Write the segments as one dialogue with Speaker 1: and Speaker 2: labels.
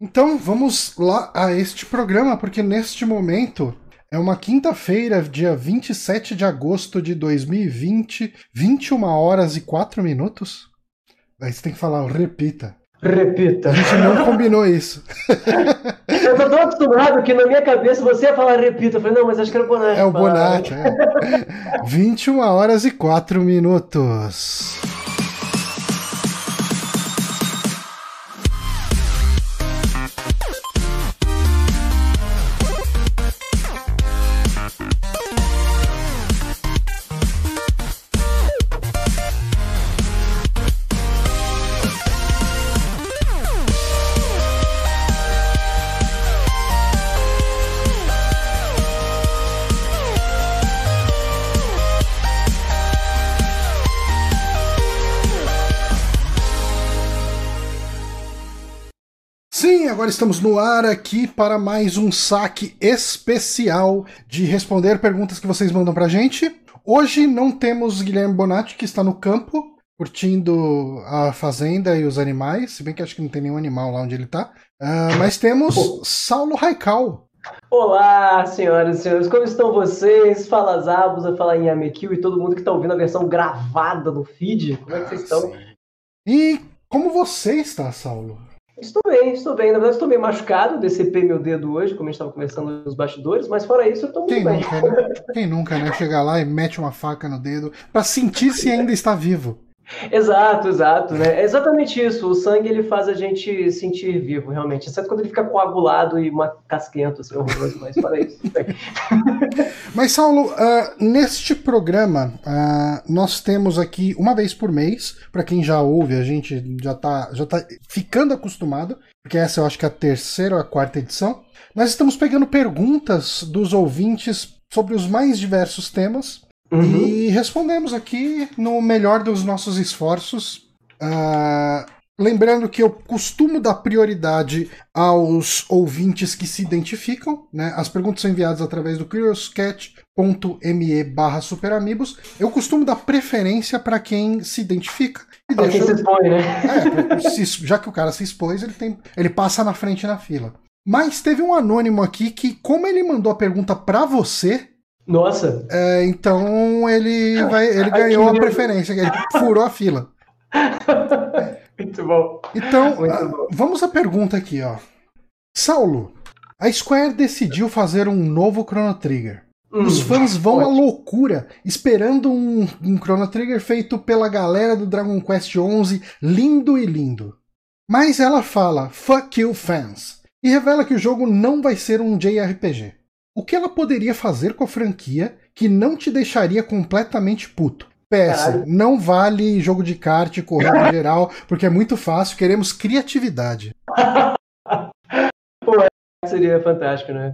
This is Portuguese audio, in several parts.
Speaker 1: Então vamos lá a este programa, porque neste momento é uma quinta-feira, dia 27 de agosto de 2020, 21 horas e 4 minutos. Aí você tem que falar, repita.
Speaker 2: Repita.
Speaker 1: A gente não combinou isso.
Speaker 2: Eu tô tão acostumado que na minha cabeça você ia falar repita. Eu falei, não, mas acho que era o Bonatti.
Speaker 1: É o. Bonatti. É. 21 horas e 4 minutos. Agora estamos no ar aqui para mais um saque especial de responder perguntas que vocês mandam pra gente. Hoje não temos Guilherme Bonatti, que está no campo, curtindo a fazenda e os animais, se bem que acho que não tem nenhum animal lá onde ele tá. Ah, mas temos Saulo Raikal.
Speaker 2: Olá, senhoras e senhores, como estão vocês? Fala Zabuza, fala em Amekil e todo mundo que tá ouvindo a versão gravada no feed. Como é que vocês estão?
Speaker 1: E como você está, Saulo?
Speaker 2: Estou bem, estou bem. Na verdade, estou meio machucado, decepei meu dedo hoje, como a gente estava conversando nos bastidores, mas fora isso, eu estou muito
Speaker 1: Quem
Speaker 2: bem.
Speaker 1: nunca, né? Quem nunca, né? Chegar lá e mete uma faca no dedo pra sentir se ainda está vivo.
Speaker 2: Exato, exato, né? É exatamente isso. O sangue ele faz a gente sentir vivo, realmente. Exceto quando ele fica coagulado e uma casquento, assim, horroroso, mas para isso.
Speaker 1: Mas, Saulo, ah, neste programa, ah, nós temos aqui uma vez por mês, para quem já ouve, a gente já tá, já tá ficando acostumado, porque essa eu acho que é a terceira ou a quarta edição. Nós estamos pegando perguntas dos ouvintes sobre os mais diversos temas
Speaker 2: Uhum.
Speaker 1: e respondemos aqui no melhor dos nossos esforços. Ah, lembrando que eu costumo dar prioridade aos ouvintes que se identificam, né? As perguntas são enviadas através do curioscat.me barra superamigos. Eu costumo dar preferência para quem se identifica. E
Speaker 2: Pra quem
Speaker 1: deixa-
Speaker 2: se expõe, né?
Speaker 1: é, se- já que o cara se expôs, ele, tem, ele passa na frente na fila. Mas teve um anônimo aqui que, como ele mandou a pergunta pra você,
Speaker 2: Nossa,
Speaker 1: é, então ele, vai, ele ganhou a preferência, ele furou a fila.
Speaker 2: muito bom.
Speaker 1: Então,
Speaker 2: Muito
Speaker 1: ah,
Speaker 2: bom.
Speaker 1: vamos à pergunta aqui, ó. Saulo, a Square decidiu fazer um novo Chrono Trigger. Os
Speaker 2: Hum,
Speaker 1: fãs vão à loucura, esperando um, um Chrono Trigger feito pela galera do Dragon Quest XI, lindo e lindo. Mas ela fala, fuck you fans, e revela que o jogo não vai ser um JRPG. O que ela poderia fazer com a franquia que não te deixaria completamente puto?
Speaker 2: Caralho.
Speaker 1: não vale jogo de kart, corrida geral, porque é muito fácil, queremos criatividade.
Speaker 2: Seria fantástico, né?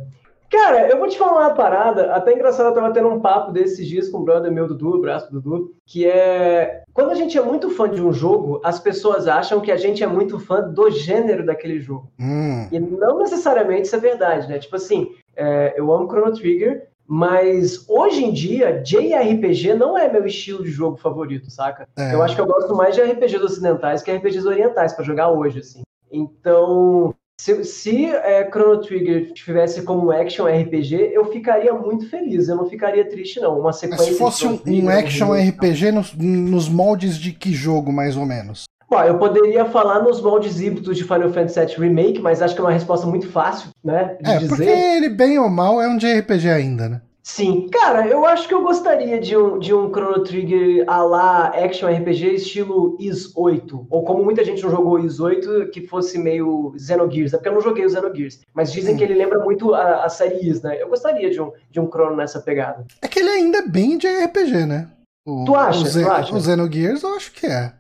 Speaker 2: Cara, eu vou te falar uma parada, até engraçado, eu tava tendo um papo desses dias com um brother meu, Dudu, abraço pro Dudu, que é... Quando a gente é muito fã de um jogo, as pessoas acham que a gente é muito fã do gênero daquele jogo.
Speaker 1: Hum,
Speaker 2: E não necessariamente isso é verdade, né? Tipo assim, é, eu amo Chrono Trigger, mas hoje em dia, JRPG não é meu estilo de jogo favorito, saca?
Speaker 1: é.
Speaker 2: Eu acho que eu gosto mais de RPGs ocidentais que RPGs orientais pra jogar hoje, assim. Então, se, se é, Chrono Trigger tivesse como action RPG, eu ficaria muito feliz. Eu não ficaria triste, não. Uma
Speaker 1: Mas
Speaker 2: sequência.
Speaker 1: se fosse um, um action
Speaker 2: remake,
Speaker 1: RPG nos, nos moldes de que jogo, mais ou menos?
Speaker 2: Bom, eu poderia falar nos moldes híbridos de Final Fantasy VII Remake, mas acho que é uma resposta muito fácil, né? De
Speaker 1: É,
Speaker 2: dizer.
Speaker 1: porque ele, bem ou mal, é um JRPG ainda, né?
Speaker 2: Sim, cara, eu acho que eu gostaria de um, de um Chrono Trigger a lá Action RPG estilo Is 8. Ou como muita gente não jogou Is 8, que fosse meio Xenogears. É porque eu não joguei o Xenogears. Mas dizem
Speaker 1: Hum.
Speaker 2: que ele lembra muito a, a série Is, né? Eu gostaria de um, de um Chrono nessa pegada.
Speaker 1: É que ele ainda é bem JRPG, né? O,
Speaker 2: Tu acha?
Speaker 1: O, Ze-
Speaker 2: Tu acha?
Speaker 1: o Xenogears eu acho que é.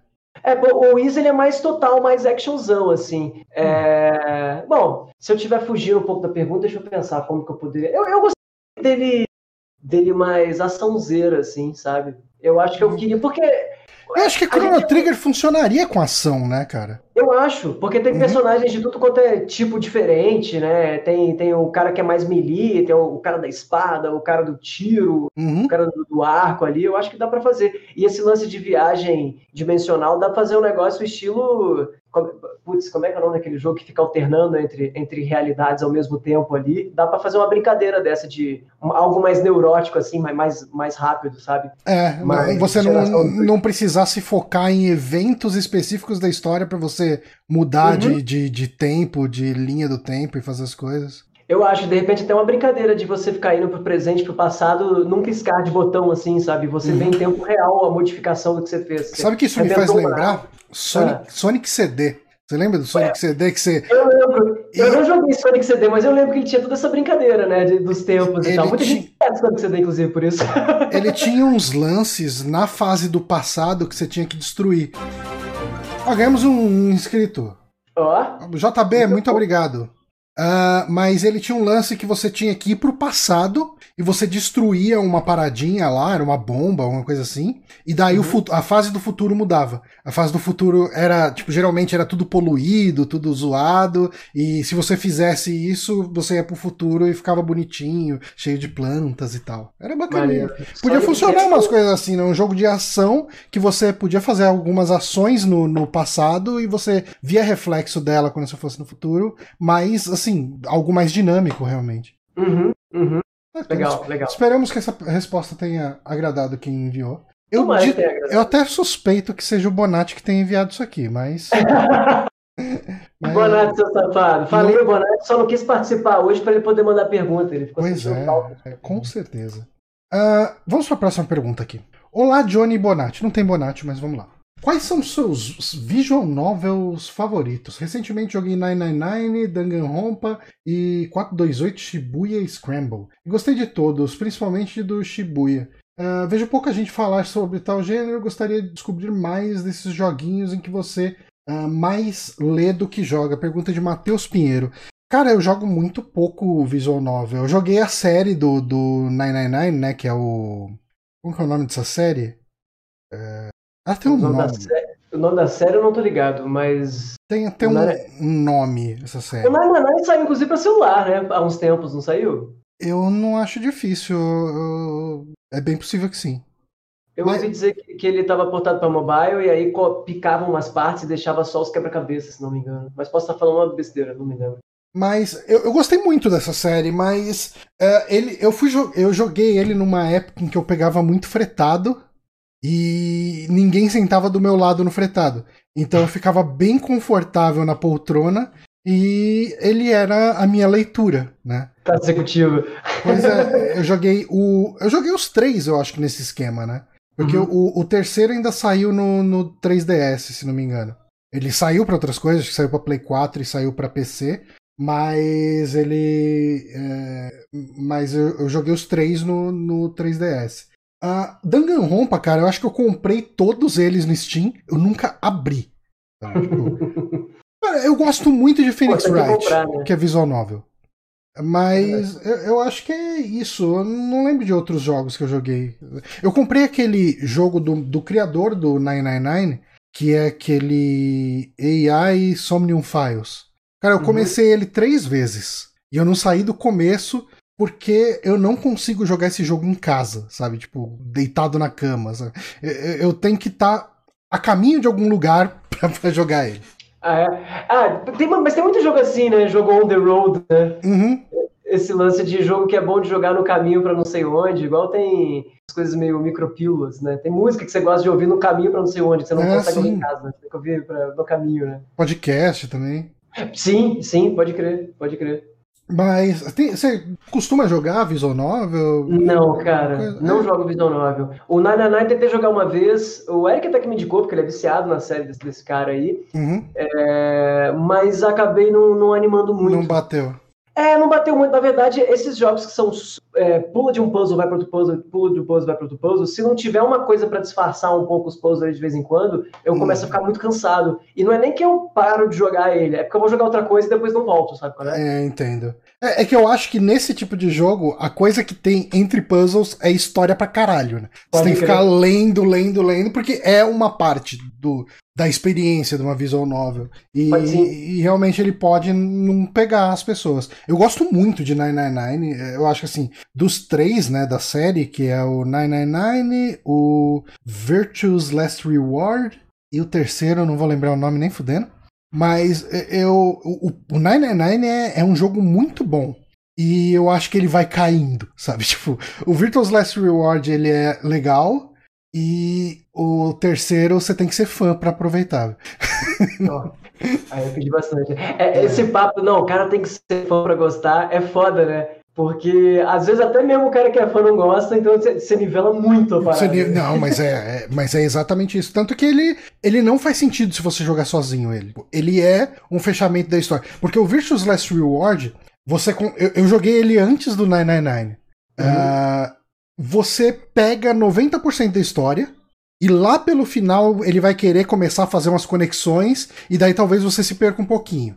Speaker 2: É, o Is ele é mais total, mais actionzão, assim. É, Bom, se eu tiver fugindo um pouco da pergunta, deixa eu pensar como que eu poderia. Eu, eu gostaria dele, dele mais açãozeira, assim, sabe? Eu acho que eu queria. Porque
Speaker 1: Eu acho que
Speaker 2: A
Speaker 1: Chrono
Speaker 2: gente-
Speaker 1: Trigger funcionaria com ação, né, cara?
Speaker 2: Eu acho, porque tem
Speaker 1: Uhum.
Speaker 2: personagens de tudo quanto é tipo diferente, né? Tem, tem o cara que é mais melee, tem o, o cara da espada, o cara do tiro,
Speaker 1: Uhum.
Speaker 2: o cara do, do arco ali, eu acho que dá pra fazer. E esse lance de viagem dimensional dá pra fazer um negócio estilo. Putz, como é que é o nome daquele jogo que fica alternando entre, entre realidades ao mesmo tempo ali? Dá pra fazer uma brincadeira dessa de algo mais neurótico, assim, mas mais, mais rápido, sabe?
Speaker 1: É,
Speaker 2: Mas
Speaker 1: você não, não precisar se focar em eventos específicos da história pra você mudar
Speaker 2: Uhum.
Speaker 1: de, de, de tempo, de linha do tempo e fazer as coisas.
Speaker 2: Eu acho, de repente, até uma brincadeira de você ficar indo pro presente, pro passado, num piscar de botão, assim, sabe? Você vê em tempo real a modificação do que você fez. Você
Speaker 1: Uhum. Sabe o que isso me faz lembrar? Sonic,
Speaker 2: Ah.
Speaker 1: Sonic CD. Você lembra do Sonic CD que você.
Speaker 2: Eu lembro. Eu
Speaker 1: E-
Speaker 2: não joguei Sonic CD, mas eu lembro que ele tinha toda essa brincadeira, né? de- dos tempos e
Speaker 1: Ele
Speaker 2: tal. Muita
Speaker 1: tinha-
Speaker 2: gente sabe Sonic CD, inclusive, por isso.
Speaker 1: Ele tinha uns lances na fase do passado que você tinha que destruir. Ó, ganhamos um inscrito.
Speaker 2: Ó,
Speaker 1: JB, muito obrigado. Ah, mas ele tinha um lance que você tinha que ir pro passado e você destruía uma paradinha lá, era uma bomba, uma coisa assim. E daí o
Speaker 2: Uhum.
Speaker 1: fut- a fase do futuro mudava. A fase do futuro era, tipo, geralmente era tudo poluído, tudo zoado. E se você fizesse isso, você ia pro futuro e ficava bonitinho, cheio de plantas e tal. Era bacaninha.
Speaker 2: maneiro.
Speaker 1: Podia funcionar
Speaker 2: CD,
Speaker 1: umas coisas assim, né? Um jogo de ação que você podia fazer algumas ações no, no passado e você via reflexo dela quando você fosse no futuro, mas, assim, algo mais dinâmico, realmente.
Speaker 2: Uhum, uhum.
Speaker 1: Ah, então,
Speaker 2: Legal, legal.
Speaker 1: Esperamos que essa resposta tenha agradado quem enviou. Eu, eu até suspeito que seja o Bonatti que tenha enviado isso aqui, mas. mas-
Speaker 2: Boa noite, seu safado. Falei, o Bonatti só não quis participar hoje para ele poder mandar pergunta. Ele ficou
Speaker 1: Pois é,
Speaker 2: falta.
Speaker 1: é, com certeza. Ah, vamos para a próxima pergunta aqui. Olá, Johnny Bonatti. Não tem Bonatti, mas vamos lá. Quais são seus visual novels favoritos? Recentemente joguei 999, Danganronpa e 428 Shibuya Scramble. Gostei de todos, principalmente do Shibuya. Ah, vejo pouca gente falar sobre tal gênero gostaria de descobrir mais desses joguinhos em que você ah, mais lê do que joga. Pergunta de Matheus Pinheiro. Cara, eu jogo muito pouco visual novel. Eu joguei a série do, do 999, né? Que é o. Como que é o nome dessa série? É... Ela tem um
Speaker 2: O nome,
Speaker 1: nome.
Speaker 2: série, o nome da série eu não tô ligado, mas.
Speaker 1: Tem, tem um, um nome essa série.
Speaker 2: O Nananai saiu inclusive pra celular, né? Há uns tempos, não saiu?
Speaker 1: Eu não acho difícil. eu- É bem possível que sim.
Speaker 2: Eu
Speaker 1: Mas-
Speaker 2: ouvi dizer que, ele estava portado para mobile e aí picava umas partes e deixava só os quebra-cabeças, se não me engano. Mas posso estar falando uma besteira, não me engano.
Speaker 1: Mas eu, eu gostei muito dessa série, mas é, ele, eu, fui, eu joguei ele numa época em que eu pegava muito fretado e ninguém sentava do meu lado no fretado. Então eu ficava bem confortável na poltrona e ele era a minha leitura, né?
Speaker 2: Tá executivo.
Speaker 1: Pois é, eu joguei o. Eu joguei os três, eu acho que nesse esquema, né? Porque
Speaker 2: Uhum.
Speaker 1: o, o terceiro ainda saiu no, no 3DS, se não me engano. Ele saiu pra outras coisas, acho que saiu pra Play 4 e saiu pra PC, mas ele. é, mas eu, eu joguei os três no, no 3DS. Uh, Danganronpa, cara, eu acho que eu comprei todos eles no Steam, eu nunca abri. sabe? Tipo, cara, eu gosto muito de Phoenix
Speaker 2: Pô,
Speaker 1: Wright,
Speaker 2: comprar, né?
Speaker 1: que é visual novel. Mas eu, eu acho que é isso. Eu não lembro de outros jogos que eu joguei. Eu comprei aquele jogo do, do criador do 999, que é aquele AI Somnium Files. Cara, eu
Speaker 2: Uhum.
Speaker 1: comecei ele três vezes. E eu não saí do começo porque eu não consigo jogar esse jogo em casa, sabe? Tipo, deitado na cama. sabe? Eu, eu- tenho que estar a caminho de algum lugar pra, pra jogar ele.
Speaker 2: Ah, é. ah tem, mas tem muito jogo assim, né? Jogo on the road, né?
Speaker 1: Uhum.
Speaker 2: Esse lance de jogo que é bom de jogar no caminho pra não sei onde, igual tem as coisas meio micropílulas, né? Tem música que você gosta de ouvir no caminho pra não sei onde, que você não
Speaker 1: É,
Speaker 2: consegue ouvir em casa, né? Tem que ouvir pra- no caminho, né?
Speaker 1: Podcast também.
Speaker 2: Sim, sim, pode crer, pode crer.
Speaker 1: Mas tem- você costuma jogar visual novel?
Speaker 2: Não, cara, não
Speaker 1: é.
Speaker 2: jogo Visual Novel. O Nananai tentei jogar uma vez, o Eric até que me indicou, porque ele é viciado na série desse, desse cara aí,
Speaker 1: Uhum,
Speaker 2: é, mas acabei não, não animando muito.
Speaker 1: não bateu.
Speaker 2: É, não bateu muito. Na verdade, esses jogos que são é, pula de um puzzle, vai para outro puzzle, pula de um puzzle, vai para outro puzzle. Se não tiver uma coisa para disfarçar um pouco os puzzles de vez em quando, eu hum. começo a ficar muito cansado. E não é nem que eu paro de jogar ele, é porque eu vou jogar outra coisa e depois não volto, sabe?
Speaker 1: É, é entendo. É, é, que eu acho que nesse tipo de jogo, a coisa que tem entre puzzles é história pra caralho, né? Você tem que ficar lendo, lendo, lendo, porque é uma parte do, da experiência de uma visual novel. E, e, realmente ele pode não pegar as pessoas. Eu gosto muito de 999. Eu acho que assim, dos três, né, da série, que é o 999, o Virtue's Last Reward e o terceiro, eu não vou lembrar o nome nem fudendo. Mas eu, o, o 999 é, é um jogo muito bom. E eu acho que ele vai caindo, sabe? Tipo, o Virtual's Last Reward ele é legal. E o terceiro você tem que ser fã para aproveitar.
Speaker 2: Oh, aí eu pedi bastante. É, esse papo, não, o cara tem que ser fã para gostar, é foda, né? Porque às vezes até mesmo o cara que é fã não gosta, então você nivela muito a parada.
Speaker 1: Não, mas é, é, mas é exatamente isso. Tanto que ele, ele não faz sentido se você jogar sozinho ele. Ele é um fechamento da história. Porque o Virtuous Last Reward, você eu, eu joguei ele antes do 999. Uhum. Uh, você pega 90% da história. E lá pelo final ele vai querer começar a fazer umas conexões, e daí talvez você se perca um pouquinho.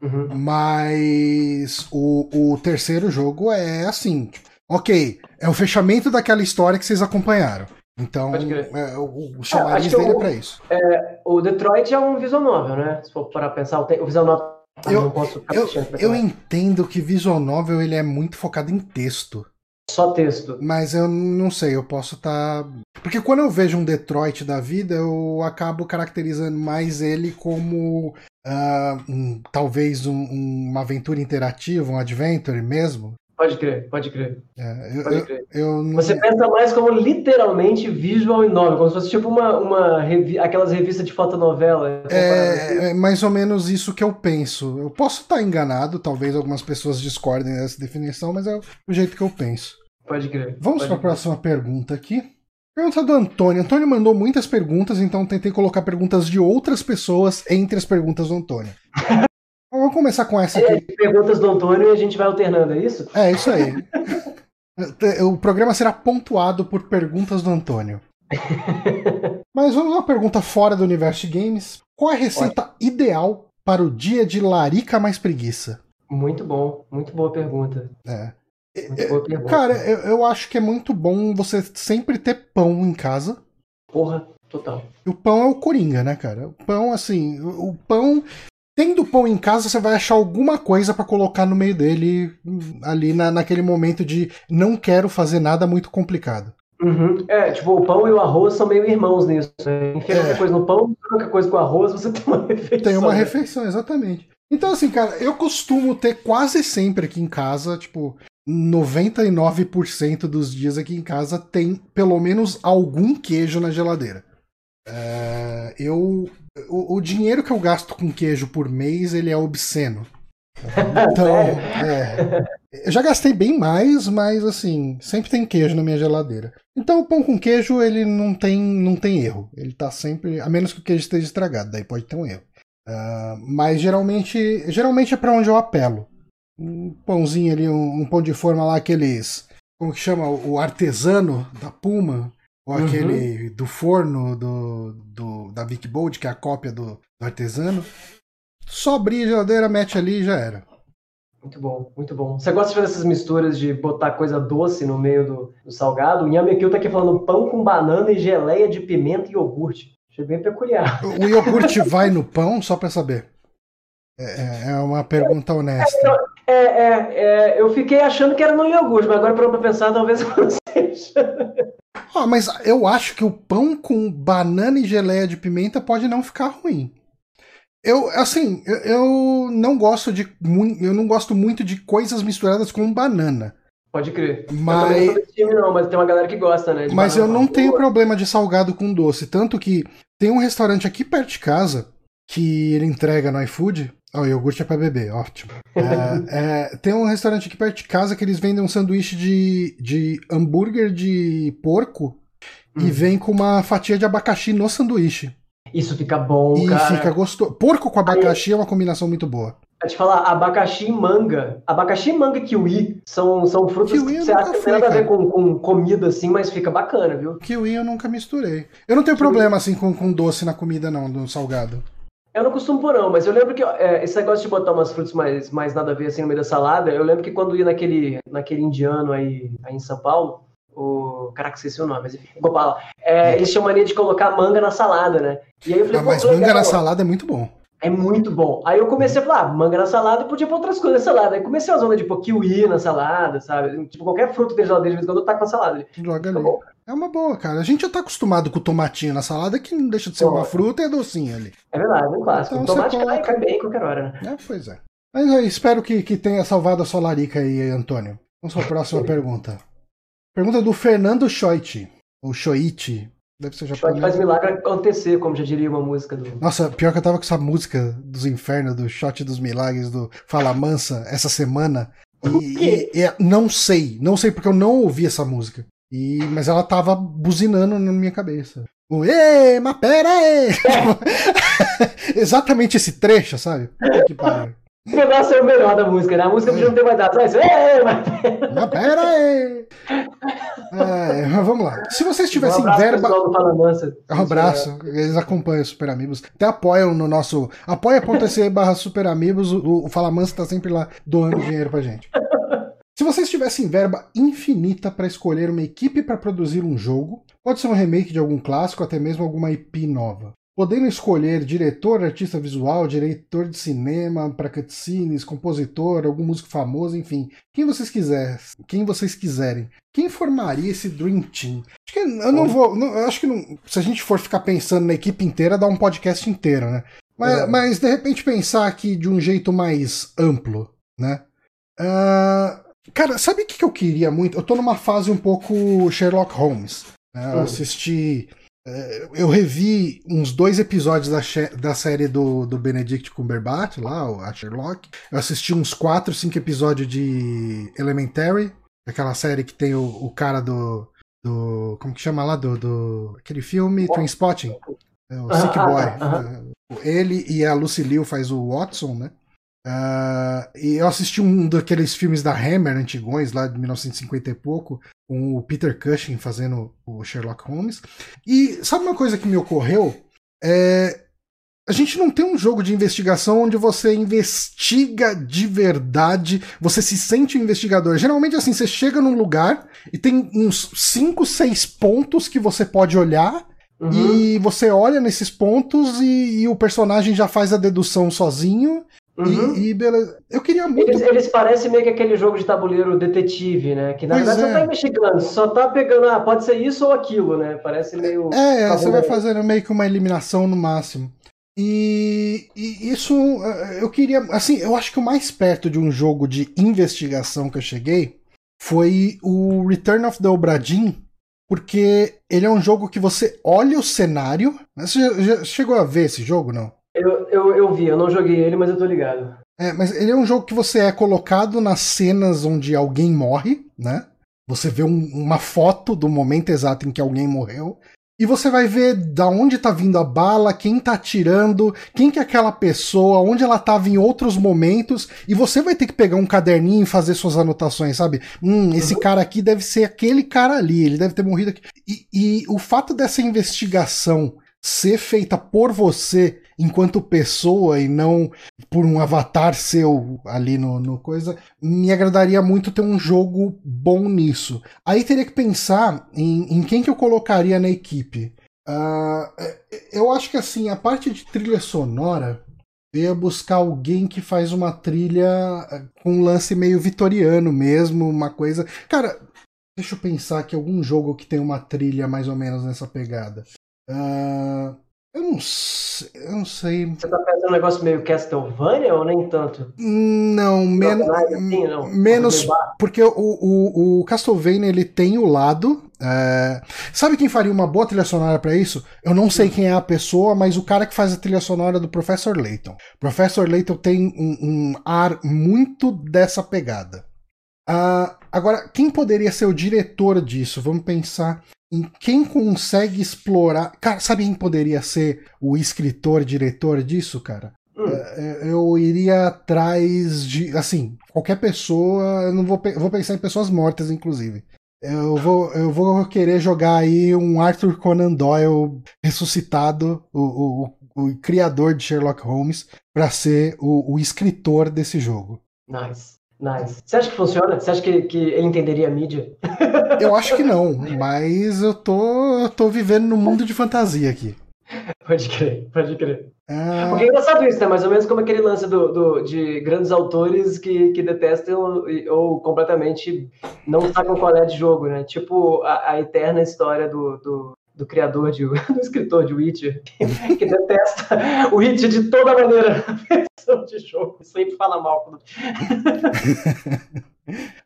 Speaker 1: Uhum. Mas o, o terceiro jogo é assim: tipo, ok, é o fechamento daquela história que vocês acompanharam. Então, é, o, o chamariz é, dele é pra isso.
Speaker 2: É, o Detroit é um visual novel, né? Se for para pensar, o visual novel.
Speaker 1: Eu, não posso eu, eu entendo que visual novel ele é muito focado em texto.
Speaker 2: Só texto.
Speaker 1: Mas eu não sei, eu posso estar. Tá... Porque quando eu vejo um Detroit da vida, eu acabo caracterizando mais ele como uh, um, talvez um, uma aventura interativa, um adventure mesmo.
Speaker 2: Pode crer, pode crer.
Speaker 1: É, eu, pode crer. Eu, eu
Speaker 2: não... Você pensa mais como literalmente visual e novel, como se fosse tipo uma, uma revi... aquelas revistas de fotonovela.
Speaker 1: É, é, mais ou menos isso que eu penso. Eu posso estar enganado, talvez algumas pessoas discordem dessa definição, mas é o jeito que eu penso.
Speaker 2: Pode crer.
Speaker 1: Vamos para a próxima pergunta aqui. Pergunta do Antônio. Antônio mandou muitas perguntas, então tentei colocar perguntas de outras pessoas entre as perguntas do Antônio. Vamos começar com essa aqui. É,
Speaker 2: perguntas do Antônio e a gente vai alternando, é isso?
Speaker 1: É, isso aí. o programa será pontuado por perguntas do Antônio. Mas vamos a uma pergunta fora do universo de games. Qual é a receita ideal para o dia de larica mais preguiça?
Speaker 2: Muito bom, muito boa pergunta.
Speaker 1: É. É, cara, eu, eu acho que é muito bom você sempre ter pão em casa.
Speaker 2: Porra, total.
Speaker 1: E o pão é o coringa, né, cara? O pão, assim, o, pão. Tendo pão em casa, você vai achar alguma coisa para colocar no meio dele ali na, naquele momento de não quero fazer nada muito complicado.
Speaker 2: Uhum. É, tipo, o pão e o arroz são meio irmãos nisso. Né? Enfia é. qualquer coisa no pão, qualquer coisa com arroz, você tem uma refeição.
Speaker 1: Tem uma né? refeição, exatamente. Então, assim, cara, eu costumo ter quase sempre aqui em casa, tipo, 99% dos dias aqui em casa tem pelo menos algum queijo na geladeira. É, eu o, o, dinheiro que eu gasto com queijo por mês ele é obsceno. Então, é, eu já gastei bem mais, mas assim, sempre tem queijo na minha geladeira. Então o pão com queijo ele não tem, não tem erro. Ele tá sempre, a menos que o queijo esteja estragado, daí pode ter um erro. Uh, mas geralmente, geralmente é para onde eu apelo um pãozinho ali, um, um, pão de forma lá, aqueles. Como que chama? O artesano da Puma. Ou uhum. aquele do forno do, do, da Vic Bold, que é a cópia do, do artesano. Só abrir a geladeira, mete ali e já era.
Speaker 2: Muito bom, muito bom. Você gosta de fazer essas misturas de botar coisa doce no meio do, do salgado? O Yamekil tá aqui falando pão com banana e geleia de pimenta e iogurte. Achei bem peculiar.
Speaker 1: O iogurte vai no pão, só pra saber. É, é, é uma pergunta honesta.
Speaker 2: É, é, é, eu fiquei achando que era no iogurte, mas agora para pensar, talvez não seja.
Speaker 1: Ah, mas eu acho que o pão com banana e geleia de pimenta pode não ficar ruim. Eu, assim, eu, eu não gosto de eu não gosto muito de coisas misturadas com banana.
Speaker 2: Pode crer.
Speaker 1: Mas...
Speaker 2: Eu time, não, mas tem uma galera que gosta, né?
Speaker 1: Mas eu não tenho problema de salgado com doce. Tanto que tem um restaurante aqui perto de casa que ele entrega no iFood. Oh, iogurte é pra beber, ótimo. É, é, tem um restaurante aqui perto de casa que eles vendem um sanduíche de, de hambúrguer de porco hum. e vem com uma fatia de abacaxi no sanduíche.
Speaker 2: Isso fica bom,
Speaker 1: e
Speaker 2: cara.
Speaker 1: fica gostoso. Porco com abacaxi Aí... é uma combinação muito boa.
Speaker 2: a te falar, abacaxi e manga. Abacaxi, manga e kiwi são, são frutas
Speaker 1: Kiwi
Speaker 2: que você acha que tem nada a ver com, com comida assim, mas fica bacana, viu?
Speaker 1: Kiwi eu nunca misturei. Eu não tenho problema assim com, com doce na comida, não, no salgado.
Speaker 2: Eu não costumo pôr, não, mas eu lembro que é, esse negócio de botar umas frutas mais, mais nada a ver assim no meio da salada, eu lembro que quando ia naquele, naquele indiano aí, aí em São Paulo, o. Caraca, esqueci o nome, mas enfim, vou falar. É, eles tinham mania de colocar manga na salada, né? E aí eu falei,
Speaker 1: Ah, mas manga na salada é muito bom.
Speaker 2: É muito bom. Aí eu comecei a falar, ah, manga na salada, podia pôr outras coisas na salada. Aí comecei a zona de pôr kiwi na salada, sabe? Tipo, qualquer fruto que tem geladeira, de vez em quando eu taco na salada.
Speaker 1: Joga
Speaker 2: Tá
Speaker 1: ali.
Speaker 2: bom.
Speaker 1: É uma boa, cara. A gente já tá acostumado com o tomatinho na salada, que não deixa de ser
Speaker 2: Pô.
Speaker 1: uma fruta e é docinho ali.
Speaker 2: É verdade, é um clássico.
Speaker 1: Então
Speaker 2: tomate
Speaker 1: coloca-
Speaker 2: cai bem em qualquer hora, né?
Speaker 1: É, pois é. Mas aí, espero que, que tenha salvado a sua larica aí, Antônio. Vamos para a próxima pergunta. Pergunta do Fernando Schoit. Ou Shoichi. Deve ser japonês.
Speaker 2: faz milagre acontecer, como já diria uma música do.
Speaker 1: Nossa, pior que eu tava com essa música dos infernos, do Shot dos Milagres, do Fala Mansa, essa semana. E, e- e não sei, não sei porque eu não ouvi essa música. E, mas ela tava buzinando na minha cabeça. O Ê, mas pera aí! Exatamente esse trecho, sabe? Que pariu.
Speaker 2: Esse pedaço é o melhor da música, né? A música podia não ter mais dado. Mas, é, mas...
Speaker 1: Pera aí! É, vamos lá. Se vocês
Speaker 2: Um
Speaker 1: tivessem
Speaker 2: pro
Speaker 1: verba. Um abraço, eles acompanham o Super Amigos. Até apoiam no nosso. apoia.se barra Super Amigos. O, o Fala Mansa tá sempre lá doando dinheiro pra gente. Se vocês tivessem verba infinita para escolher uma equipe para produzir um jogo, pode ser um remake de algum clássico, até mesmo alguma IP nova. Podendo escolher diretor, artista visual, diretor de cinema para cutscenes, compositor, algum músico famoso, enfim, quem vocês quiserem, quem vocês quiserem. Quem formaria esse Dream Team? Acho que eu não vou. não- eu acho que não- se a gente for ficar pensando na equipe inteira, dá um podcast inteiro, né? Mas,
Speaker 2: É.
Speaker 1: mas, de repente pensar aqui de um jeito mais amplo, né? Ah, cara, sabe o que eu queria muito? Eu tô numa fase um pouco Sherlock Holmes. né? Eu
Speaker 2: Hum.
Speaker 1: assisti. eh, Eu revi uns dois episódios da, da série do, do Benedict Cumberbatch, lá, a Sherlock. Eu assisti uns quatro, cinco episódios de Elementary, aquela série que tem o, o cara do, do. Como que chama lá? Do. do aquele filme, Trainspotting. É, o Sick Boy. É, Ele e a Lucy Liu faz o Watson, né? Ah, e eu assisti um daqueles filmes da Hammer antigões, lá de 1950 e pouco, com o Peter Cushing fazendo o Sherlock Holmes. E sabe uma coisa que me ocorreu? É, a gente não tem um jogo de investigação onde você investiga de verdade, você se sente um investigador. Geralmente, assim, você chega num lugar e tem uns 5, 6 pontos que você pode olhar
Speaker 2: Uhum.
Speaker 1: e você olha nesses pontos e, e o personagem já faz a dedução sozinho.
Speaker 2: Uhum.
Speaker 1: E, e beleza. Eu queria muito.
Speaker 2: Eles, eles parecem meio que aquele jogo de tabuleiro detetive, né? Que na
Speaker 1: Pois
Speaker 2: verdade
Speaker 1: é.
Speaker 2: você não tá investigando, só tá pegando, ah, pode ser isso ou aquilo, né? Parece meio.
Speaker 1: É,
Speaker 2: Tá
Speaker 1: você vai
Speaker 2: né?
Speaker 1: fazendo meio que uma eliminação no máximo. E, e isso eh, eu queria. Assim, eu acho que o mais perto de um jogo de investigação que eu cheguei foi o Return of the Obra Dinn, porque ele é um jogo que você olha o cenário. Você já, já chegou a ver esse jogo, não?
Speaker 2: Eu, eu, eu vi, eu não joguei ele, mas eu tô ligado.
Speaker 1: É, mas ele é um jogo que você é colocado nas cenas onde alguém morre, né? Você vê um- uma foto do momento exato em que alguém morreu. E você vai ver da onde tá vindo a bala, quem tá atirando, quem que é aquela pessoa, onde ela tava em outros momentos. E você vai ter que pegar um caderninho e fazer suas anotações, sabe? Hum, esse cara aqui deve ser aquele cara ali, ele deve ter morrido aqui. E, e o fato dessa investigação ser feita por você enquanto pessoa e não por um avatar seu ali no, no coisa, me agradaria muito ter um jogo bom nisso. Aí teria que pensar em, em quem que eu colocaria na equipe. Ah, é, eu acho que assim, a parte de trilha sonora, eu ia buscar alguém que faz uma trilha eh, com um lance meio vitoriano mesmo, uma coisa. Cara, deixa eu pensar aqui algum jogo que tem uma trilha mais ou menos nessa pegada. Ah, eu não sei. Eu não sei.
Speaker 2: Você tá pensando um negócio meio Castlevania ou nem tanto?
Speaker 1: Não, men
Speaker 2: assim, não.
Speaker 1: menos. Porque o, o, o Castlevania ele tem o lado. é, Sabe quem faria uma boa trilha sonora pra isso? Eu não sei quem é a pessoa, mas o cara que faz a trilha sonora do Professor Layton. Professor Layton tem um, um ar muito dessa pegada. Ah, agora, quem poderia ser o diretor disso? Vamos pensar em quem consegue explorar. Cara, sabe quem poderia ser o escritor, diretor disso, cara? Hum. Eu iria atrás de. Assim, qualquer pessoa. Eu não vou, vou pensar em pessoas mortas, inclusive. Eu vou, eu vou querer jogar aí um Arthur Conan Doyle ressuscitado, o, o, o criador de Sherlock Holmes, para ser o, o, escritor desse jogo.
Speaker 2: Nice, nice. Você acha que funciona? Você acha que, que ele entenderia a mídia?
Speaker 1: Eu acho que não, mas eu tô, tô vivendo num mundo de fantasia aqui.
Speaker 2: Pode crer, pode crer. Ah. Porque é engraçado isso, né? Mais ou menos como aquele lance do, do, de grandes autores que, que detestam ou completamente não sacam qual é de jogo, né? Tipo a, a eterna história do, do, do, criador, de, do escritor de Witcher, que, que detesta o Witcher de toda maneira versão de jogo, sempre fala mal.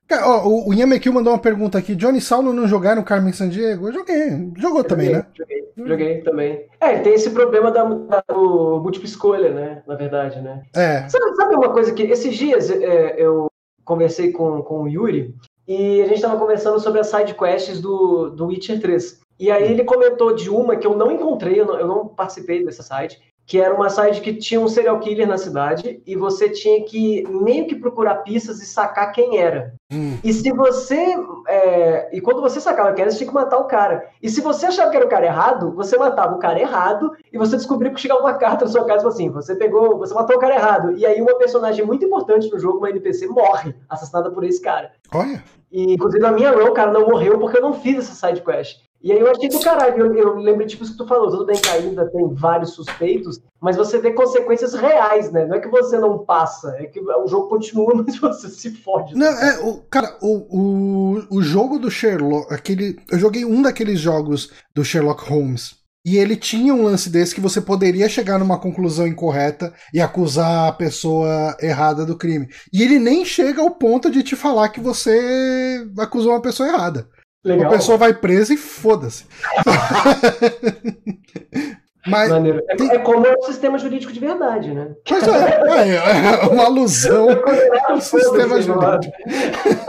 Speaker 1: Cara, ó, o Yamekil mandou uma pergunta aqui. Johnny Saulo não jogaram Carmen Sandiego? Eu joguei. Jogou também,
Speaker 2: joguei,
Speaker 1: né?
Speaker 2: Joguei, joguei também. É, tem esse problema da, da do múltipla escolha, né? Na verdade, né?
Speaker 1: É.
Speaker 2: Sabe, sabe uma coisa que esses dias é, eu conversei com, com o Yuri e a gente estava conversando sobre as side quests do, do Witcher 3. E aí ele comentou de uma que eu não encontrei, eu não, eu não participei dessa site, que era uma site que tinha um serial killer na cidade e você tinha que meio que procurar pistas e sacar quem era. Hum. E se você. É, e quando você sacava quem era, você tinha que matar o cara. E se você achava que era o cara errado, você matava o cara errado e você descobriu que chegava uma carta na sua casa assim: você pegou, você matou o cara errado. E aí uma personagem muito importante no jogo, uma NPC, morre, assassinada por esse cara.
Speaker 1: Olha.
Speaker 2: E, inclusive, a minha o cara não morreu porque eu não fiz essa side quest. E aí eu achei do caralho, eu, eu lembro tipo isso que tu falou, tudo bem que ainda tem vários suspeitos, mas você vê consequências reais, né? Não é que você não passa, é que o jogo continua, mas você se fode.
Speaker 1: Não, é, o, cara, o, o, o jogo do Sherlock, aquele. Eu joguei um daqueles jogos do Sherlock Holmes. E ele tinha um lance desse que você poderia chegar numa conclusão incorreta e acusar a pessoa errada do crime. E ele nem chega ao ponto de te falar que você acusou uma pessoa errada. Legal. A pessoa vai presa e foda-se.
Speaker 2: Mas é, tem... é, como o sistema jurídico de verdade, né?
Speaker 1: Pois é, é, é uma alusão ao sistema jurídico.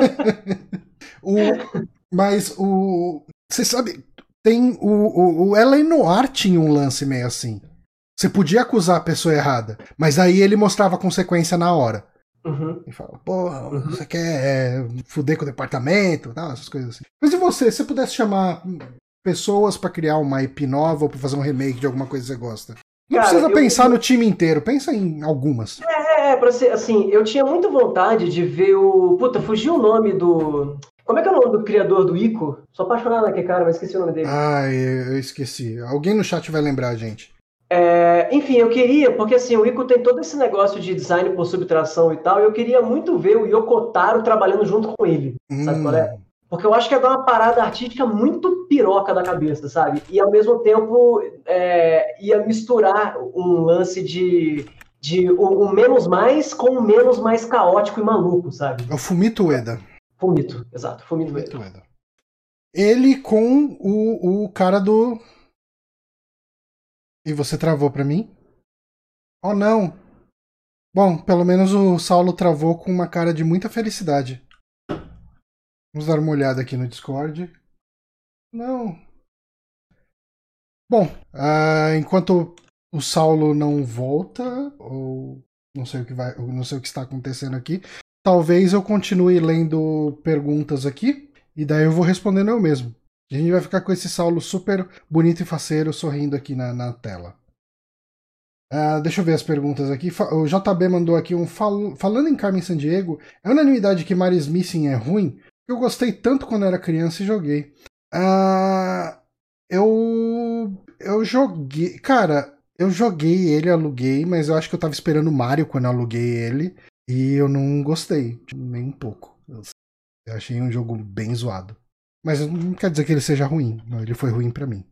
Speaker 1: o, mas o. Você sabe, tem o, o, o Ellen Noir tinha um lance meio assim. Você podia acusar a pessoa errada, mas aí ele mostrava a consequência na hora.
Speaker 2: Uhum.
Speaker 1: E fala, porra, uhum. você quer é, fuder com o departamento, tal, essas coisas assim. Mas e você, se você pudesse chamar pessoas para criar uma IP nova ou pra fazer um remake de alguma coisa que você gosta? Não Cara, precisa eu, pensar no time inteiro, pensa em algumas.
Speaker 2: É, é, é, pra ser assim, eu tinha muita vontade de ver o. Puta, fugiu o nome do. Como é que é o nome do criador do Ico? Sou apaixonado naquele cara, mas esqueci o nome dele.
Speaker 1: Ai, eu esqueci. Alguém no chat vai lembrar, gente.
Speaker 2: É, enfim, eu queria, porque assim, o Ico tem todo esse negócio de design por subtração e tal, e eu queria muito ver o Yokotaro trabalhando junto com ele, hum. sabe qual é? Porque eu acho que ia dar uma parada artística muito piroca da cabeça, sabe? E ao mesmo tempo é, ia misturar um lance de, de o, o, menos mais com o menos mais caótico e maluco, sabe?
Speaker 1: É o Fumito Ueda.
Speaker 2: Fumito, exato, Fumito, Fumito Ueda.
Speaker 1: Ele com o, o cara do e você travou para mim? Oh não! Bom, pelo menos o Saulo travou com uma cara de muita felicidade. Vamos dar uma olhada aqui no Discord. Não. Bom, uh, enquanto o Saulo não volta, ou não sei o que vai, não sei o que está acontecendo aqui, talvez eu continue lendo perguntas aqui e daí eu vou respondendo eu mesmo. A gente vai ficar com esse Saulo super bonito e faceiro sorrindo aqui na, na tela. Uh, deixa eu ver as perguntas aqui. O JB mandou aqui um fal... falando em Carmen Sandiego. É unanimidade que Maris Missing é ruim? Eu gostei tanto quando era criança e joguei. Uh, eu eu joguei, cara, eu joguei ele, aluguei, mas eu acho que eu tava esperando Mario quando eu aluguei ele e eu não gostei nem um pouco. Eu achei um jogo bem zoado. Mas não quer dizer que ele seja ruim. Ele foi ruim para mim.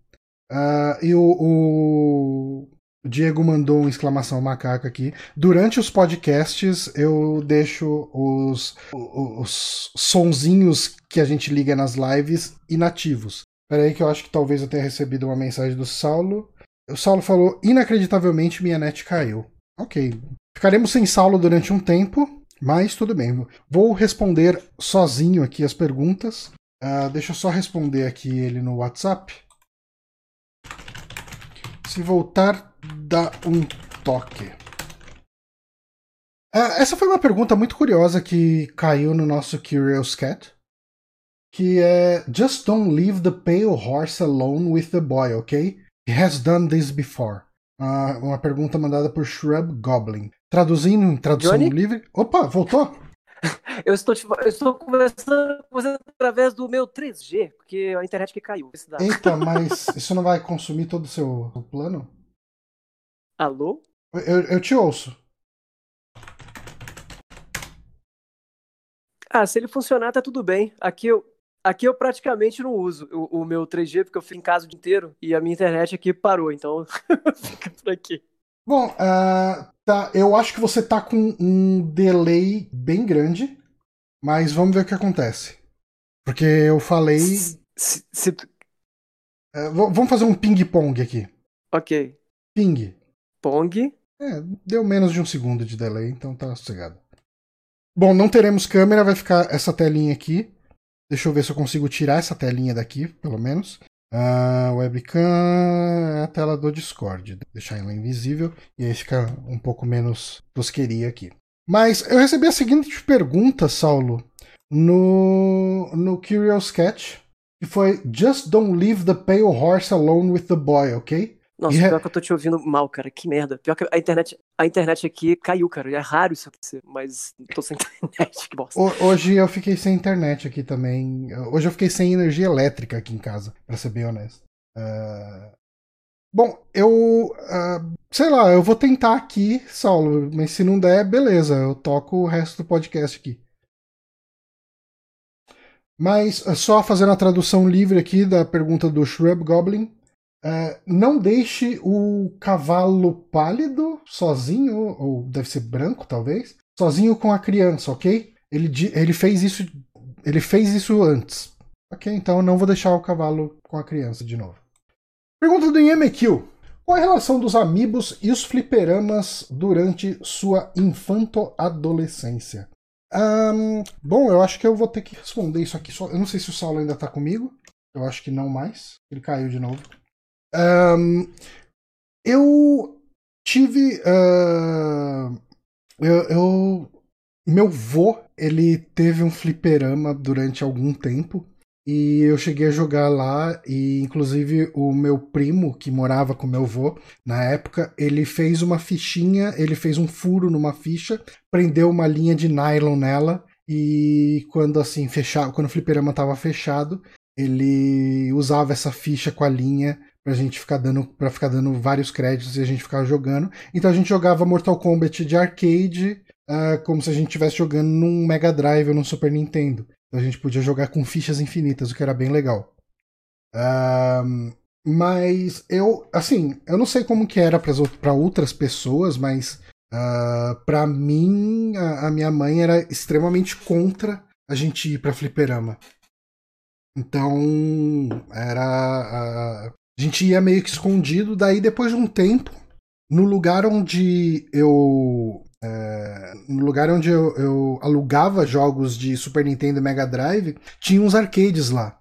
Speaker 1: Uh, e o, o, Diego mandou uma exclamação macaca aqui. Durante os podcasts, eu deixo os, os, os sonzinhos que a gente liga nas lives inativos. Peraí que eu acho que talvez eu tenha recebido uma mensagem do Saulo. O Saulo falou, inacreditavelmente minha net caiu. Ok. Ficaremos sem Saulo durante um tempo, mas tudo bem. Vou responder sozinho aqui as perguntas. Uh, deixa eu só responder aqui ele no WhatsApp. Se voltar, dá um toque. Uh, essa foi uma pergunta muito curiosa que caiu no nosso Curious Cat. Que é Just don't leave the pale horse alone with the boy, ok? He has done this before. Uh, uma pergunta mandada por Shrub Goblin. Traduzindo em tradução Johnny? livre. Opa, voltou?
Speaker 3: eu estou, eu estou conversando com você através do meu 3G, porque a internet que caiu.
Speaker 1: Eita, mas isso não vai consumir todo o seu plano?
Speaker 3: Alô?
Speaker 1: Eu, eu te ouço.
Speaker 3: Ah, se ele funcionar, tá tudo bem. Aqui eu, aqui eu praticamente não uso o, o meu 3G, porque eu fico em casa o dia inteiro e a minha internet aqui parou, então fica por aqui.
Speaker 1: Bom, uh, tá, eu acho que você tá com um delay bem grande, mas vamos ver o que acontece. Porque eu falei. Se, se... Uh, vamos fazer um ping-pong aqui.
Speaker 3: Ok.
Speaker 1: Ping.
Speaker 3: Pong.
Speaker 1: É, deu menos de um segundo de delay, então tá sossegado. Bom, não teremos câmera, vai ficar essa telinha aqui. Deixa eu ver se eu consigo tirar essa telinha daqui, pelo menos. A webcam é a tela do Discord. Deixar ela invisível e aí fica um pouco menos tosqueria aqui. Mas eu recebi a seguinte pergunta, Saulo, no, no Curious Catch, que foi Just don't leave the pale horse alone with the boy, ok?
Speaker 3: Nossa, e pior que eu tô te ouvindo mal, cara. Que merda. Pior que a internet, a internet aqui caiu, cara. É raro isso acontecer, mas tô sem internet, que bosta.
Speaker 1: Hoje eu fiquei sem internet aqui também. Hoje eu fiquei sem energia elétrica aqui em casa, pra ser bem honesto. Uh... Bom, eu. Uh, sei lá, eu vou tentar aqui, Saulo, mas se não der, beleza, eu toco o resto do podcast aqui. Mas só fazendo a tradução livre aqui da pergunta do Shrub Goblin. Uh, não deixe o cavalo pálido sozinho, ou deve ser branco talvez, sozinho com a criança, ok? Ele, ele fez isso. Ele fez isso antes. Ok, então eu não vou deixar o cavalo com a criança de novo. Pergunta do Yemekill. Qual a relação dos amigos e os fliperamas durante sua infanto-adolescência? Um, bom, eu acho que eu vou ter que responder isso aqui. Só. Eu não sei se o Saulo ainda está comigo. Eu acho que não mais. Ele caiu de novo. Um, eu tive. Uh, eu, eu, meu vô, ele teve um fliperama durante algum tempo. E eu cheguei a jogar lá, e inclusive o meu primo, que morava com meu avô, na época, ele fez uma fichinha, ele fez um furo numa ficha, prendeu uma linha de nylon nela, e quando assim, fechava, quando o fliperama estava fechado, ele usava essa ficha com a linha pra gente ficar dando para ficar dando vários créditos e a gente ficar jogando. Então a gente jogava Mortal Kombat de arcade uh, como se a gente estivesse jogando num Mega Drive ou num Super Nintendo. Então a gente podia jogar com fichas infinitas, o que era bem legal. Uh, mas eu, assim, eu não sei como que era para outras pessoas, mas uh, para mim a, a minha mãe era extremamente contra a gente ir para fliperama. Então, era. A gente ia meio que escondido, daí depois de um tempo, no lugar onde eu. É, no lugar onde eu, eu, alugava jogos de Super Nintendo e Mega Drive, tinha uns arcades lá.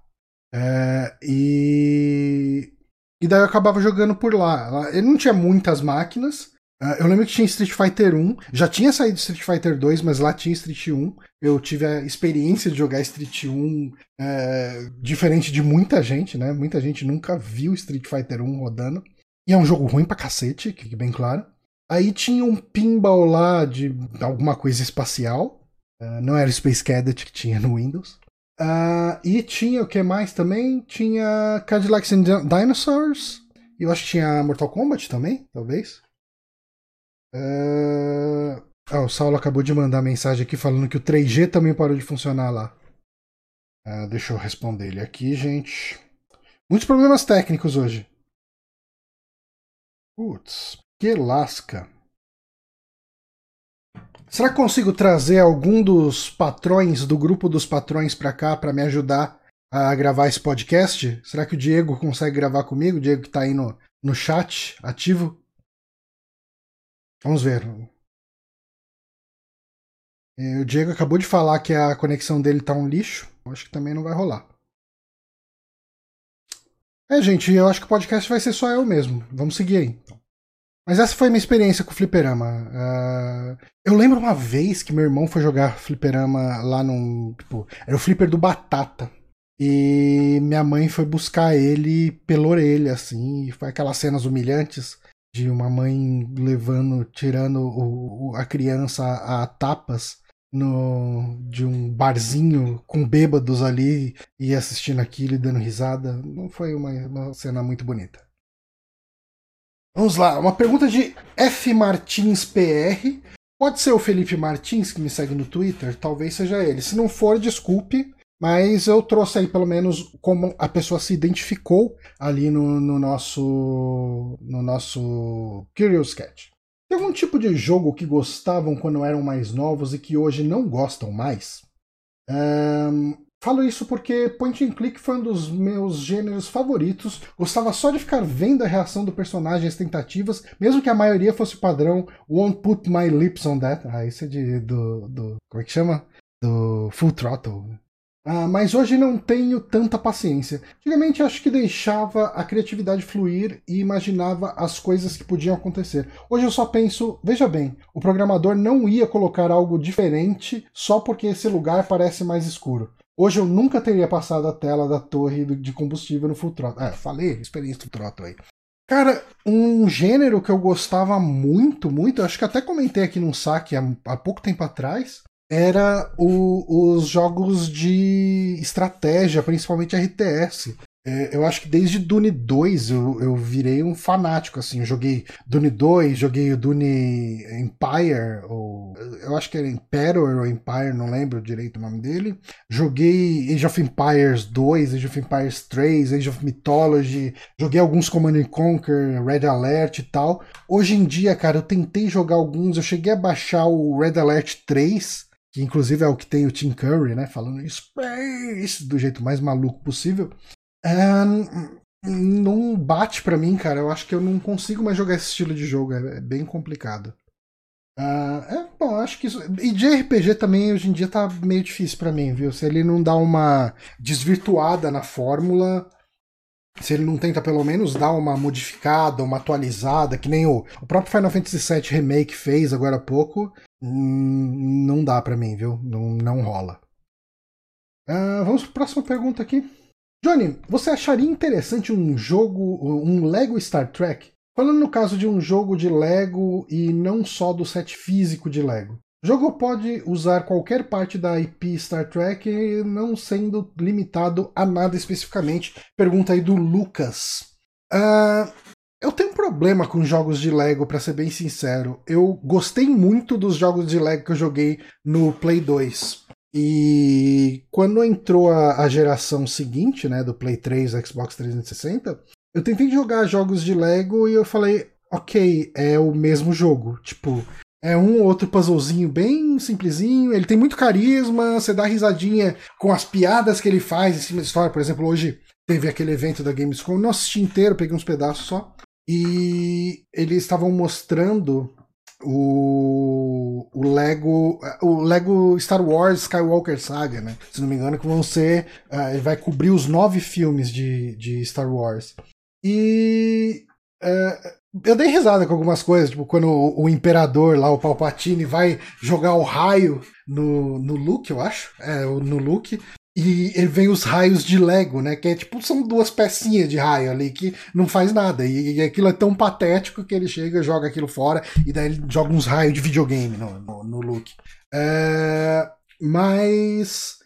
Speaker 1: É, e. E daí eu acabava jogando por lá. Ele não tinha muitas máquinas, eu lembro que tinha Street Fighter 1, já tinha saído Street Fighter 2, mas lá tinha Street 1. Eu tive a experiência de jogar Street 1 é, diferente de muita gente, né? Muita gente nunca viu Street Fighter 1 rodando. E é um jogo ruim pra cacete, que bem claro. Aí tinha um pinball lá de alguma coisa espacial. Uh, não era o Space Cadet que tinha no Windows. Uh, e tinha o que mais também? Tinha Cadillacs and Dinosaurs. E eu acho que tinha Mortal Kombat também, talvez. Uh... Ah, o Saulo acabou de mandar mensagem aqui falando que o 3G também parou de funcionar lá. Uh, deixa eu responder ele aqui, gente. Muitos problemas técnicos hoje. Putz, que lasca. Será que consigo trazer algum dos patrões do grupo dos patrões para cá para me ajudar a gravar esse podcast? Será que o Diego consegue gravar comigo? O Diego que tá aí no, no chat ativo? Vamos ver. É, o Diego acabou de falar que a conexão dele tá um lixo. Acho que também não vai rolar. É, gente, eu acho que o podcast vai ser só eu mesmo. Vamos seguir aí. Então. Mas essa foi a minha experiência com o fliperama. Uh, eu lembro uma vez que meu irmão foi jogar fliperama lá num. Tipo, era o flipper do Batata. E minha mãe foi buscar ele pela orelha, assim. E foi aquelas cenas humilhantes de uma mãe levando, tirando o, a criança a, a tapas no, de um barzinho com bêbados ali e assistindo aquilo e dando risada. Não foi uma, uma cena muito bonita. Vamos lá, uma pergunta de F Martins PR. Pode ser o Felipe Martins que me segue no Twitter? Talvez seja ele. Se não for, desculpe. Mas eu trouxe aí pelo menos como a pessoa se identificou ali no, no nosso no nosso Curious Cat. Tem algum tipo de jogo que gostavam quando eram mais novos e que hoje não gostam mais? Um, falo isso porque Point and Click foi um dos meus gêneros favoritos. Gostava só de ficar vendo a reação do personagem às tentativas, mesmo que a maioria fosse padrão Won't Put My Lips on That. Ah, isso é de, do, do. Como é que chama? Do Full Throttle. Ah, mas hoje não tenho tanta paciência. Antigamente acho que deixava a criatividade fluir e imaginava as coisas que podiam acontecer. Hoje eu só penso, veja bem, o programador não ia colocar algo diferente só porque esse lugar parece mais escuro. Hoje eu nunca teria passado a tela da torre de combustível no Full Throttle. É, falei, experiência Full Throttle aí. Cara, um gênero que eu gostava muito, muito, acho que até comentei aqui num saque há, há pouco tempo atrás, era o, os jogos de estratégia, principalmente RTS. É, eu acho que desde Dune 2 eu, eu virei um fanático, assim. Eu joguei Dune 2, joguei o Dune Empire, ou eu acho que era Emperor ou Empire, não lembro direito o nome dele. Joguei Age of Empires 2, Age of Empires 3, Age of Mythology, joguei alguns Command Conquer, Red Alert e tal. Hoje em dia, cara, eu tentei jogar alguns, eu cheguei a baixar o Red Alert 3 que inclusive é o que tem o Tim Curry, né, falando Space do jeito mais maluco possível, não bate para mim, cara. Eu acho que eu não consigo mais jogar esse estilo de jogo, é, é bem complicado. Uh, é, bom, acho que isso. E de RPG também hoje em dia tá meio difícil para mim, viu? Se ele não dá uma desvirtuada na fórmula, se ele não tenta pelo menos dar uma modificada, uma atualizada, que nem o, o próprio Final Fantasy VII Remake fez agora há pouco, hum, não dá para mim, viu? Não, não rola. Uh, vamos para a próxima pergunta aqui. Johnny, você acharia interessante um jogo, um Lego Star Trek? Falando no caso de um jogo de Lego e não só do set físico de Lego. O jogo pode usar qualquer parte da IP Star Trek, não sendo limitado a nada especificamente. Pergunta aí do Lucas. Uh, eu tenho um problema com jogos de Lego, para ser bem sincero. Eu gostei muito dos jogos de Lego que eu joguei no Play 2. E quando entrou a, a geração seguinte, né, do Play 3, Xbox 360, eu tentei jogar jogos de Lego e eu falei, ok, é o mesmo jogo. Tipo, é um ou outro puzzlezinho bem simplesinho. Ele tem muito carisma, você dá risadinha com as piadas que ele faz em cima da história. Por exemplo, hoje teve aquele evento da Gamescom, não assisti inteiro, peguei uns pedaços só. E eles estavam mostrando o, o Lego o Lego Star Wars Skywalker Saga, né? Se não me engano, que vão ser. Uh, ele vai cobrir os nove filmes de, de Star Wars. E uh, eu dei risada com algumas coisas, tipo quando o, o, imperador lá, o Palpatine, vai jogar o raio no, no Luke, eu acho, é, no Luke, e ele vem os raios de Lego, né? Que é tipo, são duas pecinhas de raio ali que não faz nada. E, e aquilo é tão patético que ele chega, joga aquilo fora e daí ele joga uns raios de videogame no, no, no Luke. É, mas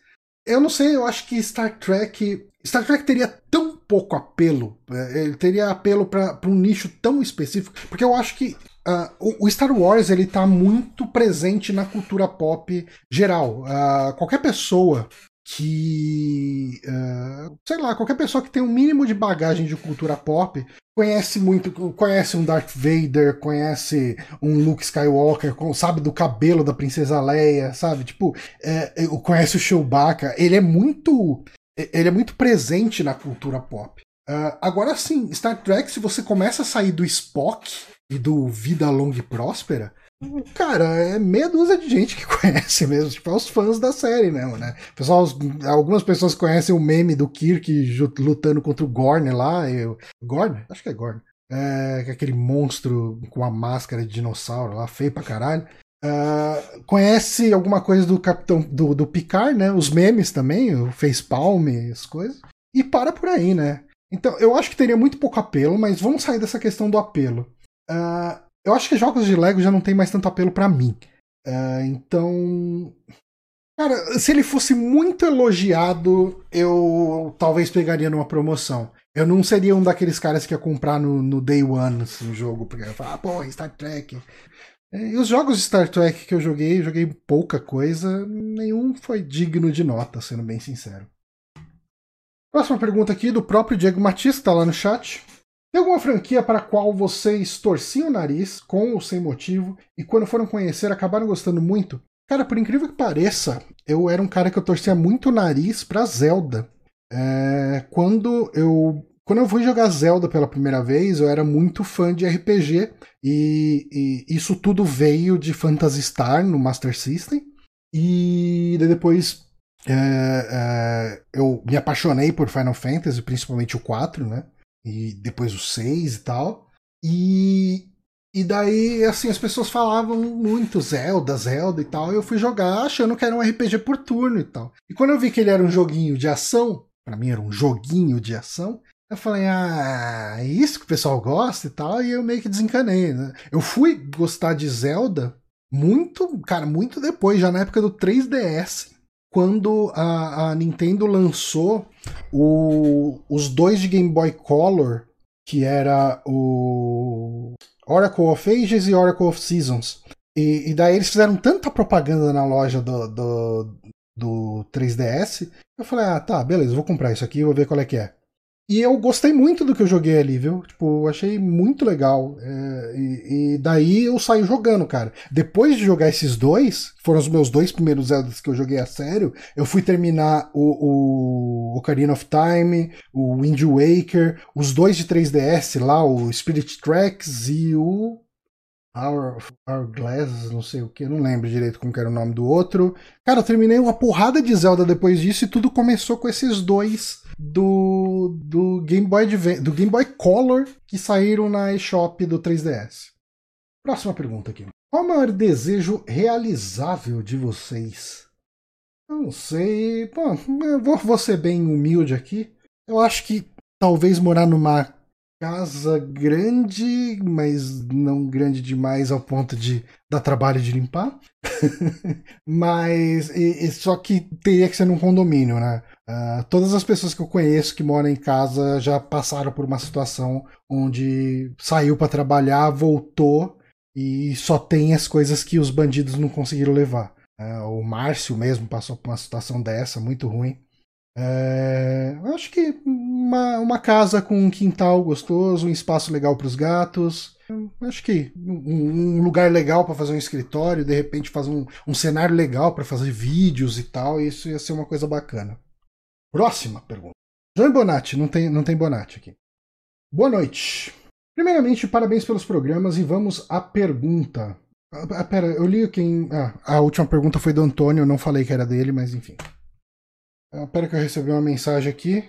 Speaker 1: eu não sei, eu acho que Star Trek Star Trek teria tão pouco apelo, é, ele teria apelo para um nicho tão específico, porque eu acho que uh, o, Star Wars ele está muito presente na cultura pop geral. Uh, qualquer pessoa que, uh, sei lá, qualquer pessoa que tem um mínimo de bagagem de cultura pop conhece muito, conhece um Darth Vader, conhece um Luke Skywalker, sabe do cabelo da princesa Leia, sabe? Tipo, é, conhece o Chewbacca. Ele é muito ele é muito presente na cultura pop. Uh, agora sim, Star Trek, se você começa a sair do Spock e do Vida Longa e Próspera, cara, é meia dúzia de gente que conhece mesmo, tipo, é os fãs da série mesmo, né? Pessoal, algumas pessoas conhecem o meme do Kirk lutando contra o Gorn lá, eu, Gorn? Acho que é Gorn. é, aquele monstro com a máscara de dinossauro lá, feio pra caralho. Uh, conhece alguma coisa do Capitão do, do Picard, né? Os memes também, o Facepalm, as coisas. E para por aí, né? Então, eu acho que teria muito pouco apelo, mas vamos sair dessa questão do apelo. Uh, eu acho que jogos de Lego já não tem mais tanto apelo para mim. Uh, então. Cara, se ele fosse muito elogiado, eu talvez pegaria numa promoção. Eu não seria um daqueles caras que ia comprar no, no Day One assim, o jogo, porque ia falar, ah, pô, Star Trek. É, e os jogos de Star Trek que eu joguei, joguei pouca coisa, nenhum foi digno de nota, sendo bem sincero. Próxima pergunta aqui do próprio Diego Matias, que está lá no chat. Tem alguma franquia para a qual vocês torciam o nariz, com ou sem motivo, e quando foram conhecer acabaram gostando muito? Cara, por incrível que pareça, eu era um cara que eu torcia muito o nariz para Zelda. É, quando eu quando eu fui jogar Zelda pela primeira vez, eu era muito fã de RPG e, e isso tudo veio de Phantasy Star no Master System. E depois é, é, eu me apaixonei por Final Fantasy, principalmente o 4, né? E depois o 6 e tal. E, e daí, assim, as pessoas falavam muito Zelda, Zelda e tal. E eu fui jogar achando que era um RPG por turno e tal. E quando eu vi que ele era um joguinho de ação, para mim era um joguinho de ação, eu falei, ah, é isso que o pessoal gosta e tal, e eu meio que desencanei, né? Eu fui gostar de Zelda muito, cara, muito depois, já na época do 3DS, quando a, a Nintendo lançou o, os dois de Game Boy Color, que era o Oracle of Ages e Oracle of Seasons. E, e daí eles fizeram tanta propaganda na loja do, do, do 3DS, eu falei, ah, tá, beleza, vou comprar isso aqui, vou ver qual é que é. E eu gostei muito do que eu joguei ali, viu? Tipo, achei muito legal. É, e, e, daí eu saí jogando, cara. Depois de jogar esses dois, foram os meus dois primeiros Zeldas que eu joguei a sério, eu fui terminar o, o Ocarina of Time, o Wind Waker, os dois de 3DS lá, o Spirit Tracks e o Our, Hourglass, não sei o que, não lembro direito como era o nome do outro. Cara, eu terminei uma porrada de Zelda depois disso e tudo começou com esses dois do, do Game Boy do Game Boy Color que saíram na eShop do 3DS. Próxima pergunta aqui. Qual o maior desejo realizável de vocês? Eu não sei. Bom, eu vou, vou ser bem humilde aqui. Eu acho que talvez morar numa casa grande, mas não grande demais ao ponto de dar trabalho de limpar. mas e, e, só que teria que ser num condomínio, né? Uh, todas as pessoas que eu conheço que moram em casa já passaram por uma situação onde saiu para trabalhar, voltou e só tem as coisas que os bandidos não conseguiram levar. Uh, o Márcio mesmo passou por uma situação dessa, muito ruim. É, acho que uma, uma casa com um quintal gostoso, um espaço legal para os gatos. Acho que um, um lugar legal para fazer um escritório, de repente fazer um, um cenário legal para fazer vídeos e tal, isso ia ser uma coisa bacana. Próxima pergunta. João Bonatti, não tem, não tem Bonatti aqui. Boa noite. Primeiramente, parabéns pelos programas e vamos à pergunta. Ah, pera, eu li quem. Ah, a última pergunta foi do Antônio, eu não falei que era dele, mas enfim. Ah, pera que eu recebi uma mensagem aqui.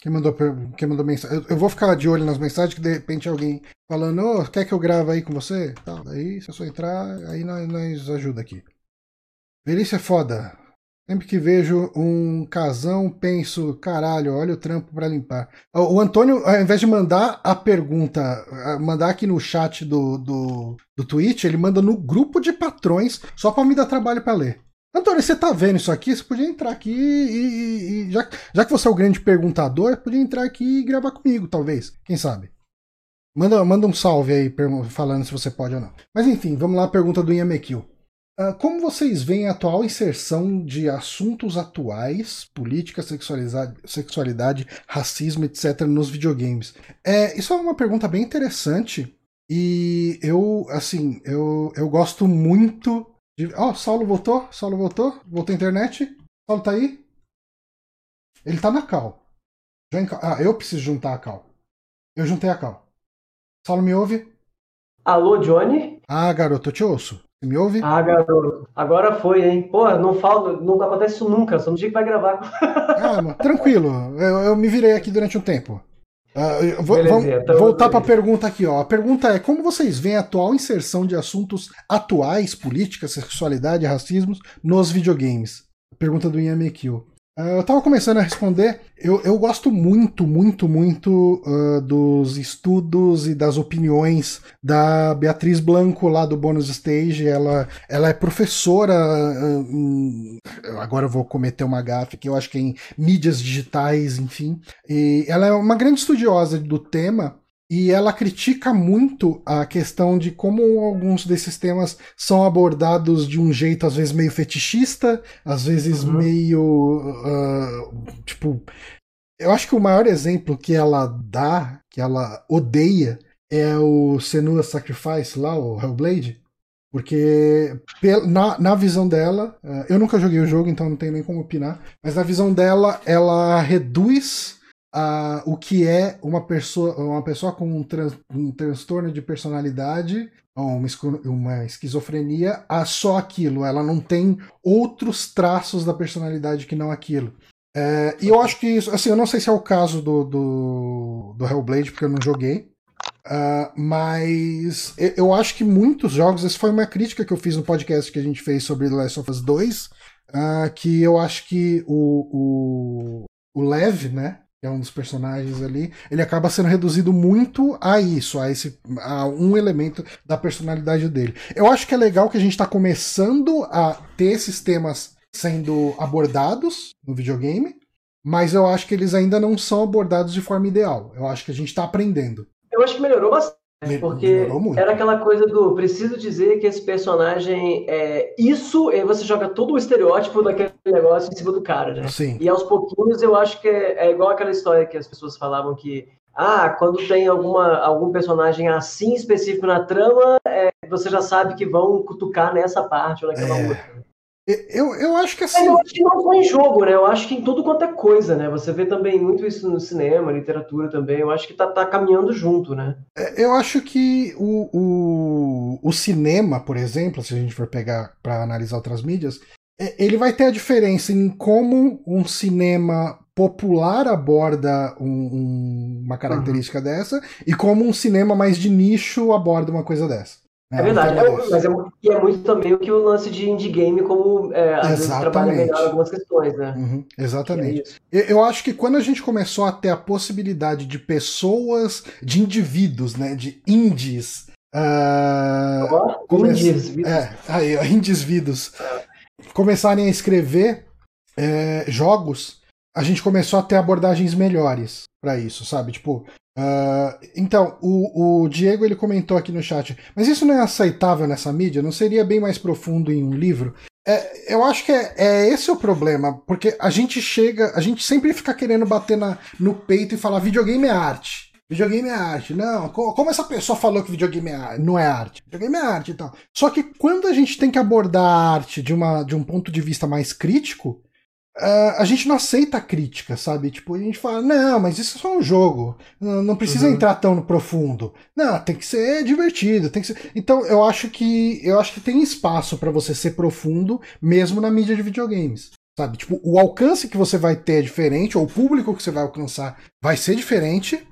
Speaker 1: Quem mandou, quem mandou mensagem? Eu, eu, vou ficar de olho nas mensagens que de repente alguém falando, oh, quer que eu grave aí com você? Tá, daí se eu só entrar, aí nós, nós ajuda aqui. Velhice é foda. Sempre que vejo um casão, penso, caralho, olha o trampo para limpar. O Antônio, ao invés de mandar a pergunta, mandar aqui no chat do, do, do Twitch, ele manda no grupo de patrões, só para me dar trabalho para ler. Antônio, você tá vendo isso aqui? Você podia entrar aqui e. e já, já, que você é o grande perguntador, podia entrar aqui e gravar comigo, talvez. Quem sabe? Manda, manda um salve aí falando se você pode ou não. Mas enfim, vamos lá, pergunta do Yamekil. Uh, como vocês veem a atual inserção de assuntos atuais, política, sexualidade, sexualidade racismo, etc., nos videogames? É, isso é uma pergunta bem interessante. E eu, assim, eu, eu gosto muito Ó, oh, Saulo voltou? Saulo voltou? Voltou a internet? Saulo tá aí? Ele tá na cal. Ah, eu preciso juntar a cal. Eu juntei a cal. Saulo me ouve?
Speaker 2: Alô, Johnny?
Speaker 1: Ah, garoto, eu te ouço. Você me ouve?
Speaker 2: Ah, garoto. Agora foi, hein? Pô, não falo, não acontece isso nunca. Só no dia que vai gravar.
Speaker 1: ah, tranquilo. Eu, eu me virei aqui durante um tempo. Uh, vamos então voltar para a pergunta aqui, ó. A pergunta é: como vocês veem a atual inserção de assuntos atuais, política, sexualidade, racismo, nos videogames? Pergunta do Yamekil. Uh, eu estava começando a responder. Eu, eu gosto muito, muito, muito uh, dos estudos e das opiniões da Beatriz Blanco lá do Bonus Stage. Ela, ela é professora. Uh, em, agora eu vou cometer uma gafe que eu acho que é em mídias digitais, enfim. E ela é uma grande estudiosa do tema e ela critica muito a questão de como alguns desses temas são abordados de um jeito, às vezes, meio fetichista, às vezes uhum. meio. Uh, tipo. Eu acho que o maior exemplo que ela dá, que ela odeia, é o Senua Sacrifice lá, o Hellblade. Porque na, na visão dela, uh, eu nunca joguei o jogo, então não tenho nem como opinar, mas na visão dela, ela reduz o que é uma pessoa, uma pessoa com um, um transtorno de personalidade, uma, uma esquizofrenia, a só aquilo. Ela não tem outros traços da personalidade que não aquilo. É, e eu acho que isso, assim, eu não sei se é o caso do, do, do Hellblade, porque eu não joguei. Uh, mas eu acho que muitos jogos, essa foi uma crítica que eu fiz no podcast que a gente fez sobre The Last of Us 2, uh, ah, que eu acho que o, o, o Lev, né, que é um dos personagens ali, ele acaba sendo reduzido muito a isso, a esse a um elemento da personalidade dele. Eu acho que é legal que a gente está começando a ter esses temas sendo abordados no videogame, mas eu acho que eles ainda não são abordados de forma ideal. Eu acho que a gente está aprendendo.
Speaker 2: Eu acho que melhorou bastante. Porque era aquela coisa do preciso dizer que esse personagem é isso, e você joga todo o estereótipo daquele negócio em cima do cara, né?
Speaker 1: Sim.
Speaker 2: E aos pouquinhos eu acho que é, é igual aquela história que as pessoas falavam que ah, quando tem alguma, algum personagem assim específico na trama, é, você já sabe que vão cutucar nessa parte ou naquela é. outra.
Speaker 1: Eu, eu acho que assim.
Speaker 2: Eu acho que não só em jogo, né? Eu acho que em tudo quanto é coisa, né? Você vê também muito isso no cinema, literatura também. Eu acho que tá, tá caminhando junto, né?
Speaker 1: É, eu acho que o, o, o cinema, por exemplo, se a gente for pegar para analisar outras mídias, é, ele vai ter a diferença em como um cinema popular aborda um, um, uma característica uhum. dessa e como um cinema mais de nicho aborda uma coisa dessa.
Speaker 2: É, é verdade, é, mas é, e é muito também o que o lance de indie game, como é, às vezes trabalha melhor algumas questões, né?
Speaker 1: Uhum, exatamente. É eu acho que quando a gente começou a ter a possibilidade de pessoas, de indivíduos, né, de indies. Uh,
Speaker 2: oh, indies,
Speaker 1: é, aí, indies vidos. Começarem a escrever é, jogos, a gente começou a ter abordagens melhores para isso, sabe? Tipo, Uh, então, o, o, Diego ele comentou aqui no chat, mas isso não é aceitável nessa mídia? Não seria bem mais profundo em um livro? É, eu acho que é, é, esse o problema, porque a gente chega, a gente sempre fica querendo bater na, no peito e falar videogame é arte. Videogame é arte. Não, como essa pessoa falou que videogame é, não é arte? Videogame é arte e então. tal. Só que quando a gente tem que abordar a arte de, uma, de um ponto de vista mais crítico, Uh, a gente não aceita a crítica, sabe? Tipo, a gente fala, não, mas isso é só um jogo. Não, não precisa uhum. entrar tão no profundo. Não, tem que ser divertido, tem que ser. Então, eu acho que eu acho que tem espaço para você ser profundo, mesmo na mídia de videogames. Sabe? Tipo, o alcance que você vai ter é diferente, ou o público que você vai alcançar vai ser diferente,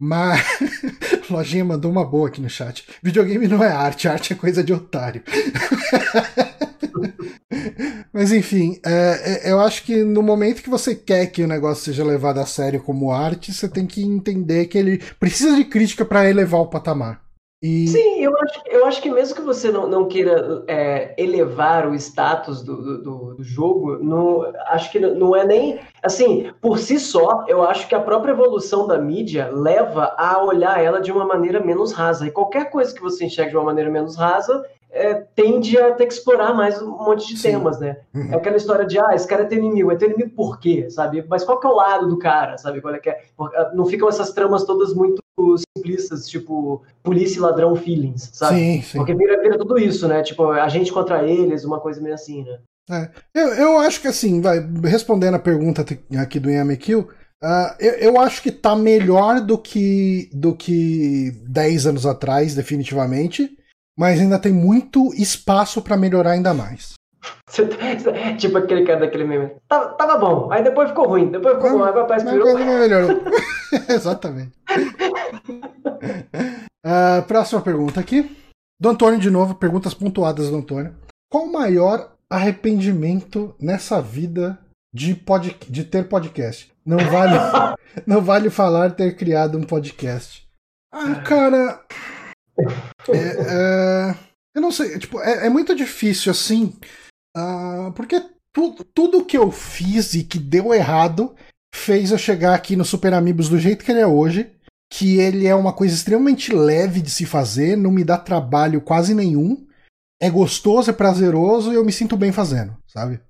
Speaker 1: mas. Lojinha mandou uma boa aqui no chat. Videogame não é arte, arte é coisa de otário. Mas enfim, é, é, eu acho que no momento que você quer que o negócio seja levado a sério como arte, você tem que entender que ele precisa de crítica para elevar o patamar.
Speaker 2: E... Sim, eu acho, eu acho que mesmo que você não, não queira é, elevar o status do, do, do jogo, não, acho que não é nem. Assim, por si só, eu acho que a própria evolução da mídia leva a olhar ela de uma maneira menos rasa. E qualquer coisa que você enxergue de uma maneira menos rasa, é, tende a ter que explorar mais um monte de Sim. temas, né? Uhum. É aquela história de, ah, esse cara é teu inimigo. É teu inimigo por quê, sabe? Mas qual que é o lado do cara, sabe? Qual é que é? Ah, não ficam essas tramas todas muito simplistas, tipo polícia e ladrão feelings, sabe?
Speaker 1: Sim, sim.
Speaker 2: Porque vira, vira tudo isso, né? Tipo, a gente contra eles, uma coisa meio assim, né?
Speaker 1: É. Eu, eu acho que assim, vai, respondendo a pergunta aqui do Yamekil, uh, eu, eu acho que tá melhor do que do que 10 anos atrás, definitivamente mas ainda tem muito espaço para melhorar ainda mais.
Speaker 2: tipo aquele cara daquele meme. Tava, tava bom, aí depois ficou ruim, depois ficou bom, aí papai
Speaker 1: esperou. melhorou. Exatamente. Uh, próxima pergunta aqui. Do Antônio de novo, perguntas pontuadas do Antônio. Qual o maior arrependimento nessa vida de, pod, de ter podcast? Não vale, não vale falar ter criado um podcast. Ah, cara. É, é, eu não sei, tipo, é, é muito difícil assim, uh, porque tu, tudo que eu fiz e que deu errado fez eu chegar aqui no Super Amigos do jeito que ele é hoje, que ele é uma coisa extremamente leve de se fazer, não me dá trabalho quase nenhum, é gostoso, é prazeroso e eu me sinto bem fazendo, sabe?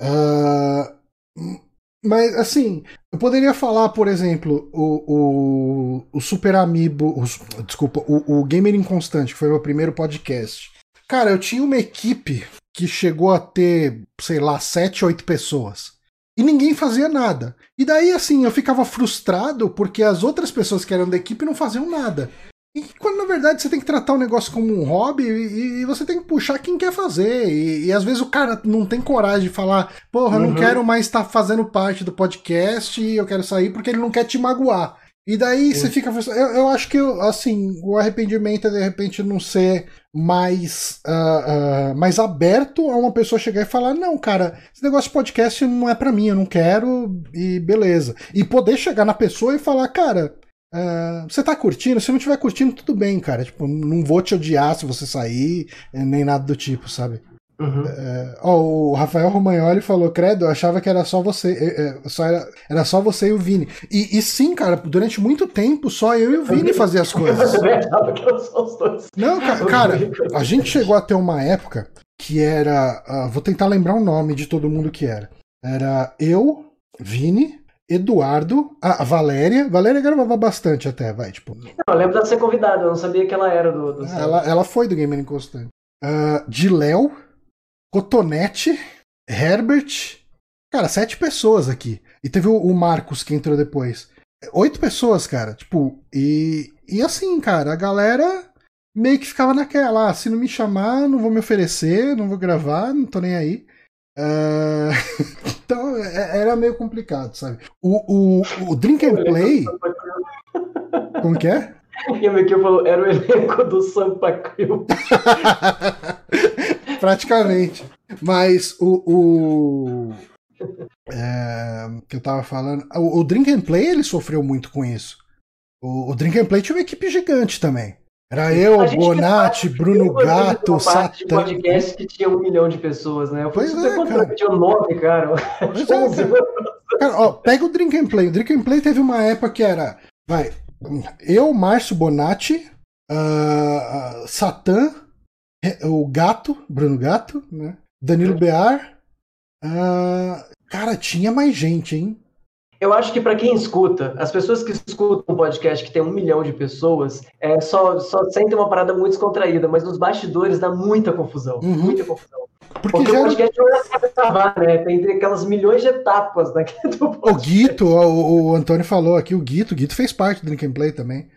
Speaker 1: Uh, mas, assim, eu poderia falar, por exemplo, o, o, o Super Amiibo. O, desculpa, o, o Gamer Inconstante, que foi meu primeiro podcast. Cara, eu tinha uma equipe que chegou a ter, sei lá, sete, oito pessoas. E ninguém fazia nada. E daí, assim, eu ficava frustrado porque as outras pessoas que eram da equipe não faziam nada. E quando na verdade você tem que tratar o negócio como um hobby e, e você tem que puxar quem quer fazer. E, e, às vezes o cara não tem coragem de falar, porra, eu não uhum. quero mais estar fazendo parte do podcast e eu quero sair porque ele não quer te magoar. E daí você fica. Eu, eu acho que, assim, o arrependimento é de repente não ser mais, uh, uh, mais aberto a uma pessoa chegar e falar: não, cara, esse negócio de podcast não é para mim, eu não quero, e beleza. E poder chegar na pessoa e falar: cara, Uh, você tá curtindo? Se não estiver curtindo, tudo bem, cara. Tipo, não vou te odiar se você sair, eh, nem nada do tipo, sabe? Uhum. Uh, oh, o Rafael Romagnoli falou: Credo, eu achava que era só você. Eh, só era, era só você e o Vini. E, e, sim, cara, durante muito tempo só eu e o Vini faziam as coisas. Não, cara, cara, a gente chegou a ter uma época que era. Uh, vou tentar lembrar o nome de todo mundo que era. Era eu, Vini, Eduardo, a Valéria. Valéria gravava bastante até, vai, tipo.
Speaker 2: Não, eu lembro dela ser convidada, eu não sabia que ela era do. do
Speaker 1: ela, ela foi do Gamer Inconstante. Uh, de Léo, Cotonete, Herbert. Cara, sete pessoas aqui. E teve o, o Marcos que entrou depois. Oito pessoas, cara. Tipo, e. E assim, cara, a galera meio que ficava naquela. Ah, se não me chamar, não vou me oferecer, não vou gravar, não tô nem aí. Uh... então é, era meio complicado, sabe? O, o, o Drink and Play. Como que é?
Speaker 2: E o Mikio falou, era o elenco do Sampa Crew.
Speaker 1: Praticamente. Mas o. o é, que eu tava falando. O, o, Drink and Play ele sofreu muito com isso. O, o Drink and Play tinha uma equipe gigante também. Era eu, Bonatti, Bruno Gato, Satã.
Speaker 2: podcast que tinha um milhão de pessoas, né? Eu fui pois é, cara. tinha nove, cara. Pois é,
Speaker 1: cara. ó, pega o Drink and Play. O Drink and Play teve uma época que era, vai, eu, Márcio Bonatti, uh, Satã, o Gato, Bruno Gato, né? Danilo é. Bear. Uh, cara, tinha mais gente, hein?
Speaker 2: Eu acho que para quem escuta, as pessoas que escutam um podcast que tem um milhão de pessoas, é, só, só sentem uma parada muito descontraída, mas nos bastidores dá muita confusão. Uhum. Muita confusão. Porque, Porque já... o podcast não é gravar, né? Tem aquelas milhões de etapas daquele do
Speaker 1: podcast. O Guito, o, o, Antônio falou aqui, o Guito, o Guito fez parte do Drink and Play também.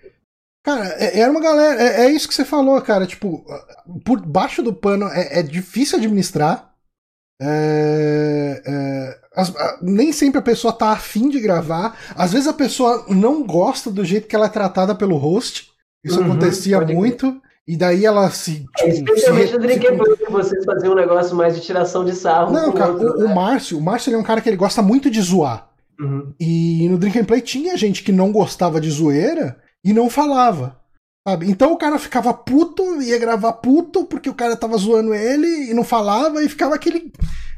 Speaker 1: Cara, é, era uma galera. É, é, isso que você falou, cara. Tipo, por baixo do pano é, é difícil administrar. É, é, as, a, nem sempre a pessoa tá afim de gravar. Às vezes a pessoa não gosta do jeito que ela é tratada pelo host. Isso uhum, acontecia muito. E daí ela se.
Speaker 2: É, tipo, especialmente no Drink se... vocês faziam um negócio mais de tiração de sarro.
Speaker 1: Não, cara, outro, o, né? o, Márcio, o Márcio ele é um cara que ele gosta muito de zoar. Uhum. E no Drink and Play tinha gente que não gostava de zoeira e não falava. Sabe? Então o cara ficava puto, ia gravar puto, porque o cara tava zoando ele e não falava, e ficava aquele.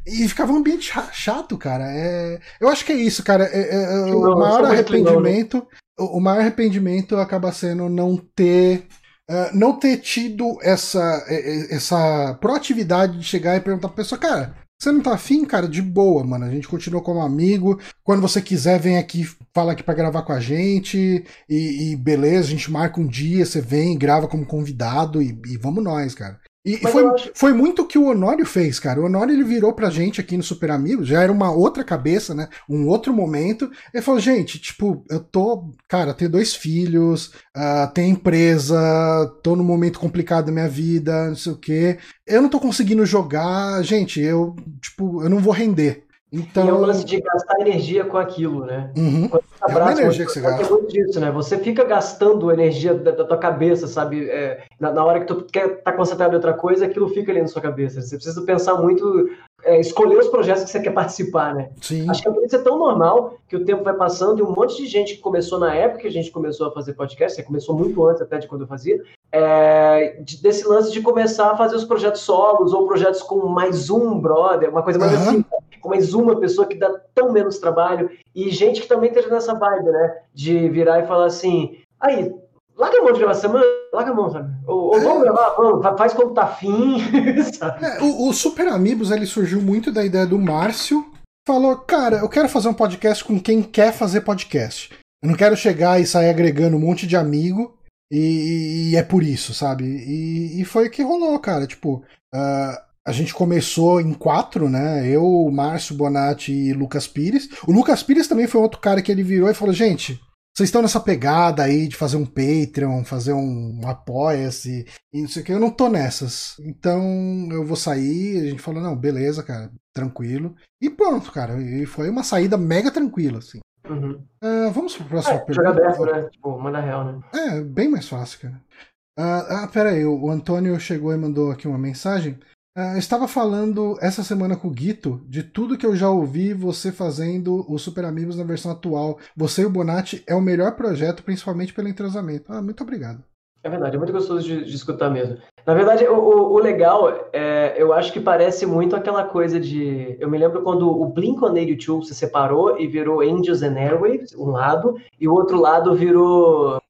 Speaker 1: E ficava um ambiente chato, cara. É... Eu acho que é isso, cara. É, é, é o maior arrependimento. Né? O maior arrependimento acaba sendo não ter. Uh, não ter tido essa, essa proatividade de chegar e perguntar pra pessoa, cara, você não tá afim, cara? De boa, mano. A gente continua como amigo. Quando você quiser, vem aqui, fala aqui para gravar com a gente. E, e, beleza, a gente marca um dia, você vem, grava como convidado e, e vamos nós, cara. E,
Speaker 2: Mas
Speaker 1: foi,
Speaker 2: acho-
Speaker 1: foi muito o que o Honório fez, cara. O Honório ele virou pra gente aqui no Super Amigos, já era uma outra cabeça, né? Um outro momento. Ele falou, gente, tipo, eu tô. Cara, tenho dois filhos, ah, tenho empresa, tô num momento complicado da minha vida, não sei o quê. Eu não tô conseguindo jogar, gente, eu, tipo, eu não vou render. Então.
Speaker 2: E é o lance de gastar energia com aquilo, né?
Speaker 1: Uhum.
Speaker 2: Quando você
Speaker 1: É uma
Speaker 2: abraça
Speaker 1: energia que você
Speaker 2: é
Speaker 1: gasta.
Speaker 2: muito disso, né? Você fica gastando energia da, da tua cabeça, sabe? É, na, na hora que tu quer estar concentrado em outra coisa, aquilo fica ali na sua cabeça. Você precisa pensar muito, é, escolher os projetos que você quer participar, né?
Speaker 1: Sim.
Speaker 2: Acho que isso é tão normal que o tempo vai passando e um monte de gente que começou na época que a gente começou a fazer podcast, você começou muito antes até de quando eu fazia, é, de- desse lance de começar a fazer os projetos solos ou projetos com mais um brother, uma coisa mais
Speaker 1: Aham.
Speaker 2: assim, com mais uma pessoa que dá tão menos trabalho e gente que também esteja nessa vibe, né? De virar e falar assim, aí, larga a mão de gravar semana, larga a mão, sabe? Ou, ou vamos gravar, vamos, fa- faz quando tá afim, sabe?
Speaker 1: É, o, o Super Amigos ele surgiu muito da ideia do Márcio. Falou, cara, eu quero fazer um podcast com quem quer fazer podcast. Eu não quero chegar e sair agregando um monte de amigo e, e é por isso, sabe? E, e foi o que rolou, cara. Tipo, ah, a gente começou em quatro, né? Eu, Márcio Bonatti e Lucas Pires. O Lucas Pires também foi outro cara que ele virou e falou, gente. Vocês estão nessa pegada aí de fazer um Patreon, fazer um, Apoia-se e não sei o que, eu não tô nessas. Então eu vou sair. A gente falou, não, beleza, cara, tranquilo. E pronto, cara. E foi uma saída mega tranquila, assim.
Speaker 2: Uhum.
Speaker 1: Ah, vamos pra próxima
Speaker 2: É, jogar
Speaker 1: pergunta.
Speaker 2: aberto, né? Tipo, manda real, né?
Speaker 1: É, bem mais fácil, cara. Ah, ah, pera aí, o Antônio chegou e mandou aqui uma mensagem. Ah, eu estava falando essa semana com o Guito de tudo que eu já ouvi você fazendo o Super Amigos na versão atual. Você e o Bonatti é o melhor projeto, principalmente pelo entrosamento. Ah, muito obrigado.
Speaker 2: É verdade, é muito gostoso de, de escutar mesmo. Na verdade, o, o- o legal, é, eu acho que parece muito aquela coisa de. Eu me lembro quando o Blink-182 se separou e virou Angels and Airwaves, um lado, e o outro lado virou.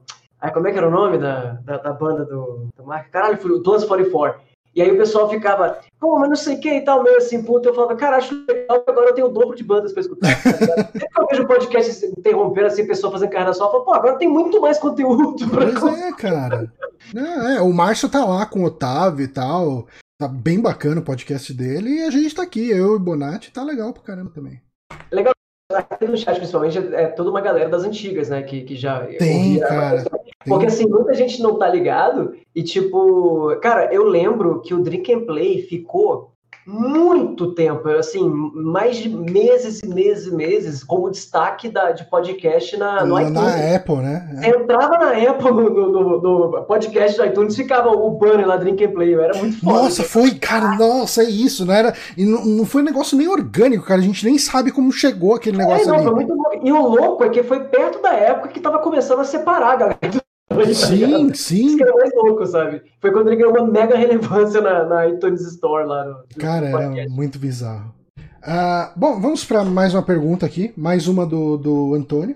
Speaker 2: Ai, como é que era o nome da, da, da banda do, do Mark? Caralho, foi o Plus 44. E aí o pessoal ficava, pô, mas não sei o que e tal, meio assim, puta. Eu falava, cara, acho legal que agora eu tenho o dobro de bandas pra escutar. Sempre que eu vejo podcast interrompendo, assim, pessoa fazendo carreira só, eu falo, pô, agora tem muito mais conteúdo pra
Speaker 1: Pois é, cara. Não, é, o Márcio tá lá com o Otávio e tal. Tá bem bacana o podcast dele. E a gente tá aqui, eu e o Bonatti, tá legal pra caramba também.
Speaker 2: Aqui no chat, principalmente, é toda uma galera das antigas, né? Que, que já.
Speaker 1: Tem,
Speaker 2: ouvia-
Speaker 1: cara.
Speaker 2: Porque assim, muita gente não tá ligado. E tipo, cara, eu lembro que o Drink and Play ficou muito tempo, assim, mais de meses e meses e meses, como destaque da, de podcast na, no
Speaker 1: Na,
Speaker 2: iTunes.
Speaker 1: na Apple, né?
Speaker 2: Você entrava na Apple no, no- no- podcast do iTunes, ficava o banner lá, Drink and Play, era muito foda.
Speaker 1: Nossa, foi, cara, nossa, é isso, não era. E não, não foi um negócio nem orgânico, cara. A gente nem sabe como chegou aquele
Speaker 2: É,
Speaker 1: negócio
Speaker 2: não,
Speaker 1: ali.
Speaker 2: E o louco é que foi perto da época que tava começando a separar a galera. Tá ligado?
Speaker 1: Sim,
Speaker 2: Isso
Speaker 1: sim.
Speaker 2: que era mais louco, sabe? Foi quando ele ganhou uma mega relevância na, na iTunes Store lá no. no
Speaker 1: Cara, era muito bizarro. Ah, bom, vamos para mais uma pergunta aqui, mais uma do, do Antônio.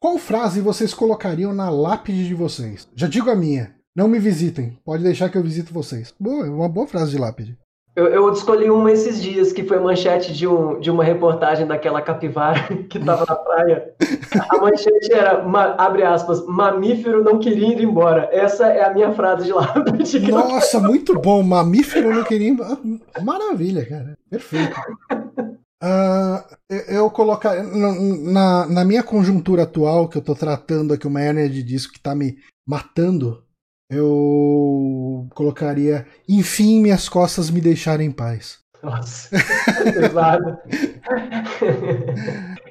Speaker 1: Qual frase vocês colocariam na lápide de vocês? Já digo a minha. Não me visitem. Pode deixar que eu visito vocês. Boa, é uma boa frase de lápide.
Speaker 2: Eu, eu escolhi uma esses dias, que foi manchete de, um, de uma reportagem daquela capivara que tava na praia. A manchete era, ma- abre aspas, mamífero não queria ir embora. Essa é a minha frase de eu-
Speaker 1: Nossa, muito bom. Mamífero não queria. Ah, Maravilha, cara. Perfeito. Ah, eu- eu colocar na, na, minha conjuntura atual, que eu tô tratando aqui uma hernia de disco que tá me matando, eu colocaria enfim minhas costas me deixaram em paz.
Speaker 2: Nossa, pesado.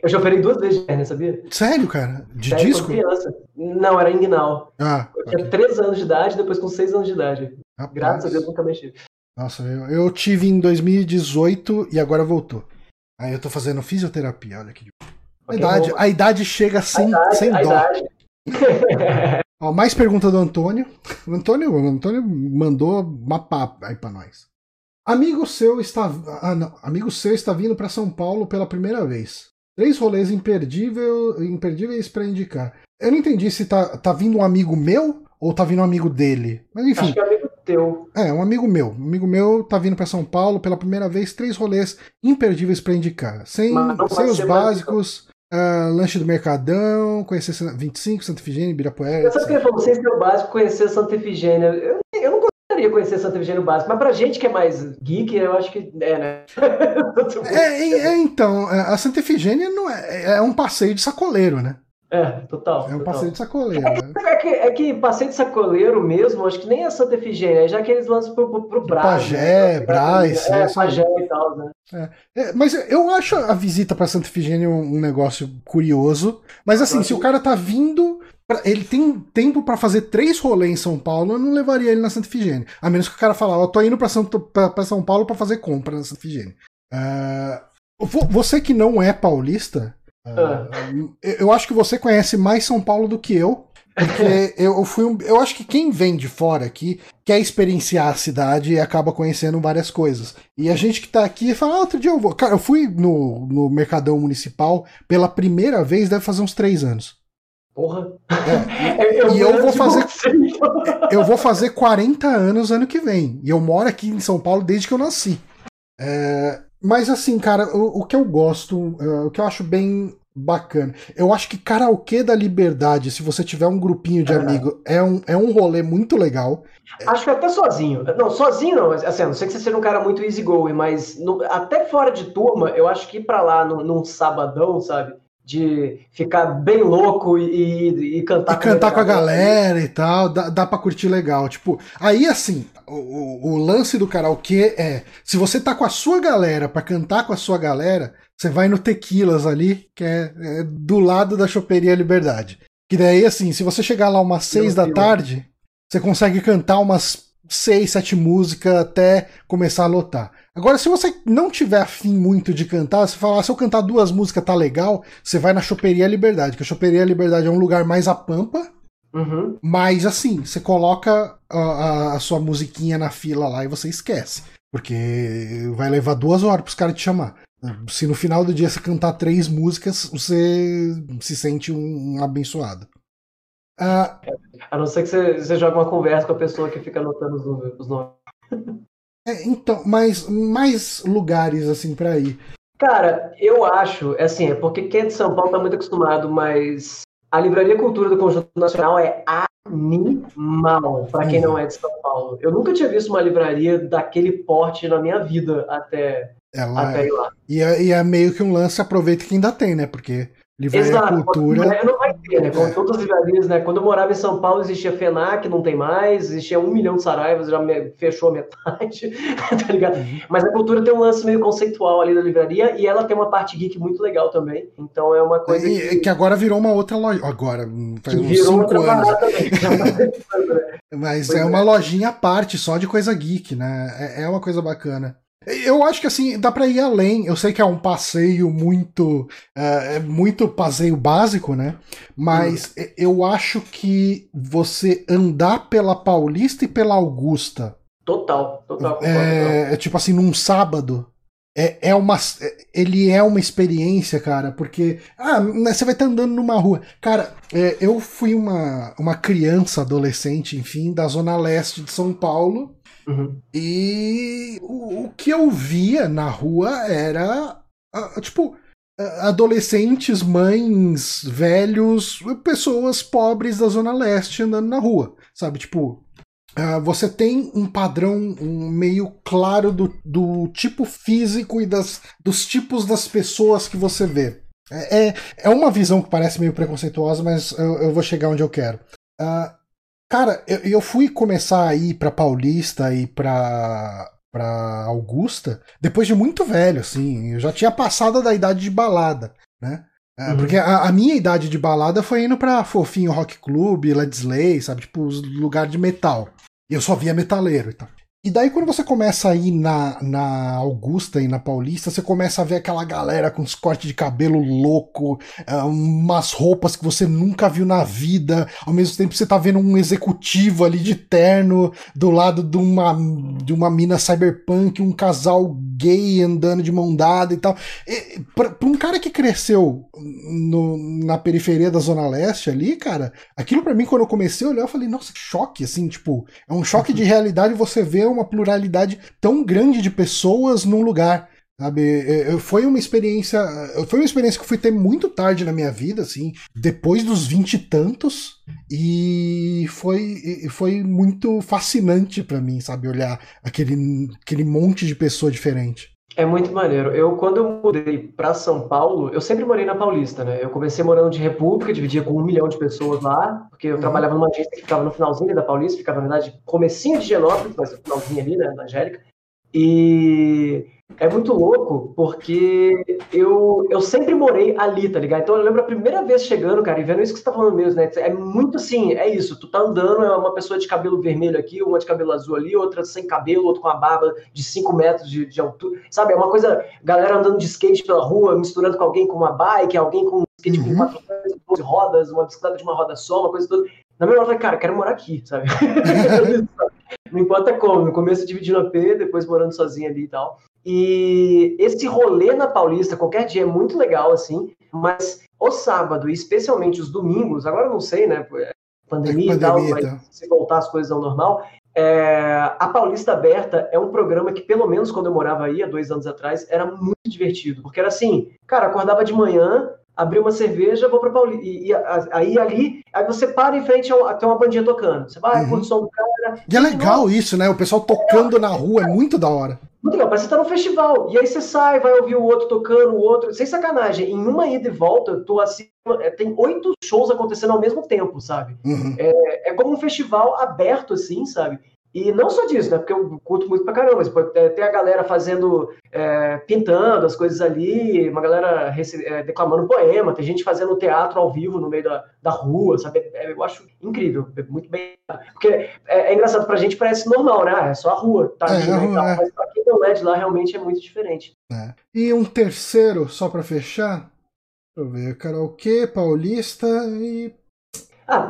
Speaker 2: Eu já operei duas vezes de hernia, sabia?
Speaker 1: Sério, cara? De
Speaker 2: Sério,
Speaker 1: disco?
Speaker 2: criança. Não, era inguinal.
Speaker 1: Ah,
Speaker 2: Eu tinha
Speaker 1: ok.
Speaker 2: 3 anos de idade, depois com 6 anos de idade.
Speaker 1: Rapaz.
Speaker 2: Graças a Deus nunca mexi.
Speaker 1: Nossa, eu, eu tive em 2018 e agora voltou. Aí eu tô fazendo fisioterapia, olha que. A idade, a idade chega sem,
Speaker 2: a idade,
Speaker 1: sem
Speaker 2: a
Speaker 1: dó.
Speaker 2: idade.
Speaker 1: Ó, mais pergunta do Antônio. O Antônio, o Antônio mandou uma papa aí pra nós. Amigo seu está, ah, não, amigo seu está vindo para São Paulo pela primeira vez. Três rolês imperdível, imperdíveis para indicar. Eu não entendi se tá, tá vindo um amigo meu ou tá vindo um amigo dele. Mas enfim,
Speaker 2: Acho que é amigo teu.
Speaker 1: é um amigo meu. Um amigo meu tá vindo para São Paulo pela primeira vez. Três rolês imperdíveis para indicar. Sem, sem os básicos. Ah, lanche do Mercadão, conhecer 25, Santa Efigênia, Ibirapuera.
Speaker 2: Eu sabe o que
Speaker 1: etc.
Speaker 2: ele falou? Sem ser o básico, conhecer Santa Efigênia. Eu, eu não gostaria. deveria conhecer Santa Efigênia básico, mas pra gente que é mais geek, eu acho que é, né?
Speaker 1: é, é, então, a Santa Efigênia não é, é um passeio de sacoleiro, né?
Speaker 2: É, total.
Speaker 1: É um
Speaker 2: total.
Speaker 1: passeio de sacoleiro.
Speaker 2: É que,
Speaker 1: né?
Speaker 2: é, que, é que passeio de sacoleiro mesmo, acho que nem é Santa Efigênia, é já que eles lançam pro, pro, pro Brás.
Speaker 1: Pajé,
Speaker 2: né?
Speaker 1: Brás,
Speaker 2: É,
Speaker 1: essa-
Speaker 2: Pajé e tal, né?
Speaker 1: É, mas eu acho a visita pra Santa Efigênia um, negócio curioso. Mas assim, se o cara tá vindo. pra- ele tem tempo pra fazer três rolês em São Paulo, eu não levaria ele na Santa Efigênia. A menos que o cara falar, eu tô indo pra, Santo, pra, pra São Paulo pra fazer compra na Santa Efigênia. Vo- você que não é paulista, ah, eu- eu acho que você conhece mais São Paulo do que eu. Porque eu fui um, Eu acho que quem vem de fora aqui quer experienciar a cidade e acaba conhecendo várias coisas. E a gente que tá aqui fala, ah, outro dia eu vou. Cara, eu fui no, no Mercadão Municipal pela primeira vez, deve fazer uns três anos.
Speaker 2: Porra.
Speaker 1: É, e eu vou fazer-
Speaker 2: você.
Speaker 1: Eu vou fazer 40 anos ano que vem. E eu moro aqui em São Paulo desde que eu nasci. É, mas assim, cara, o, o que eu gosto, é, o que eu acho bem bacana. Eu acho que karaokê da liberdade, se você tiver um grupinho de
Speaker 2: É.
Speaker 1: amigos, é um, é um rolê muito legal.
Speaker 2: Acho que até sozinho. Não, sozinho não. Assim, a não sei que você seja um cara muito easygoing, mas no- até fora de turma, eu acho que ir pra lá num, num sabadão, sabe? De ficar bem louco e, e, e cantar
Speaker 1: e cantar com a galera e tal, dá, dá pra curtir legal. Tipo, aí assim, o, o- lance do karaokê é: se você tá com a sua galera pra cantar com a sua galera, você vai no Tequilas ali, que é, é do lado da Choperia Liberdade. Que daí, assim, se você chegar lá umas seis da tarde, você consegue cantar umas seis, sete músicas até começar a lotar. Agora, se você não tiver afim muito de cantar, você fala, ah, se eu cantar duas músicas tá legal, você vai na Choperia Liberdade, que a Choperia Liberdade é um lugar mais a pampa,
Speaker 2: Uhum.
Speaker 1: mas assim, você coloca a, a- a sua musiquinha na fila lá e você esquece. Porque vai levar duas horas pros caras te chamar. Se no final do dia você cantar três músicas, você se sente um, um abençoado. Ah,
Speaker 2: A não ser que você, você jogue uma conversa com a pessoa que fica anotando os, números- os nomes.
Speaker 1: é, então, mas mais lugares assim pra ir.
Speaker 2: Cara, eu acho, é assim, é porque quem é de São Paulo tá muito acostumado, mas a Livraria Cultura do Conjunto Nacional é animal pra quem não é de São Paulo. Eu nunca tinha visto uma livraria daquele porte na minha vida até,
Speaker 1: Ela
Speaker 2: até
Speaker 1: é,
Speaker 2: ir lá.
Speaker 1: e, é, e é meio que um lance, aproveita que ainda tem, né? Porque Livraria
Speaker 2: Exato,
Speaker 1: Cultura.
Speaker 2: não vai ter, né? Como
Speaker 1: É.
Speaker 2: todas as livrarias, né? Quando eu morava em São Paulo, existia FENAC, não tem mais, existia um milhão de Saraivas, já me- fechou a metade, tá ligado?
Speaker 1: Uhum.
Speaker 2: Mas a cultura tem um lance meio conceitual ali da livraria e ela tem uma parte geek muito legal também. Então é uma coisa
Speaker 1: E-
Speaker 2: que,
Speaker 1: que agora virou uma outra loja. Agora, faz
Speaker 2: que
Speaker 1: uns
Speaker 2: virou
Speaker 1: cinco
Speaker 2: outra
Speaker 1: anos. Mas
Speaker 2: Pois
Speaker 1: é
Speaker 2: é.
Speaker 1: uma lojinha à parte, só de coisa geek, né? É, é uma coisa bacana. Eu acho que assim, dá pra ir além. Eu sei que é um passeio muito. É é muito passeio básico, né? Mas
Speaker 2: Hum.
Speaker 1: eu acho que você andar pela Paulista e pela Augusta,
Speaker 2: Total, total.
Speaker 1: é, é tipo assim, num sábado. É, é uma, é- ele é uma experiência, cara, porque ah, né, você vai estar andando numa rua. Cara, é, eu fui uma, uma criança, adolescente, enfim, da zona leste de São Paulo,
Speaker 2: Uhum.
Speaker 1: e o, o que eu via na rua era, tipo, adolescentes, mães, velhos, pessoas pobres da zona leste andando na rua, sabe? Tipo, ah, você tem um padrão um meio claro do, do tipo físico e das, dos tipos das pessoas que você vê. É, é, é uma visão que parece meio preconceituosa, mas eu, eu vou chegar onde eu quero. Ah, cara, eu, eu fui começar a ir pra Paulista e pra, pra Augusta depois de muito velho, assim. Eu já tinha passado da idade de balada, né? É,
Speaker 2: Uhum.
Speaker 1: Porque a, a minha idade de balada foi indo pra Fofinho Rock Club, Led Slay, sabe? Tipo, os lugares de metal. E eu só via metaleiro e tal. E daí, quando você começa a ir na, na Augusta e na Paulista, você começa a ver aquela galera com os cortes de cabelo louco, ah, umas roupas que você nunca viu na vida. Ao mesmo tempo, você tá vendo um executivo ali de terno do lado de uma, de uma mina cyberpunk, um casal gay andando de mão dada e tal. E, pra, pra um cara que cresceu no- na periferia da Zona Leste ali, cara, aquilo pra mim, quando eu comecei a olhar, eu falei, nossa, que choque, assim, tipo, é um choque de realidade você ver uma pluralidade tão grande de pessoas num lugar. Sabe, é, é, foi uma experiência. Foi uma experiência que eu fui ter muito tarde na minha vida, assim, depois dos vinte e tantos, e foi, foi muito fascinante para mim, sabe, olhar aquele, aquele monte de pessoa diferente.
Speaker 2: É muito maneiro. Eu, quando eu mudei para São Paulo, eu sempre morei na Paulista, né? Eu comecei morando de República, dividia com um milhão de pessoas lá, porque eu uhum. trabalhava numa agência que ficava no finalzinho da Paulista, ficava, na verdade, comecinho de Genópolis, mas no finalzinho ali, né, na Angélica. E é muito louco, porque eu, eu sempre morei ali, tá ligado? Então eu lembro a primeira vez chegando, cara, e vendo isso que você tá falando mesmo, né? É muito assim, é isso, tu tá andando, é uma pessoa de cabelo vermelho aqui, uma de cabelo azul ali, outra sem cabelo, outra com a barba de 5 metros de, de altura, sabe? É uma coisa, galera andando de skate pela rua, misturando com alguém com uma bike, alguém com um skate uhum. com 4 rodas, uma bicicleta de uma roda só, uma coisa toda. Na minha hora eu falei, cara, quero morar aqui, sabe? Não importa como, no começo dividindo a P, depois morando sozinho ali e tal. E esse rolê na Paulista, qualquer dia, é muito legal, assim, mas o sábado, e especialmente os domingos, agora eu não sei, né? Pandemia, é pandemia e tal, mas tá. se voltar as coisas ao normal. É, a Paulista Aberta é um programa que, pelo menos quando eu morava aí, há dois anos atrás, era muito divertido. Porque era assim, cara, acordava de manhã, abri uma cerveja, vou pra Paulista. E, e, aí ali, aí você para em frente a tem uma bandinha tocando. Você vai, uhum. curte o som do cara.
Speaker 1: E é legal isso, né? O pessoal tocando é, na rua, é muito da hora.
Speaker 2: Muito legal, parece que você tá no festival. E aí você sai, vai ouvir o outro tocando, o outro. Sem sacanagem, em uma ida e volta, eu tô assim. Tem oito shows acontecendo ao mesmo tempo, sabe? Uhum. É, é como um festival aberto, assim, sabe? E não só disso, né? Porque eu curto muito pra caramba, mas pode ter a galera fazendo, é, pintando as coisas ali, uma galera é, declamando poema, tem gente fazendo teatro ao vivo no meio da, da rua, sabe? É, eu acho incrível, é muito bem. Porque é, é, engraçado, pra gente parece normal, né? Ah, é só a rua, tá? É, né, rua, mas pra quem não é de lá, realmente é muito diferente.
Speaker 1: E um terceiro, só pra fechar, deixa eu ver, karaokê, paulista e
Speaker 2: ah,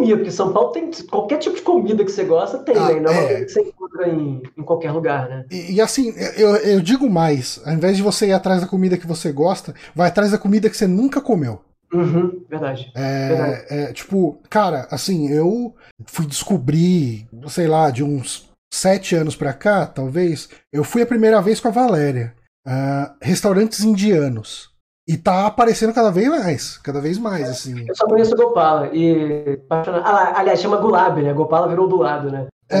Speaker 2: comida, porque São Paulo tem qualquer tipo de comida que você gosta, tem, ah, né? Não é que você encontra em, em qualquer lugar, né?
Speaker 1: E, e, assim, eu, eu digo mais, ao invés de você ir atrás da comida que você gosta, vai atrás da comida que você nunca comeu.
Speaker 2: Uhum, verdade.
Speaker 1: É,
Speaker 2: verdade.
Speaker 1: É, tipo, cara, assim, eu fui descobrir, sei lá, de uns sete anos pra cá, talvez, eu fui a primeira vez com a Valéria. Uh, restaurantes indianos. E tá aparecendo cada vez mais, cada vez mais, assim.
Speaker 2: Eu só conheço Gopala. E. Ah, aliás, chama Gulab, né? Gopala virou do lado, né?
Speaker 1: Tá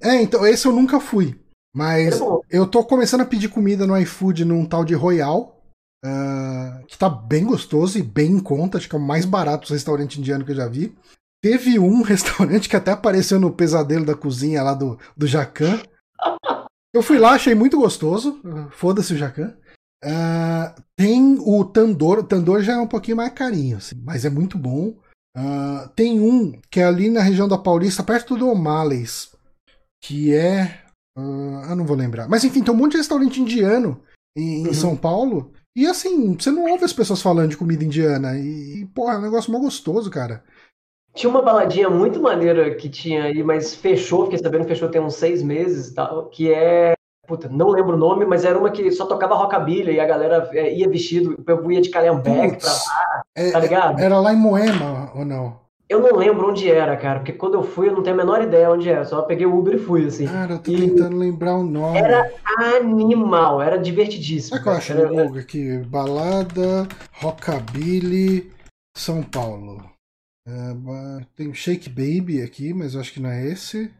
Speaker 1: é, é, então, esse eu nunca fui. Mas é eu tô começando a pedir comida no iFood num tal de Royal. Uh, que tá bem gostoso e bem em conta. Acho que é o mais barato restaurante indiano que eu já vi. Teve um restaurante que até apareceu no pesadelo da cozinha lá do, do Jacan. Eu fui lá, achei muito gostoso. Foda-se o Jacan. Uh, tem o Tandor, o Tandor já é um pouquinho mais carinho, assim, mas é muito bom. Uh, tem um que é ali na região da Paulista, perto do O'Malley's, que é. Uh, eu não vou lembrar. Mas enfim, tem um monte de restaurante indiano em, uhum. em, São Paulo. E assim, você não ouve as pessoas falando de comida indiana. E, porra, é um negócio mó gostoso, cara.
Speaker 2: Tinha uma baladinha muito maneira que tinha aí, mas fechou, fiquei sabendo que fechou tem uns seis meses e tal, que é Puta, não lembro o nome, mas era uma que só tocava rockabilly e a galera é, ia vestido, eu ia de calhambeque pra lá, é, tá ligado?
Speaker 1: Era lá em Moema ou não?
Speaker 2: Eu não lembro onde era, cara, porque quando eu fui eu não tenho a menor ideia onde era, só peguei o Uber e fui, assim.
Speaker 1: Cara, eu tô e tentando lembrar o nome.
Speaker 2: Era animal, era divertidíssimo.
Speaker 1: É que eu acho era... logo aqui, balada, rockabilly, São Paulo. É, tem Shake Baby aqui, mas eu acho que não é esse.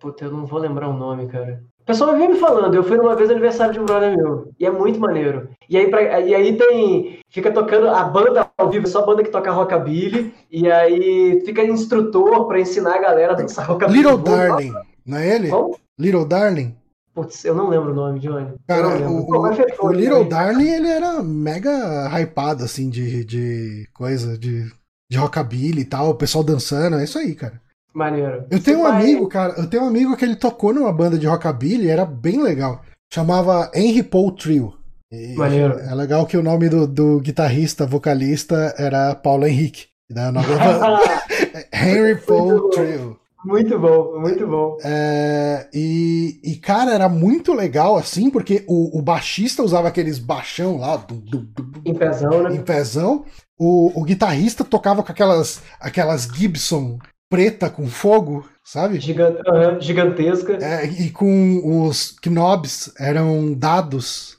Speaker 2: Puta, eu não vou lembrar o nome, cara pessoal vinha me falando, eu fui numa vez aniversário de um brother meu, e é muito maneiro. E aí, pra, e aí tem. Fica tocando a banda ao vivo, é só banda que toca rockabilly, e aí fica instrutor para ensinar a galera a dançar rockabilly.
Speaker 1: Little Darling, não é ele? Como? Little Darling?
Speaker 2: Putz, eu não lembro o nome, Johnny.
Speaker 1: Cara, o, o, o Little Darling, ele era mega hypado, assim, de, de coisa, de, de rockabilly e tal, o pessoal dançando, é isso aí, cara.
Speaker 2: Maneiro.
Speaker 1: Eu tenho Você um vai... amigo, cara, eu tenho um amigo que ele tocou numa banda de rockabilly, era bem legal. Chamava Henry Paul Trio. E Maneiro. É legal que o nome do, do guitarrista, vocalista, era Paulo Henrique. Né? Henry Paul Trio.
Speaker 2: Muito bom, muito bom.
Speaker 1: É, e, e, cara, era muito legal assim, porque o, o baixista usava aqueles baixão lá. Do, do,
Speaker 2: do, em pezão, né?
Speaker 1: Em pezão. O, o guitarrista tocava com aquelas, aquelas Gibson preta com fogo, sabe?
Speaker 2: Gigante, uhum, gigantesca.
Speaker 1: É, e com os knobs eram dados.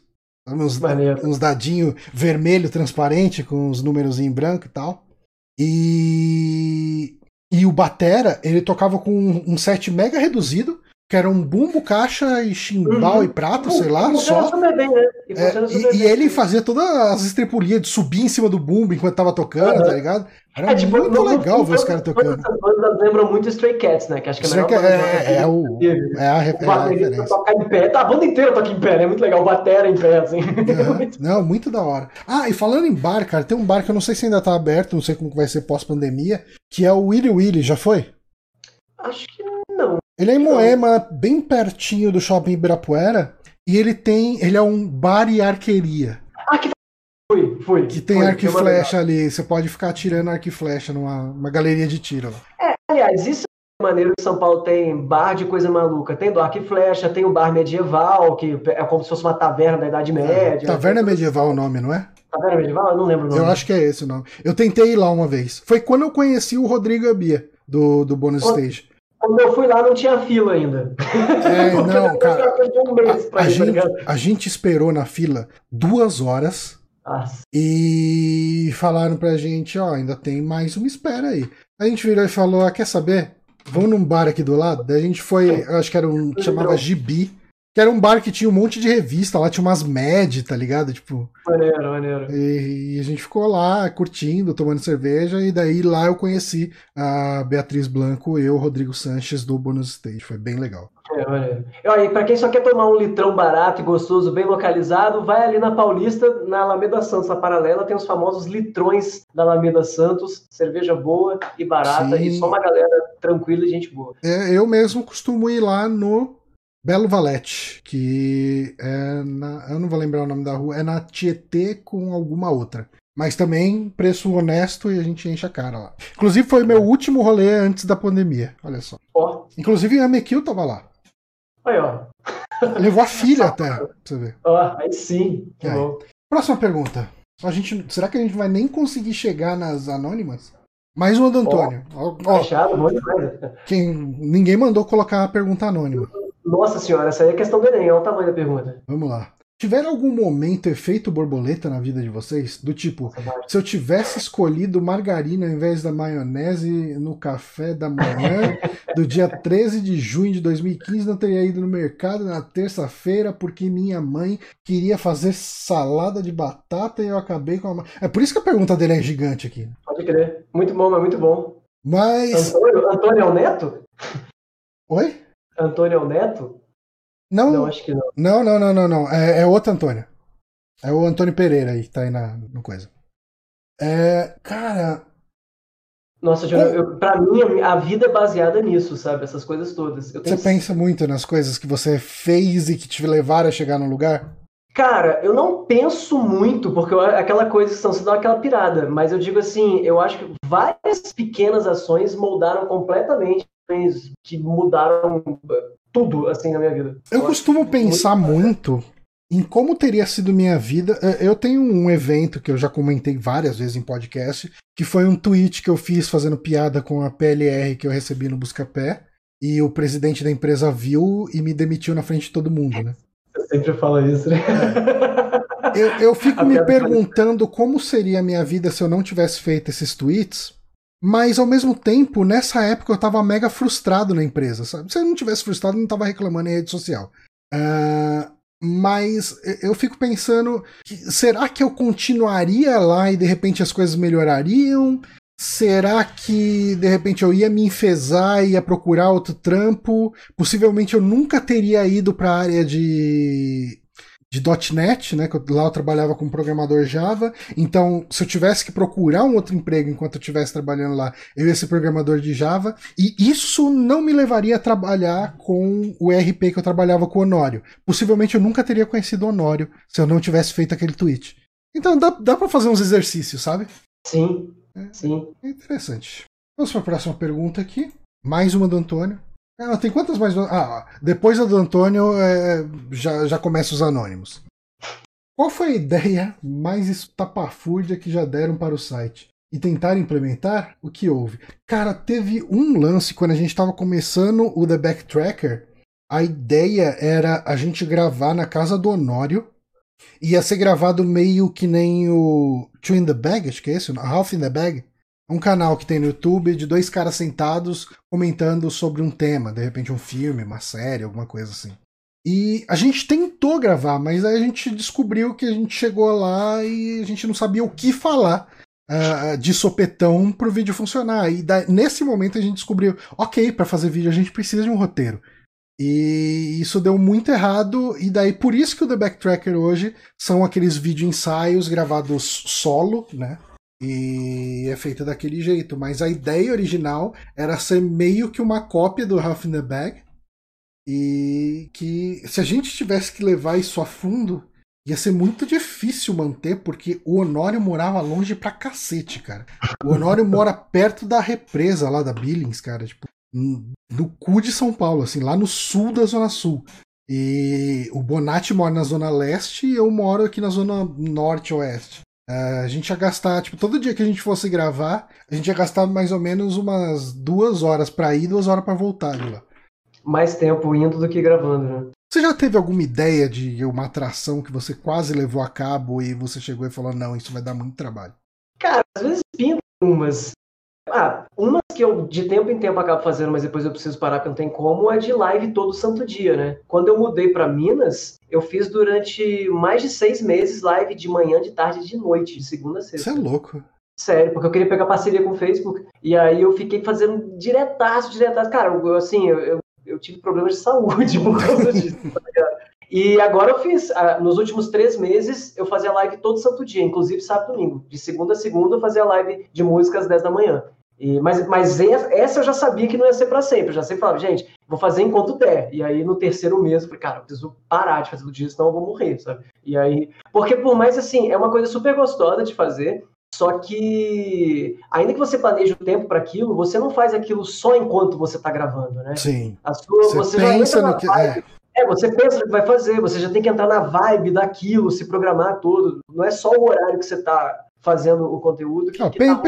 Speaker 1: Uns, uns dadinhos vermelho transparente com os números em branco e tal. E. E o Batera, ele tocava com um set mega reduzido, que era um bumbo, caixa e chimbal uhum. e prata, sei lá, só. Bem, né? E, é, e, e ele fazia todas as estripulias de subir em cima do bumbo enquanto tava tocando, uhum. tá ligado? Era é, tipo, muito no, legal no, ver os caras tocando. Essas
Speaker 2: bandas lembram muito Stray Cats, né? Que acho que é a melhor
Speaker 1: é, é, é, o, é a,
Speaker 2: é a referência. Tocar em pé. Tá, a banda inteira toca em pé, né? Muito legal. Batera em pé, assim.
Speaker 1: Uhum. não, muito da hora. Ah, e falando em bar, cara, tem um bar que eu não sei se ainda tá aberto, não sei como vai ser pós-pandemia, que é o Willy Willy, já foi?
Speaker 2: Acho que.
Speaker 1: Ele é em Moema, bem pertinho do shopping Ibirapuera, e ele tem. Ele é um bar e arqueria.
Speaker 2: Ah, que Fui, fui.
Speaker 1: Que tem arco e flecha ali. Você pode ficar atirando arco e flecha numa galeria de tiro.
Speaker 2: É, aliás, isso é maneiro que São Paulo tem bar de coisa maluca. Tem do arco e flecha, tem o bar medieval, que é como se fosse uma taverna da Idade Média.
Speaker 1: taverna medieval é o nome, não é?
Speaker 2: Taverna medieval? Eu não lembro o nome.
Speaker 1: Eu acho que é esse o nome. Eu tentei ir lá uma vez. Foi quando eu conheci o Rodrigo Abia, do, do Bonus quando, Stage.
Speaker 2: Quando eu fui lá, não tinha fila ainda.
Speaker 1: É, não, cara. Um a, a, gente, a gente esperou na fila duas horas
Speaker 2: nossa.
Speaker 1: E falaram pra gente, ó, ainda tem mais uma espera aí. A gente virou e falou, ah, quer saber? Vamos num bar aqui do lado? Daí a gente foi, acho que era um, chamava Gibi, que era um bar que tinha um monte de revista, lá tinha umas med, tá ligado? Tipo.
Speaker 2: Maneiro, maneiro.
Speaker 1: E, e, a gente ficou lá curtindo, tomando cerveja, e daí lá eu conheci a Beatriz Blanco e o Rodrigo Sanches do Bonus Stage. Foi bem legal.
Speaker 2: É, olha. Olha, para quem só quer tomar um litrão barato e gostoso, bem localizado, vai ali na Paulista, na Alameda Santos, na paralela, tem os famosos litrões da Alameda Santos, cerveja boa e barata, Sim. e só uma galera tranquila e gente boa.
Speaker 1: É, eu mesmo costumo ir lá no Belo Valete, que é na, eu não vou lembrar o nome da rua, é na Tietê com alguma outra. Mas também preço honesto e a gente enche a cara lá. Inclusive foi meu último rolê antes da pandemia. Olha só.
Speaker 2: Oh.
Speaker 1: Inclusive a Mekil tava lá.
Speaker 2: Aí, ó.
Speaker 1: Levou a filha até, pra você ver.
Speaker 2: Ó, aí sim.
Speaker 1: Que bom. Próxima pergunta. A gente, será que a gente vai nem conseguir chegar nas anônimas? Mais uma do Antônio.
Speaker 2: Ó, ó, Fechado,
Speaker 1: quem, ninguém mandou colocar a pergunta anônima.
Speaker 2: Nossa senhora, essa aí é questão do Enem, olha o tamanho da pergunta.
Speaker 1: Vamos lá. Tiveram algum momento efeito borboleta na vida de vocês? Do tipo, se eu tivesse escolhido margarina ao invés da maionese no café da manhã do dia 13 de junho de 2015, não teria ido no mercado na terça-feira porque minha mãe queria fazer salada de batata e eu acabei com a. É por isso que a pergunta dele é gigante aqui.
Speaker 2: Pode crer. Muito bom, mas muito bom.
Speaker 1: Mas.
Speaker 2: Antônio, Antônio é o neto?
Speaker 1: Oi?
Speaker 2: Antônio é o neto?
Speaker 1: Não,
Speaker 2: não, acho que não.
Speaker 1: Não, não, não, não, não. É, é outro Antônio. É o Antônio Pereira aí que tá aí na no coisa. É, cara.
Speaker 2: Nossa, Júnior, eu, pra mim a vida é baseada nisso, sabe? Essas coisas todas.
Speaker 1: Você pensa muito nas coisas que você fez e que te levaram a chegar no lugar?
Speaker 2: Cara, eu não penso muito, porque eu, aquela coisa que você dá aquela pirada, mas eu digo assim, eu acho que várias pequenas ações moldaram completamente, que mudaram tudo assim na minha vida.
Speaker 1: Eu, eu costumo pensar muito, muito em como teria sido minha vida. É, eu tenho um evento que eu já comentei várias vezes em podcast, que foi um tweet que eu fiz fazendo piada com a PLR que eu recebi no Buscapé. E o presidente da empresa viu e me demitiu na frente de todo mundo, né?
Speaker 2: Você sempre fala isso, né?
Speaker 1: É. Eu, eu fico me perguntando como seria a minha vida se eu não tivesse feito esses tweets. Mas ao mesmo tempo, nessa época eu tava mega frustrado na empresa, sabe? Se eu não tivesse frustrado, eu não tava reclamando em rede social. Uh, mas eu fico pensando, será que eu continuaria lá e de repente as coisas melhorariam? Será que de repente eu ia me enfesar e ia procurar outro trampo? Possivelmente eu nunca teria ido para a área de de .NET, né? Eu, lá eu trabalhava como programador Java. Então, se eu tivesse que procurar um outro emprego enquanto eu estivesse trabalhando lá, eu ia ser programador de Java. E isso não me levaria a trabalhar com o ERP que eu trabalhava com o Honório. Possivelmente eu nunca teria conhecido o Honório se eu não tivesse feito aquele tweet. Então dá, dá para fazer uns exercícios, sabe?
Speaker 2: Sim. É, sim.
Speaker 1: É interessante. Vamos para a próxima pergunta aqui. Mais uma do Antônio. Ah, tem quantas mais. Ah, depois da do Antônio, é, já, já começa os anônimos. Qual foi a ideia mais estapafúrdia que já deram para o site? E tentaram implementar? O que houve? Cara, teve um lance quando a gente estava começando o The Backtracker. A ideia era a gente gravar na casa do Honório, Ia ser gravado meio que nem o Two in the Bag, acho que é esse, Half in the Bag. Um canal que tem no YouTube de dois caras sentados comentando sobre um tema, de repente um filme, uma série, alguma coisa assim. E a gente tentou gravar, mas aí a gente descobriu que a gente chegou lá e a gente não sabia o que falar uh, de sopetão para o vídeo funcionar. E da, nesse momento a gente descobriu, ok, para fazer vídeo a gente precisa de um roteiro. E isso deu muito errado, e daí por isso que o The Backtracker hoje são aqueles vídeo ensaios gravados solo, né? E é feito daquele jeito. Mas a ideia original era ser meio que uma cópia do Half in the Bag. E que se a gente tivesse que levar isso a fundo, ia ser muito difícil manter, porque o Honório morava longe pra cacete, cara. O Honório mora perto da represa lá da Billings, cara. Tipo, no cu de São Paulo, assim, lá no sul da Zona Sul. E o Bonatti mora na Zona Leste e eu moro aqui na Zona Norte-Oeste. Uh, a gente ia gastar, tipo, todo dia que a gente fosse gravar, a gente ia gastar mais ou menos umas duas horas para ir, duas horas para voltar de lá.
Speaker 2: Mais tempo indo do que gravando, né?
Speaker 1: Você já teve alguma ideia de uma atração que você quase levou a cabo e você chegou e falou, não, isso vai dar muito trabalho?
Speaker 2: Cara, às vezes pintam umas. Ah, uma que eu de tempo em tempo acabo fazendo, mas depois eu preciso parar porque não tem como, é de live todo santo dia, né? Quando eu mudei para Minas, eu fiz durante mais de seis meses live de manhã, de tarde e de noite, de segunda a sexta.
Speaker 1: Você é louco.
Speaker 2: Sério, porque eu queria pegar parceria com o Facebook. E aí eu fiquei fazendo diretaço, diretaço. Cara, eu, assim, eu, eu, eu tive problemas de saúde por causa disso, tá ligado? E agora eu fiz, nos últimos três meses, eu fazia live todo santo dia, inclusive sábado e domingo. De segunda a segunda eu fazia live de música às 10 da manhã. E, mas, mas essa eu já sabia que não ia ser para sempre. Eu já sempre falava, gente, vou fazer enquanto der. E aí no terceiro mês, eu falei, cara, eu preciso parar de fazer tudo isso, senão eu vou morrer, sabe? E aí. Porque por mais assim, é uma coisa super gostosa de fazer. Só que, ainda que você planeje o tempo para aquilo, você não faz aquilo só enquanto você está gravando, né?
Speaker 1: Sim.
Speaker 2: A sua, você, você pensa no que. Vibe, é. é, você pensa no que vai fazer, você já tem que entrar na vibe daquilo, se programar tudo. Não é só o horário que você está fazendo o conteúdo que,
Speaker 1: não, que tá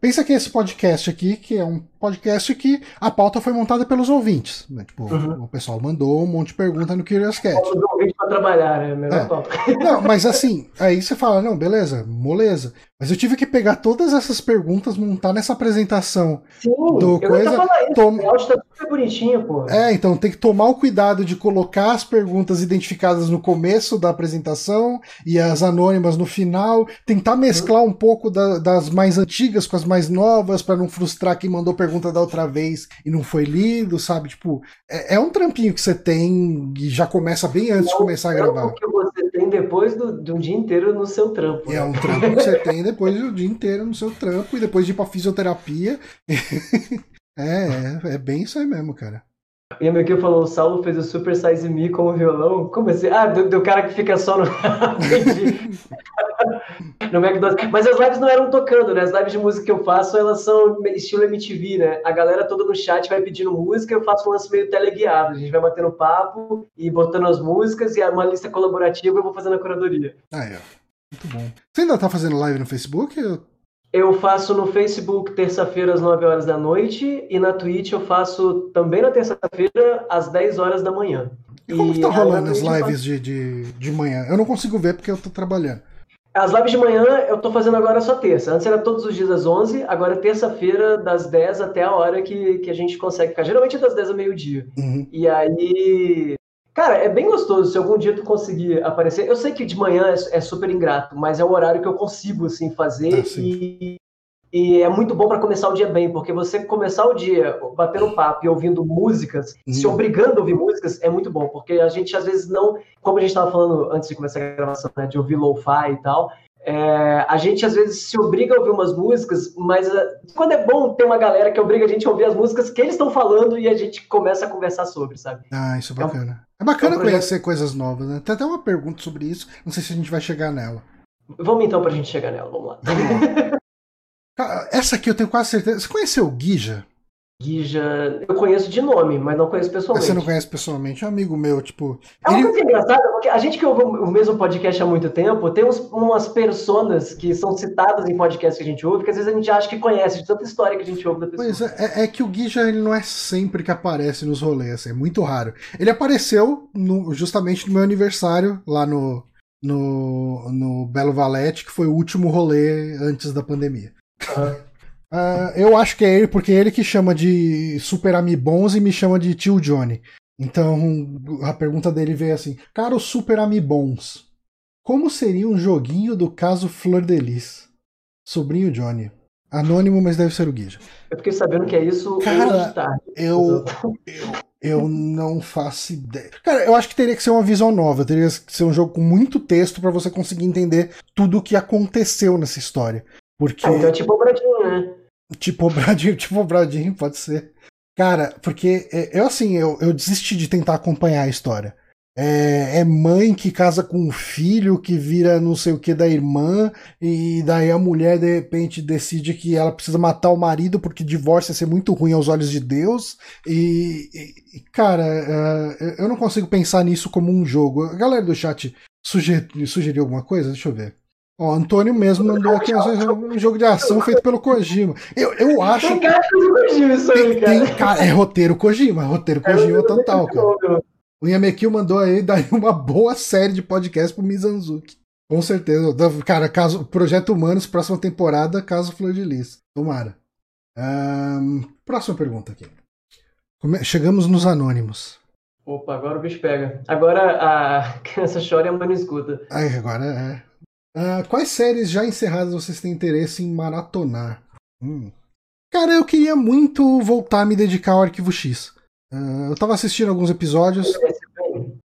Speaker 1: pensa, que esse podcast aqui, que é um podcast que a pauta foi montada pelos ouvintes. Né? Tipo, uhum. O pessoal mandou um monte de pergunta no Curious Cat.
Speaker 2: Os ouvintes trabalhar, né? Melhor é. pauta.
Speaker 1: Não, mas assim, aí você fala, não, beleza, moleza. Mas eu tive que pegar todas essas perguntas, montar nessa apresentação
Speaker 2: Sim, do eu coisa. Isso, tom... O áudio tá super bonitinho, pô.
Speaker 1: É, então tem que tomar o cuidado de colocar as perguntas identificadas no começo da apresentação e as anônimas no final. Tentar mesclar um pouco da, das mais antigas com as mais novas para não frustrar quem mandou pergunta da outra vez e não foi lido, sabe? Tipo, é, é um trampinho que você tem e já começa bem antes de começar a gravar.
Speaker 2: que você tem depois do, de um dia inteiro no seu trampo.
Speaker 1: É né? um trampo que você tem depois do dia inteiro no seu trampo e depois de ir pra fisioterapia. é, é, é bem isso aí mesmo, cara.
Speaker 2: E meu que falou, o Saulo fez o Super Size Me com o violão. Como assim? Ah, do, do cara que fica só no. no McDonald's. Mas as lives não eram tocando, né? As lives de música que eu faço, elas são estilo MTV, né? A galera toda no chat vai pedindo música, eu faço um lance meio teleguiado. A gente vai batendo papo e botando as músicas e uma lista colaborativa eu vou fazendo a curadoria.
Speaker 1: Ah, é. Muito bom. Você ainda tá fazendo live no Facebook?
Speaker 2: Eu faço no Facebook terça-feira às 9 horas da noite e na Twitch eu faço também na terça-feira às 10 horas da manhã.
Speaker 1: E como e que tá rolando as lives de, de, de manhã? Eu não consigo ver porque eu tô trabalhando.
Speaker 2: As lives de manhã eu tô fazendo agora só terça. Antes era todos os dias às 11, agora é terça-feira das 10 até a hora que, que a gente consegue ficar. Geralmente é das 10 ao meio-dia. Uhum. E aí Cara, é bem gostoso se algum dia tu conseguir aparecer. Eu sei que de manhã é, é super ingrato, mas é o horário que eu consigo assim fazer ah, e, e, é muito bom para começar o dia bem, porque você começar o dia batendo papo e ouvindo músicas, hum. se obrigando a ouvir músicas, é muito bom, porque a gente às vezes não, como a gente estava falando antes de começar a gravação, né, de ouvir lo-fi e tal, é, a gente às vezes se obriga a ouvir umas músicas, mas uh, quando é bom ter uma galera que obriga a gente a ouvir as músicas que eles estão falando e a gente começa a conversar sobre, sabe?
Speaker 1: Ah, isso é bacana. É, bacana um conhecer coisas novas, né? Tem até uma pergunta sobre isso, não sei se a gente vai chegar nela.
Speaker 2: Vamos então pra gente chegar nela, vamos lá.
Speaker 1: Vamos lá. Essa aqui eu tenho quase certeza. Você conheceu o Guija?
Speaker 2: Guija, eu conheço de nome, mas não conheço pessoalmente.
Speaker 1: Você não conhece pessoalmente, é um amigo meu, tipo.
Speaker 2: É uma ele... coisa engraçada, porque a gente que ouve o mesmo podcast há muito tempo, tem uns, umas personas que são citadas em podcasts que a gente ouve, que às vezes a gente acha que conhece, de tanta história que a gente ouve da pessoa.
Speaker 1: Pois é, é, é que o Guija ele não é sempre que aparece nos rolês, assim, é muito raro. Ele apareceu no, justamente no meu aniversário, lá no, no, no Belo Valete, que foi o último rolê antes da pandemia.
Speaker 2: Aham.
Speaker 1: Ah, eu acho que é ele, porque é ele que chama de Super Amibons e me chama de Tio Johnny. Então a pergunta dele veio assim: Caro Super Amibons, como seria um joguinho do caso Flor de Lis? Sobrinho Johnny. Anônimo, mas deve ser o Guija.
Speaker 2: Eu fiquei sabendo que é isso
Speaker 1: Cara,
Speaker 2: tarde.
Speaker 1: Eu, eu, eu não faço ideia. Cara, eu acho que teria que ser uma visão nova. Teria que ser um jogo com muito texto pra você conseguir entender tudo o que aconteceu nessa história. Porque.
Speaker 2: Ah, então é tipo o Bradinho, né?
Speaker 1: Tipo Bradinho, tipo Bradinho, pode ser. Cara, porque é, eu assim, eu, eu desisti de tentar acompanhar a história. É, é mãe que casa com um filho que vira não sei o que da irmã, e daí a mulher de repente decide que ela precisa matar o marido porque divórcio ia ser muito ruim aos olhos de Deus. E, e- e, cara, é, eu não consigo pensar nisso como um jogo. A galera do chat sugeriu, sugeriu alguma coisa? Deixa eu ver. Ó, Antônio mesmo mandou aqui um jogo de ação feito pelo Kojima. Eu, eu acho
Speaker 2: Tem cara que surgiu isso aí, cara.
Speaker 1: tem- cara, é roteiro Kojima, roteiro Kojima total, cara. O Yamekil mandou aí daí uma boa série de podcast pro Mizanzuki. Com certeza. Cara, caso Projeto Humanos, próxima temporada, caso Flor de Lis. Tomara. Ahn, próxima pergunta aqui. Come- Chegamos nos anônimos.
Speaker 2: Opa, agora o bicho pega. Agora a criança chora e a mãe não escuta.
Speaker 1: Ai, agora é. Ah, quais séries já encerradas vocês têm interesse em maratonar? Hum. Cara, eu queria muito voltar a me dedicar ao Arquivo X. Ah, eu tava assistindo alguns episódios.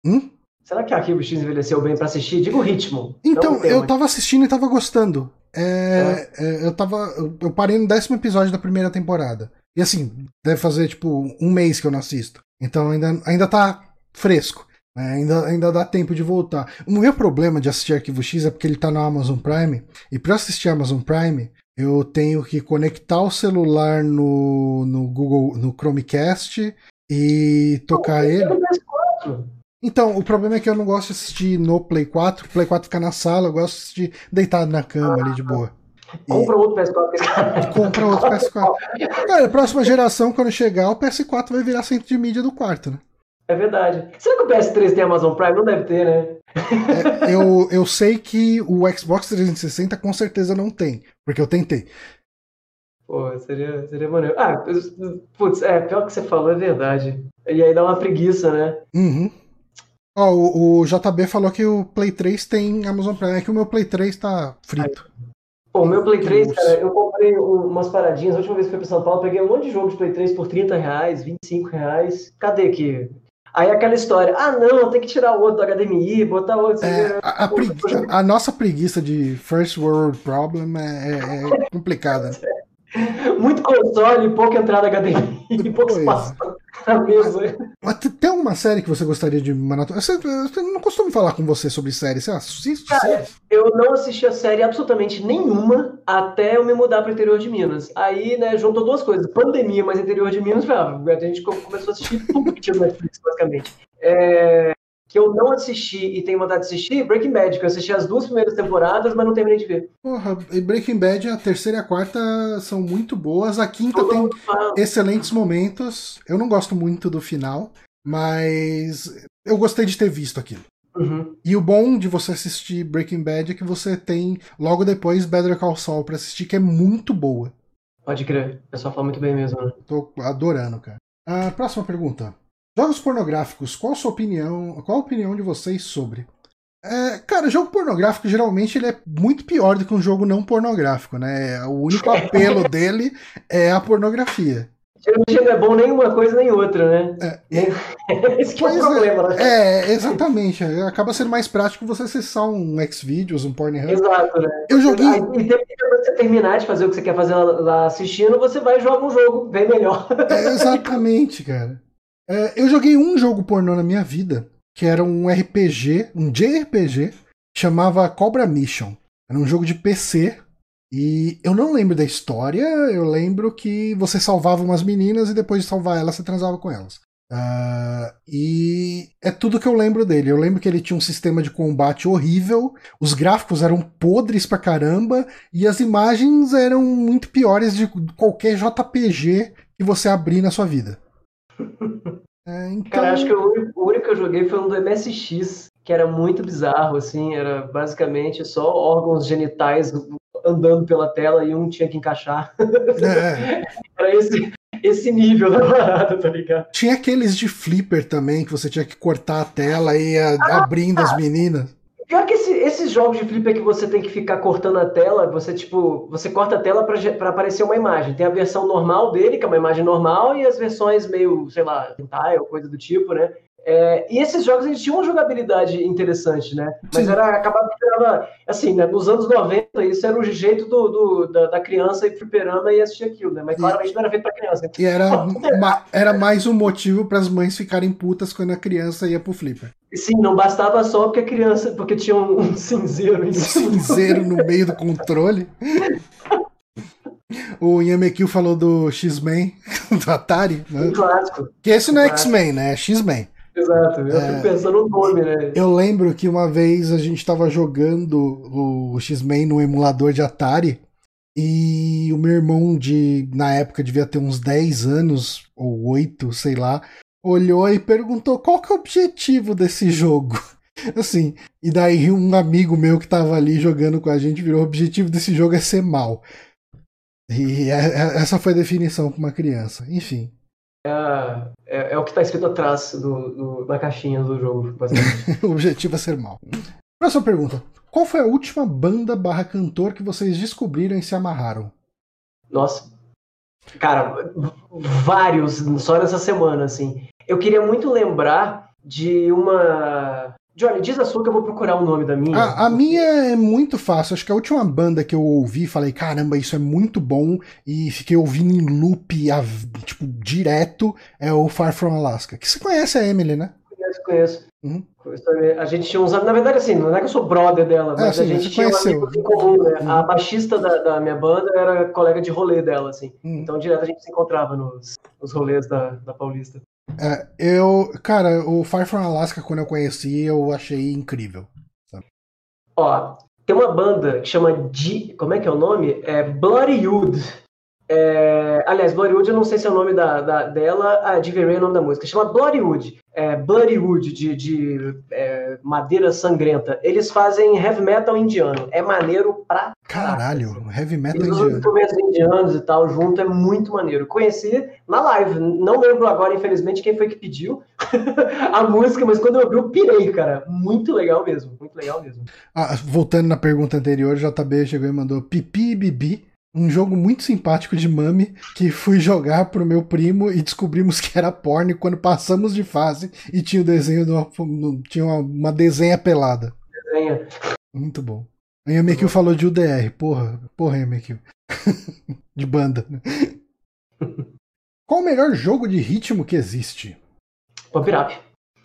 Speaker 1: Hum?
Speaker 2: Será que Arquivo X envelheceu bem pra assistir? Diga o ritmo.
Speaker 1: Então,
Speaker 2: o
Speaker 1: eu tava assistindo e tava gostando. É, é, eu tava. Eu, eu parei no décimo episódio da primeira temporada. E assim, deve fazer tipo um mês que eu não assisto. Então ainda, ainda tá fresco. Né? Ainda, ainda dá tempo de voltar. O meu problema de assistir Arquivo X é porque ele tá no Amazon Prime. E pra assistir Amazon Prime, eu tenho que conectar o celular no, no Google, no Chromecast e tocar ele.
Speaker 2: Eu não PS4.
Speaker 1: Então, o problema é que eu não gosto de assistir no Play 4. O Play 4 fica na sala, eu gosto de assistir deitado na cama ali de boa.
Speaker 2: Compra outro PS4.
Speaker 1: Compra outro PS4. Cara, a próxima geração, quando chegar, o PS4 vai virar centro de mídia do quarto, né?
Speaker 2: É verdade. Será que o PS3 tem Amazon Prime? Não deve ter, né?
Speaker 1: É, eu, eu sei que o Xbox 360 com certeza não tem, porque eu tentei.
Speaker 2: Pô, seria, seria maneiro. Ah, putz, é, pior que você falou, é verdade. E aí dá uma preguiça, né?
Speaker 1: Uhum. Ó, o, o JB falou que o Play 3 tem Amazon Prime, é que o meu Play 3 tá frito.
Speaker 2: Pô, o meu Play 3,
Speaker 1: Nossa.
Speaker 2: cara, eu comprei um- umas paradinhas. A última vez que fui pra São Paulo, peguei um monte de jogo de Play 3 por 30 reais, 25 reais. Cadê aqui? Aí aquela história, ah não, tem que tirar o outro do HDMI, botar outro.
Speaker 1: É, a, a a nossa preguiça de First World Problem é, é- é complicada.
Speaker 2: Muito console, pouca entrada HDMI, pouco
Speaker 1: Pois.
Speaker 2: espaço mesa.
Speaker 1: Te- tem alguma série que você gostaria de maratonar? Eu não costumo falar com você sobre série. Você assiste série?
Speaker 2: Eu não assisti a série absolutamente nenhuma até eu me mudar para o interior de Minas. Aí, né, juntou duas coisas: pandemia, mas interior de Minas, a gente co- começou a assistir tudo que tinha no Netflix, basicamente. É, que eu não assisti e tenho vontade de assistir, Breaking Bad, que eu assisti as duas primeiras temporadas, mas não terminei de ver.
Speaker 1: Porra, e Breaking Bad, a terceira e a quarta são muito boas. A quinta
Speaker 2: Todo
Speaker 1: tem excelentes momentos. Eu não gosto muito do final, mas eu gostei de ter visto aquilo.
Speaker 2: Uhum.
Speaker 1: E o bom de você assistir Breaking Bad é que você tem logo depois Better Call Saul pra assistir, que é muito boa.
Speaker 2: Pode crer, o pessoal fala muito bem mesmo, né?
Speaker 1: Tô adorando, cara. A próxima pergunta. Jogos pornográficos, qual a sua opinião? Qual a opinião de vocês sobre? É, cara, jogo pornográfico geralmente ele é muito pior do que um jogo não pornográfico, né? O único apelo dele é a pornografia.
Speaker 2: Geralmente não é bom nem uma coisa nem outra, né?
Speaker 1: É,
Speaker 2: Esse que é o
Speaker 1: Pois
Speaker 2: problema, né?
Speaker 1: É, exatamente. Acaba sendo mais prático você acessar um Xvideos, um Pornhub.
Speaker 2: Exato, né?
Speaker 1: Eu joguei.
Speaker 2: Aí, e depois que você terminar de fazer o que você quer fazer lá, lá assistindo, você vai e joga um jogo bem melhor.
Speaker 1: É, exatamente, cara. É, eu joguei um jogo pornô na minha vida, que era um RPG, um JRPG, chamava Cobra Mission. Era um jogo de PC. E eu não lembro da história, eu lembro que você salvava umas meninas e depois de salvar elas, você transava com elas. Ah, e é tudo que eu lembro dele. Eu lembro que ele tinha um sistema de combate horrível, os gráficos eram podres pra caramba, e as imagens eram muito piores de qualquer JPG que você abrir na sua vida. É, então,
Speaker 2: Cara, acho que o único, que eu joguei foi um do MSX, que era muito bizarro, assim, era basicamente só órgãos genitais andando pela tela e um tinha que encaixar. É. era esse, esse nível da parada, tá ligado?
Speaker 1: Tinha aqueles de flipper também, que você tinha que cortar a tela e ia ah, abrindo as meninas.
Speaker 2: Pior que esse, esses jogos de flipper que você tem que ficar cortando a tela, você tipo, você corta a tela para aparecer uma imagem. Tem a versão normal dele, que é uma imagem normal, e as versões meio, sei lá, ou coisa do tipo, né? É, e esses jogos eles tinham uma jogabilidade interessante, né? Mas era acabava era, assim, né? Nos anos 90, isso era o jeito do, do da, da, criança ir fliperama e assistir aquilo, né? Mas claramente não era feito pra criança.
Speaker 1: E era, era mais um motivo para as mães ficarem putas quando a criança ia pro flipper.
Speaker 2: Sim, não bastava só porque a criança, porque tinha um, um cinzeiro em um
Speaker 1: cinzeiro no meio do controle. O Yamekil falou do X-Men, do Atari. Né?
Speaker 2: Um clássico.
Speaker 1: Que esse não é X-Men, né? É X-Men.
Speaker 2: Exato, eu é, fico pensando no nome, né?
Speaker 1: Eu lembro que uma vez a gente estava jogando o X-Men no emulador de Atari e o meu irmão de na época devia ter uns 10 anos ou 8, sei lá, olhou e perguntou qual que é o objetivo desse jogo. Assim, e daí um amigo meu que tava ali jogando com a gente virou: o objetivo desse jogo é ser mal. E é, é, essa foi a definição para uma criança. Enfim.
Speaker 2: É, é, é, o que está escrito atrás do, do, da caixinha do jogo,
Speaker 1: o objetivo é ser mal. Próxima pergunta. Qual foi a última banda barra cantor que vocês descobriram e se amarraram?
Speaker 2: Nossa. Cara, vários, só nessa semana, assim. Eu queria muito lembrar de uma Johnny, diz a sua que eu vou procurar o nome da minha.
Speaker 1: A, a, minha é muito fácil. Acho que a última banda que eu ouvi, falei, caramba, isso é muito bom, e fiquei ouvindo em loop, tipo, direto, é o Far From Alaska. Que você conhece a Emily, né?
Speaker 2: Conheço, conheço. Uhum. A gente tinha uns Na verdade, assim, não é que eu sou brother dela, mas é, assim, a gente tinha conheceu. um amigo em comum, né? Uhum. A baixista da, da, minha banda era colega de rolê dela, assim. Uhum. Então, direto a gente se encontrava nos, nos rolês da, da Paulista.
Speaker 1: É, eu, cara, o Fire from Alaska, quando eu conheci, eu achei incrível. Sabe?
Speaker 2: Ó, tem uma banda que chama D. Como é que é o nome? É Bloody Wood. É, aliás, Bloodywood, eu não sei se é o nome da, da dela, a de é o nome da música. Chama Bloodywood. É, Bloodywood, de, de é, madeira sangrenta. Eles fazem heavy metal indiano. É maneiro pra
Speaker 1: caralho. Heavy metal
Speaker 2: Eles indiano. Os instrumentos indianos e tal junto é muito maneiro. Conheci na live. Não lembro agora, infelizmente, quem foi que pediu a música, mas quando eu vi, eu pirei, cara. Muito legal mesmo. Muito legal mesmo.
Speaker 1: Ah, voltando na pergunta anterior, JB chegou e mandou pipi e bibi um jogo muito simpático de Mami que fui jogar pro meu primo e descobrimos que era porno quando passamos de fase e tinha o desenho de uma, tinha uma, uma desenha pelada.
Speaker 2: Desenha.
Speaker 1: Muito bom. A Yamekil falou de UDR, porra, porra Yamekil. de banda. Qual o melhor jogo de ritmo que existe?
Speaker 2: Pop Up.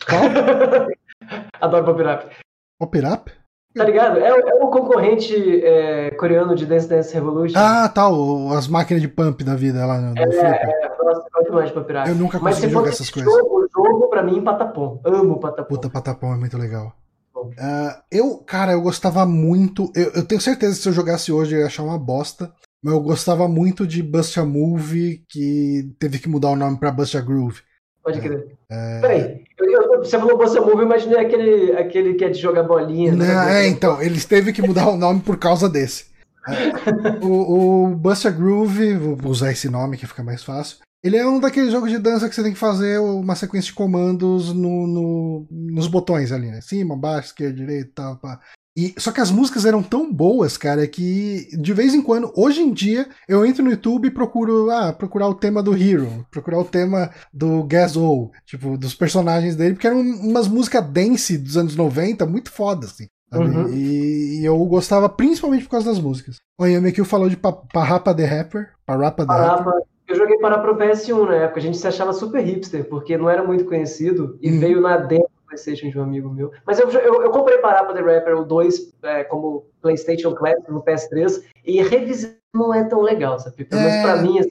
Speaker 2: Qual? Adoro Pop Up.
Speaker 1: Pop Up?
Speaker 2: Tá ligado? É, é o concorrente é, coreano de Dance Dance Revolution.
Speaker 1: Ah, tá. O, as máquinas de pump da vida lá no, no
Speaker 2: é, Flipper. É, nossa, eu mais pra pirar.
Speaker 1: Eu nunca consegui jogar essas coisas.
Speaker 2: Jogo, jogo, pra mim, patapom. Amo patapom.
Speaker 1: Puta, patapom é muito legal. Uh, eu, cara, eu gostava muito. Eu, eu, tenho certeza que se eu jogasse hoje eu ia achar uma bosta. Mas eu gostava muito de Bust a Move, que teve que mudar o nome pra Bust a Groove.
Speaker 2: Pode crer. É... Peraí, eu, eu, você falou Bossa Move, eu imaginei aquele, aquele que é de jogar bolinha.
Speaker 1: Né? Não, é, então, eles teve que mudar o nome por causa desse. É, o, o Buster Groove, vou usar esse nome que fica mais fácil. Ele é um daqueles jogos de dança que você tem que fazer uma sequência de comandos no, no nos botões ali, né? Cima, baixo, esquerda, direita e tal. Pá. E, só que as músicas eram tão boas, cara, que de vez em quando, hoje em dia, eu entro no YouTube e procuro, ah, procurar o tema do Hero, procurar o tema do Gasol, tipo, dos personagens dele, porque eram umas músicas dance dos anos 90 muito foda, assim. Uhum. E, e, eu gostava principalmente por causa das músicas. O Yamekil falou de Parrapa the Rapper. Parrapa the Rapper.
Speaker 2: Eu joguei para pro PS1 na época, a gente se achava super hipster, porque não era muito conhecido e uhum. veio na demo PlayStation de um amigo meu. Mas eu, eu, eu comprei Parapa The Rapper o 2 é, como PlayStation Classic no PS3 e revisitar não é tão legal, sabe? Pelo menos é... pra mim, assim,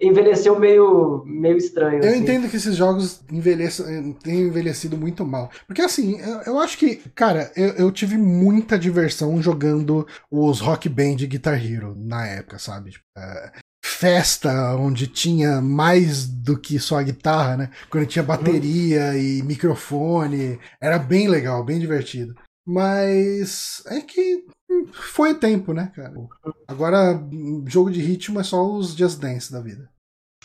Speaker 2: envelheceu meio, meio estranho.
Speaker 1: Eu
Speaker 2: assim.
Speaker 1: entendo que esses jogos têm envelhecido muito mal. Porque assim, eu, eu acho que, cara, eu, eu, tive muita diversão jogando os Rock Band Guitar Hero na época, sabe? Tipo, é, festa onde tinha mais do que só a guitarra, né? Quando tinha bateria uhum. e microfone. Era bem legal, bem divertido. Mas é que foi tempo, né, cara? Agora, jogo de ritmo é só os Just Dance da vida.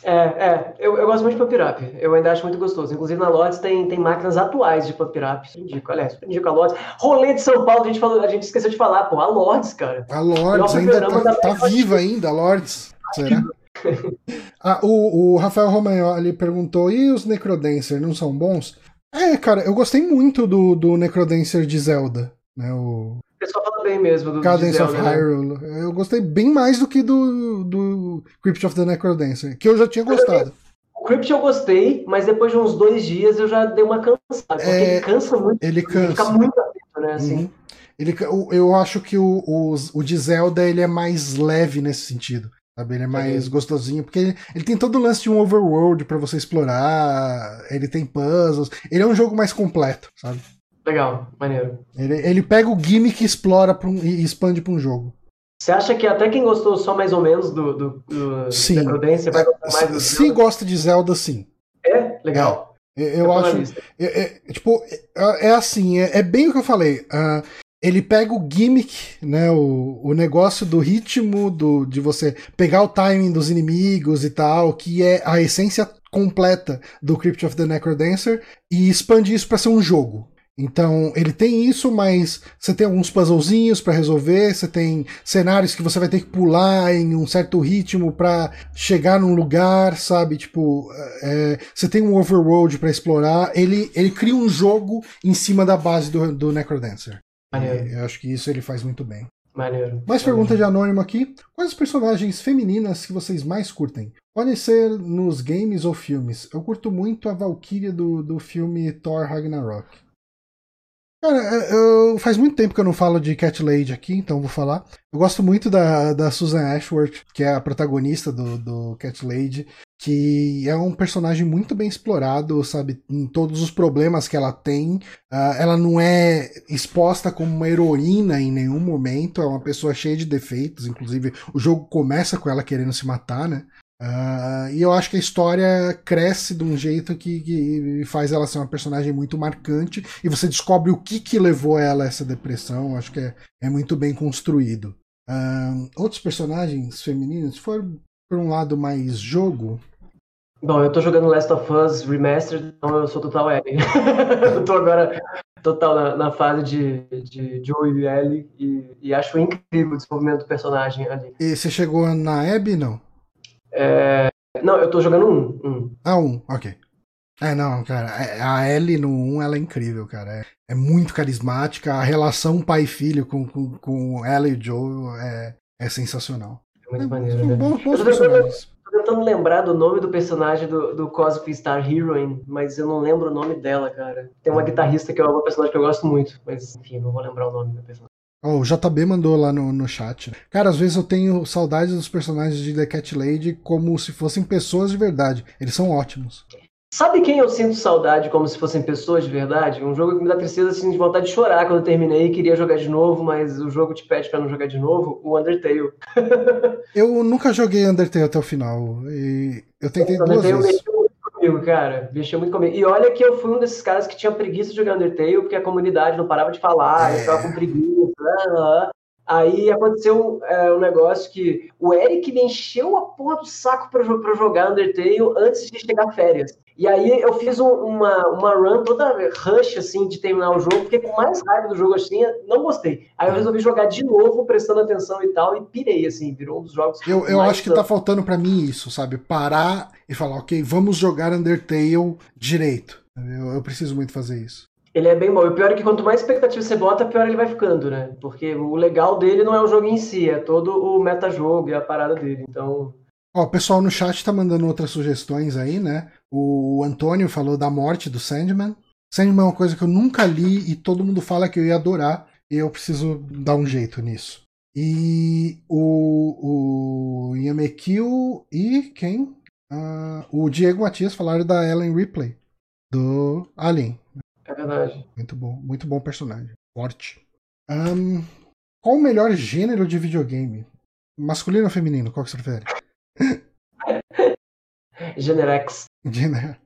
Speaker 2: É, é. Eu, eu gosto muito de Pump Up. Eu ainda acho muito gostoso. Inclusive na Lotus tem, tem máquinas atuais de Pump Up. Indico, aliás, indico a Lotus. Rolê de São Paulo, a gente, falou, a gente esqueceu de falar, pô. A Lotus, cara.
Speaker 1: A Lotus ainda tá, tá viva ainda, a Lotus. Será? ah, o, o Rafael Romagnoli perguntou: e os Necrodancer não são bons? É, cara, eu gostei muito do, do Necrodancer de Zelda. Né, o...
Speaker 2: o pessoal fala bem mesmo do
Speaker 1: Cadence Zelda, of né? Hyrule. Né? Eu gostei bem mais do que do, do Crypt of the Necrodancer, que eu já tinha gostado.
Speaker 2: O Crypt eu gostei, mas depois de uns dois dias eu já dei uma cansada. É... ele cansa muito.
Speaker 1: Ele cansa. Ele
Speaker 2: fica muito atento, né? Assim. Uhum.
Speaker 1: Ele, eu acho que o, o, o de Zelda ele é mais leve nesse sentido. Sabe? Ele é mais gostosinho, porque ele, ele, tem todo o lance de um overworld para você explorar, ele tem puzzles, ele é um jogo mais completo, sabe?
Speaker 2: Legal, maneiro.
Speaker 1: Ele, ele pega o gimmick e explora um, e expande para um jogo.
Speaker 2: Você acha que até quem gostou só mais ou menos do, do, do
Speaker 1: sim.
Speaker 2: Prudência vai gostar mais do
Speaker 1: Se Zelda? gosta de Zelda, sim.
Speaker 2: É? Legal.
Speaker 1: É, eu, eu acho. É, é, tipo, é, é assim, é, é, bem o que eu falei. Uh, ele pega o gimmick, né, o, o negócio do ritmo, do, de você pegar o timing dos inimigos e tal, que é a essência completa do Crypt of the Necrodancer, e expande isso para ser um jogo. Então, ele tem isso, mas você tem alguns puzzlezinhos para resolver, você tem cenários que você vai ter que pular em um certo ritmo para chegar num lugar, sabe? Tipo, é, você tem um overworld para explorar. Ele, ele cria um jogo em cima da base do, do Necrodancer. Maneiro. Eu acho que isso ele faz muito bem.
Speaker 2: Maneiro.
Speaker 1: Mais pergunta de anônimo aqui. Quais as personagens femininas que vocês mais curtem? Podem ser nos games ou filmes. Eu curto muito a Valkyria do, do filme Thor Ragnarok. Cara, é, eu, faz muito tempo que eu não falo de Cat Lady aqui, então vou falar. Eu gosto muito da, da Susan Ashworth, que é a protagonista do, do Cat Lady, que é um personagem muito bem explorado, sabe, em todos os problemas que ela tem. Uh, ela não é exposta como uma heroína em nenhum momento, é uma pessoa cheia de defeitos, inclusive o jogo começa com ela querendo se matar, né? Uh, e eu acho que a história cresce de um jeito que, que, faz ela ser uma personagem muito marcante e você descobre o que, que levou ela a essa depressão. Acho que é, é muito bem construído. Uh, outros personagens femininos foram por um lado mais jogo.
Speaker 2: Bom, eu tô jogando Last of Us Remastered, então eu sou total Ellie. eu tô agora total na, na fase de, de Joe e Ellie e, e acho incrível o desenvolvimento do personagem ali.
Speaker 1: E você chegou na Abby, não?
Speaker 2: É... Não, eu tô jogando um. um.
Speaker 1: Ah, um, ok. É, não, cara, é, a Ellie no 1 ela é incrível, cara. É, é muito carismática. A relação pai-filho com, com, com ela e o Joe é, é sensacional.
Speaker 2: É muito é, maneiro, né? Bons, bons personagens. Tentando lembrar do nome do personagem do, do Cosmic Star Heroine, mas eu não lembro o nome dela, cara. Tem uma guitarrista que é uma personagem que eu gosto muito, mas enfim, não vou lembrar o nome da personagem.
Speaker 1: Oh, o JB mandou lá no, no chat. Cara, às vezes eu tenho saudades dos personagens de The Cat Lady como se fossem pessoas de verdade. Eles são ótimos.
Speaker 2: Sabe quem eu sinto saudade como se fossem pessoas de verdade? Um jogo que me dá tristeza, assim, de vontade de chorar quando eu terminei, queria jogar de novo, mas o jogo te pede para não jogar de novo, o Undertale.
Speaker 1: eu nunca joguei Undertale até o final. E eu tentei duas vezes
Speaker 2: comigo, cara. Mexeu muito comigo. E olha que eu fui um desses caras que tinha preguiça de jogar Undertale, porque a comunidade não parava de falar, é. eu ficava com preguiça. Né? Aí aconteceu é, um negócio que o Eric me encheu a porra do saco pra, pra jogar Undertale antes de chegar férias. E aí eu fiz um, uma, uma run toda rush, assim, de terminar o jogo, porque com mais raiva do jogo assim, não gostei. Aí eu resolvi jogar de novo, prestando atenção e tal, e pirei, assim, virou um dos jogos
Speaker 1: que Eu, eu acho que tá faltando para mim isso, sabe? Parar e falar, ok, vamos jogar Undertale direito. Eu, eu preciso muito fazer isso.
Speaker 2: Ele é bem bom. E o pior é que quanto mais expectativa você bota, pior ele vai ficando, né? Porque o legal dele não é o jogo em si, é todo o metajogo e a parada dele. Então,
Speaker 1: Ó, o pessoal no chat tá mandando outras sugestões aí, né? O Antônio falou da morte do Sandman. Sandman é uma coisa que eu nunca li e todo mundo fala que eu ia adorar. E eu preciso dar um jeito nisso. E o, o Yamekil e quem? Uh, o Diego Matias falaram da Ellen Ripley, do Alien.
Speaker 2: Verdade.
Speaker 1: Muito bom, muito bom personagem. Forte. Um, qual o melhor gênero de videogame? Masculino ou feminino? Qual que você prefere?
Speaker 2: Generex.
Speaker 1: Gener-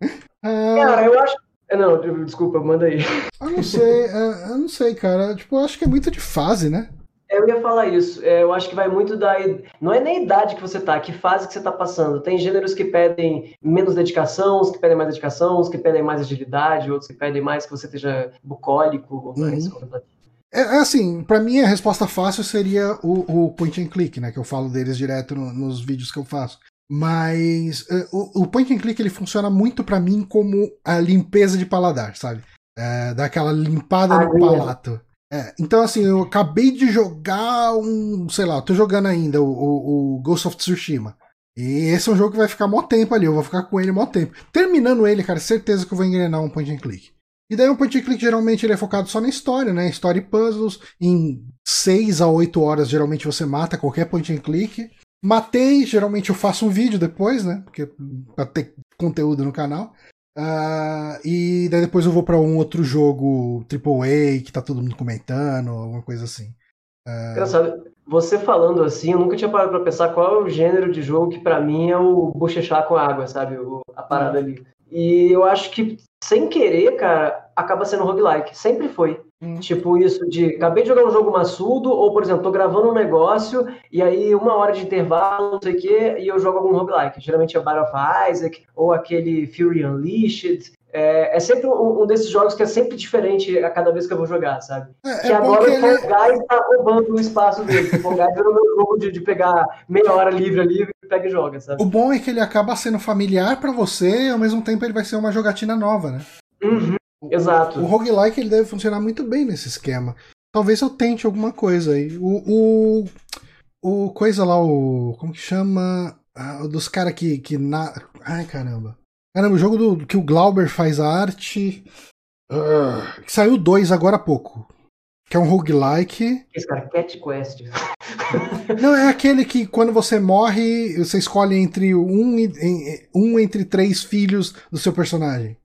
Speaker 2: Cara,
Speaker 1: Ah,
Speaker 2: eu acho. Não, desculpa, manda aí.
Speaker 1: eu não sei, é, eu não sei, cara. Tipo, eu acho que é muito de fase, né?
Speaker 2: Eu ia falar isso. É, Eu acho que vai muito da. Não é nem a idade que você tá, que fase que você tá passando. Tem gêneros que pedem menos dedicação, uns que pedem mais dedicação, uns que pedem mais agilidade, outros que pedem mais que você esteja bucólico ou mais.
Speaker 1: É, é assim, pra mim a resposta fácil seria o, o point and click, né? Que eu falo deles direto no- nos vídeos que eu faço. Mas é, o, o point and click ele funciona muito pra mim como a limpeza de paladar, sabe? É, dá aquela limpada no palato. É, então, assim, eu acabei de jogar um. Sei lá, eu tô jogando ainda o, o- o Ghost of Tsushima. E esse é um jogo que vai ficar mó tempo ali, eu vou ficar com ele mó tempo. Terminando ele, cara, certeza que eu vou engrenar um point and click. E daí um point and click geralmente ele é focado só na história, né? Story puzzles. Em 6 a 8 horas geralmente você mata qualquer point and click. Matei, geralmente eu faço um vídeo depois, né? Porque pra ter conteúdo no canal. Ah, e daí depois eu vou pra um outro jogo AAA que tá todo mundo comentando, alguma coisa assim.
Speaker 2: Engraçado. Você falando assim, eu nunca tinha parado pra pensar qual é o gênero de jogo que pra mim é o bochechar com água, sabe? O- a parada ali. E eu acho que, sem querer, cara, acaba sendo roguelike. Sempre foi.
Speaker 1: Hum.
Speaker 2: Tipo isso de, acabei de jogar um jogo maçudo, ou, por exemplo, tô gravando um negócio, e aí uma hora de intervalo, não sei o quê, e eu jogo algum roguelike. Geralmente é Battle of Isaac, ou aquele Fury Unleashed. É, é sempre um, um desses jogos que é sempre diferente a cada vez que eu vou jogar, sabe?
Speaker 1: É,
Speaker 2: Que
Speaker 1: é
Speaker 2: agora o Fall
Speaker 1: ele,
Speaker 2: Guys tá roubando o espaço dele. O Fall Guys virou meu jogo de, de pegar meia hora livre ali e pega e joga, sabe?
Speaker 1: o bom é que ele acaba sendo familiar pra você e ao mesmo tempo ele vai ser uma jogatina nova, né?
Speaker 2: Uhum, exato.
Speaker 1: O roguelike ele deve funcionar muito bem nesse esquema. Talvez eu tente alguma coisa aí. O, o, o coisa lá, o. Como que chama? Ah, dos caras que, que. Na... Ai, caramba. Caramba, o jogo do, que o Glauber faz a arte. Ah, que saiu dois agora há pouco. Que é um roguelike.
Speaker 2: Esse cara, Cat Quest.
Speaker 1: Não, é aquele que quando você morre, você escolhe entre um, um entre três filhos do seu personagem.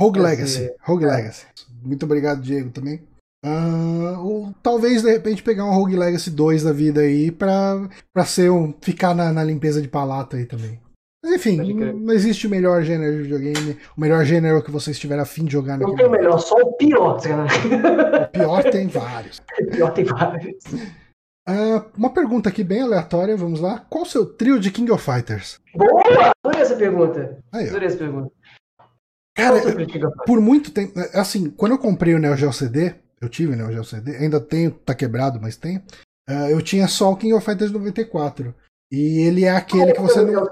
Speaker 1: Rogue
Speaker 2: Esse-
Speaker 1: Legacy. Rogue Legacy. Muito obrigado, Diego, também. Ah, ou talvez de repente pegar um Rogue Legacy 2 da vida aí pra, pra ser um, ficar na, na limpeza de palato aí também. Mas enfim, não existe o melhor gênero de videogame. O melhor gênero que você estiver afim de jogar
Speaker 2: Não tem o melhor, só o pior, cara.
Speaker 1: O pior tem vários.
Speaker 2: O pior tem vários.
Speaker 1: Ah, uma pergunta aqui bem aleatória, vamos lá. Qual o seu trio de King of Fighters?
Speaker 2: Boa! Adorei essa pergunta.
Speaker 1: Aí.
Speaker 2: Adorei essa pergunta.
Speaker 1: Cara,
Speaker 2: crítico?
Speaker 1: por muito tempo. Assim, quando eu comprei o Neo Geo CD, eu tive o Neo Geo CD, ainda tenho, tá quebrado, mas tenho. ah, eu tinha só o King of Fighters 94. E ele é aquele que você não.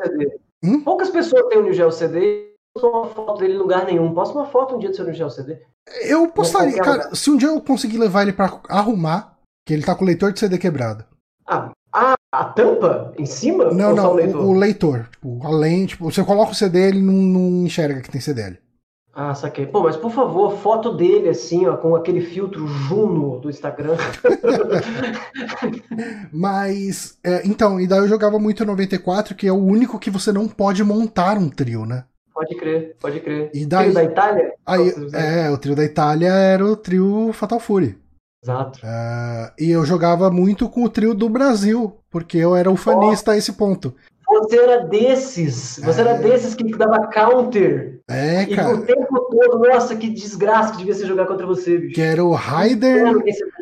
Speaker 1: Hum?
Speaker 2: Poucas pessoas têm o New Geo CD e não uma foto dele em lugar nenhum. Posta uma foto um dia do seu New Geo CD.
Speaker 1: Eu postaria, cara, se um dia eu conseguir levar ele pra arrumar, que ele tá com o leitor de CD quebrado.
Speaker 2: Ah, ah, a tampa em cima?
Speaker 1: Não, não,
Speaker 2: o leitor?
Speaker 1: o, o leitor. Tipo, além, tipo, você coloca o CD, ele não, não enxerga que tem CD ali.
Speaker 2: Ah, saquei. Pô, mas por favor, foto dele assim, ó, com aquele filtro Juno do Instagram.
Speaker 1: Mas, é, então, e daí eu jogava muito o 94, que é o único que você não pode montar um trio, né?
Speaker 2: pode crer, pode crer.
Speaker 1: E daí-
Speaker 2: Filho da Itália?
Speaker 1: Aí, é, o trio da Itália era o trio Fatal Fury.
Speaker 2: Exato.
Speaker 1: Ah, e eu jogava muito com o trio do Brasil, porque eu era ufanista a esse ponto.
Speaker 2: Você era desses. Você era
Speaker 1: É.
Speaker 2: desses que dava counter.
Speaker 1: É,
Speaker 2: E o
Speaker 1: cara,
Speaker 2: tempo todo, nossa, que desgraça que devia ser jogar contra você, bicho.
Speaker 1: que era o Ryder,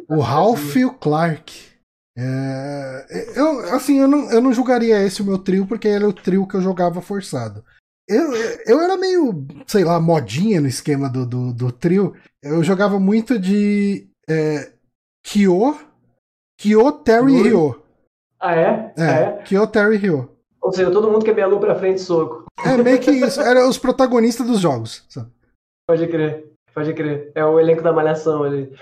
Speaker 1: o Ralph e o Clark. É, eu, assim, eu não, eu não julgaria esse o meu trio, porque era o trio que eu jogava forçado. Eu, eu era meio, sei lá, modinha no esquema do, do, do trio. Eu jogava muito de é, Kyo, Kyo, Terry e. Ryo.
Speaker 2: Ah, é?
Speaker 1: É,
Speaker 2: Ah, é?
Speaker 1: Kyo, Terry e Ryo.
Speaker 2: Ou seja, todo mundo que é lua pra frente, soco.
Speaker 1: É meio que isso. Eram os protagonistas dos jogos. sabe?
Speaker 2: Pode crer, pode crer. É o elenco da malhação ali.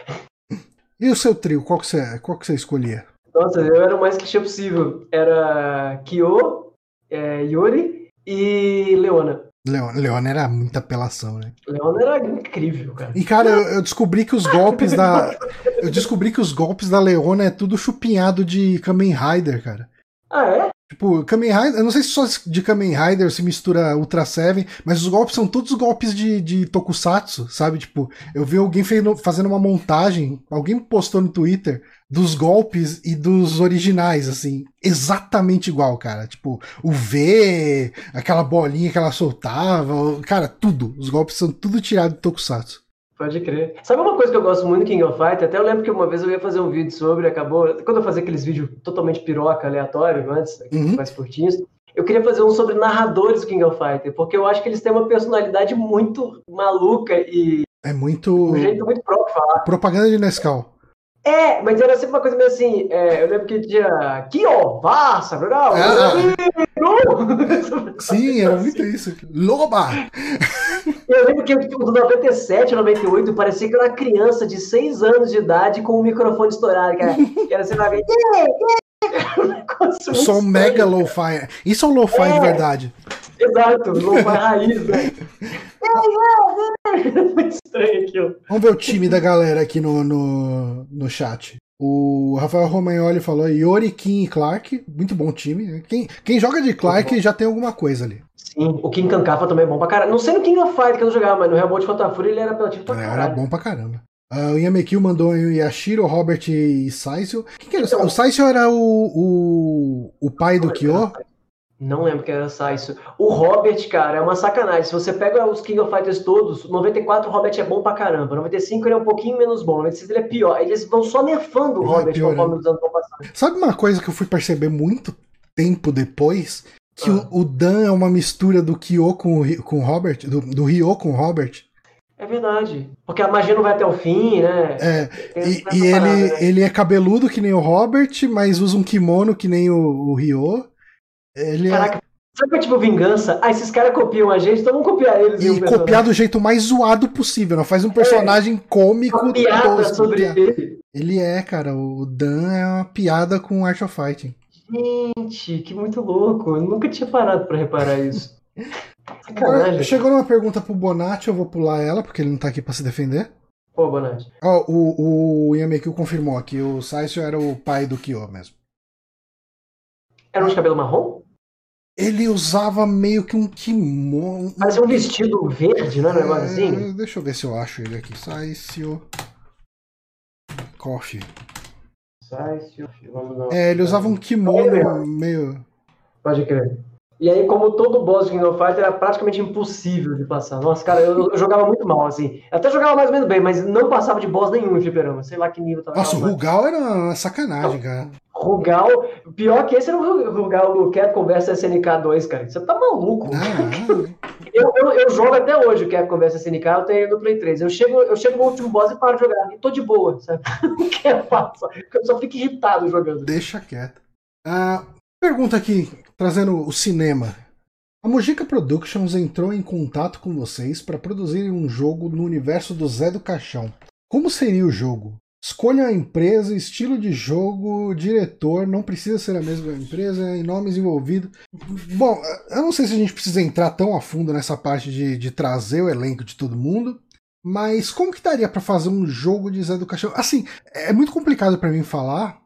Speaker 1: E o seu trio, qual que você, qual que você escolhia?
Speaker 2: Nossa, eu era o mais clichê possível. Era Kyo, é, Yuri e Leona.
Speaker 1: Leona, Leona era muita apelação, né?
Speaker 2: Leona era incrível, cara.
Speaker 1: E cara, eu, eu descobri que os golpes da. Eu descobri que os golpes da Leona é tudo chupinhado de Kamen Rider, cara.
Speaker 2: Ah, é?
Speaker 1: Tipo, Kamen Rider, eu não sei se só de Kamen Rider se mistura Ultra Seven, mas os golpes são todos golpes de, de Tokusatsu, sabe? Tipo, eu vi alguém fazendo uma montagem, alguém postou no Twitter, dos golpes e dos originais, assim, exatamente igual, cara. Tipo, o V, aquela bolinha que ela soltava, cara, tudo. Os golpes são tudo tirados de Tokusatsu.
Speaker 2: Pode crer. Sabe uma coisa que eu gosto muito do King of Fighters? Até eu lembro que uma vez eu ia fazer um vídeo sobre, acabou. Quando eu fazia aqueles vídeos totalmente piroca, aleatório, antes, uhum. mais curtinhos, eu queria fazer um sobre narradores do King of Fighters, porque eu acho que eles têm uma personalidade muito maluca e.
Speaker 1: É muito.
Speaker 2: Um jeito muito próprio de falar.
Speaker 1: Propaganda de Nescau.
Speaker 2: É, mas era sempre uma coisa meio assim. É, eu lembro que tinha. Que não?
Speaker 1: Ah, sim, era muito isso. Loba!
Speaker 2: Eu lembro que do 97, 98, parecia que era uma criança de 6 anos de idade com o microfone estourado, cara. Que era assim, uma vez.
Speaker 1: Som mega lo-fi. Isso é um lo-fi é, de verdade.
Speaker 2: Exato, lo-fi raiz, né? Muito estranho aquilo.
Speaker 1: Vamos ver o time da galera aqui no, no, no chat. O Rafael Romagnoli falou Yori, Kim e Clark. Muito bom time. Né? Quem, quem joga de Clark já tem alguma coisa ali.
Speaker 2: Sim, o Kim Kankafa também é bom pra caramba. Não sei no King of Fight que eu não jogava, mas no Real World Fatafuri ele era apelativo pra caramba.
Speaker 1: Era bom pra caramba. Uh, o Yamekil mandou o Yashiro, Robert e Saisio. Quem que era? Então, o Saisio era o, o, o pai do Kyo?
Speaker 2: Não lembro que era Saisio. O Robert, cara, é uma sacanagem. Se você pega os King of Fighters todos, 94 o Robert é bom pra caramba. 95 ele é um pouquinho menos bom. 96 ele é pior. Eles vão só nerfando o Robert é conforme os anos vão passando.
Speaker 1: Sabe uma coisa que eu fui perceber muito tempo depois? Que ah. o, o, Dan é uma mistura do Kyo com, com o Robert, do, do Ryo com o Robert.
Speaker 2: É verdade. Porque a magia não vai até o fim, né?
Speaker 1: É. E, e ele, né? ele é cabeludo que nem o Robert, mas usa um kimono que nem o, o Ryo. Ele é
Speaker 2: Caraca, é... sabe que é tipo vingança? Ah, esses caras copiam a gente, então vamos copiar eles.
Speaker 1: E copiar do jeito mais zoado possível, não faz um personagem é. cômico. Uma
Speaker 2: piada tosco, sobre ele.
Speaker 1: Ele é, cara, o Dan é uma piada com Art of Fighting.
Speaker 2: Gente, que muito louco. Eu nunca tinha parado para reparar isso.
Speaker 1: Agora, chegou uma pergunta pro Bonatti, eu vou pular ela, porque ele não tá aqui para se defender.
Speaker 2: Pô, Bonatti.
Speaker 1: Oh, o, o confirmou aqui, o Saisio era o pai do Kyo mesmo.
Speaker 2: Era um de cabelo marrom?
Speaker 1: Ele usava meio que um kimono.
Speaker 2: Mas um vestido verde, não é um negócio assim?
Speaker 1: Deixa eu ver se eu acho ele aqui. Saisio. Coffee. É, ele usava um kimono meio.
Speaker 2: Pode crer. E aí, como todo boss de King of Fighters, era praticamente impossível de passar. Nossa, cara, eu, eu, jogava muito mal, assim. Eu até jogava mais ou menos bem, mas não passava de boss nenhum em fliperama. Sei lá que nível tava.
Speaker 1: Nossa, o Rugal era uma sacanagem, cara.
Speaker 2: Rugal, pior que esse era o Rugal do Capcom vs SNK 2, cara. Você tá maluco. Ah, eu, eu, eu, jogo até hoje o Capcom vs SNK, eu tenho no Play 3. Eu chego, eu chego no último boss e paro de jogar. E tô de boa, sabe? Não quero passar. Eu só fico irritado jogando.
Speaker 1: Deixa quieto. Ah, pergunta aqui, trazendo o cinema. A Mojica Productions entrou em contato com vocês para produzir um jogo no universo do Zé do Caixão. Como seria o jogo? Escolha a empresa, estilo de jogo, diretor, não precisa ser a mesma empresa e nomes envolvidos. Bom, eu não sei se a gente precisa entrar tão a fundo nessa parte de, de trazer o elenco de todo mundo, mas como que daria para fazer um jogo de Zé do Caixão? Assim, é muito complicado para mim falar,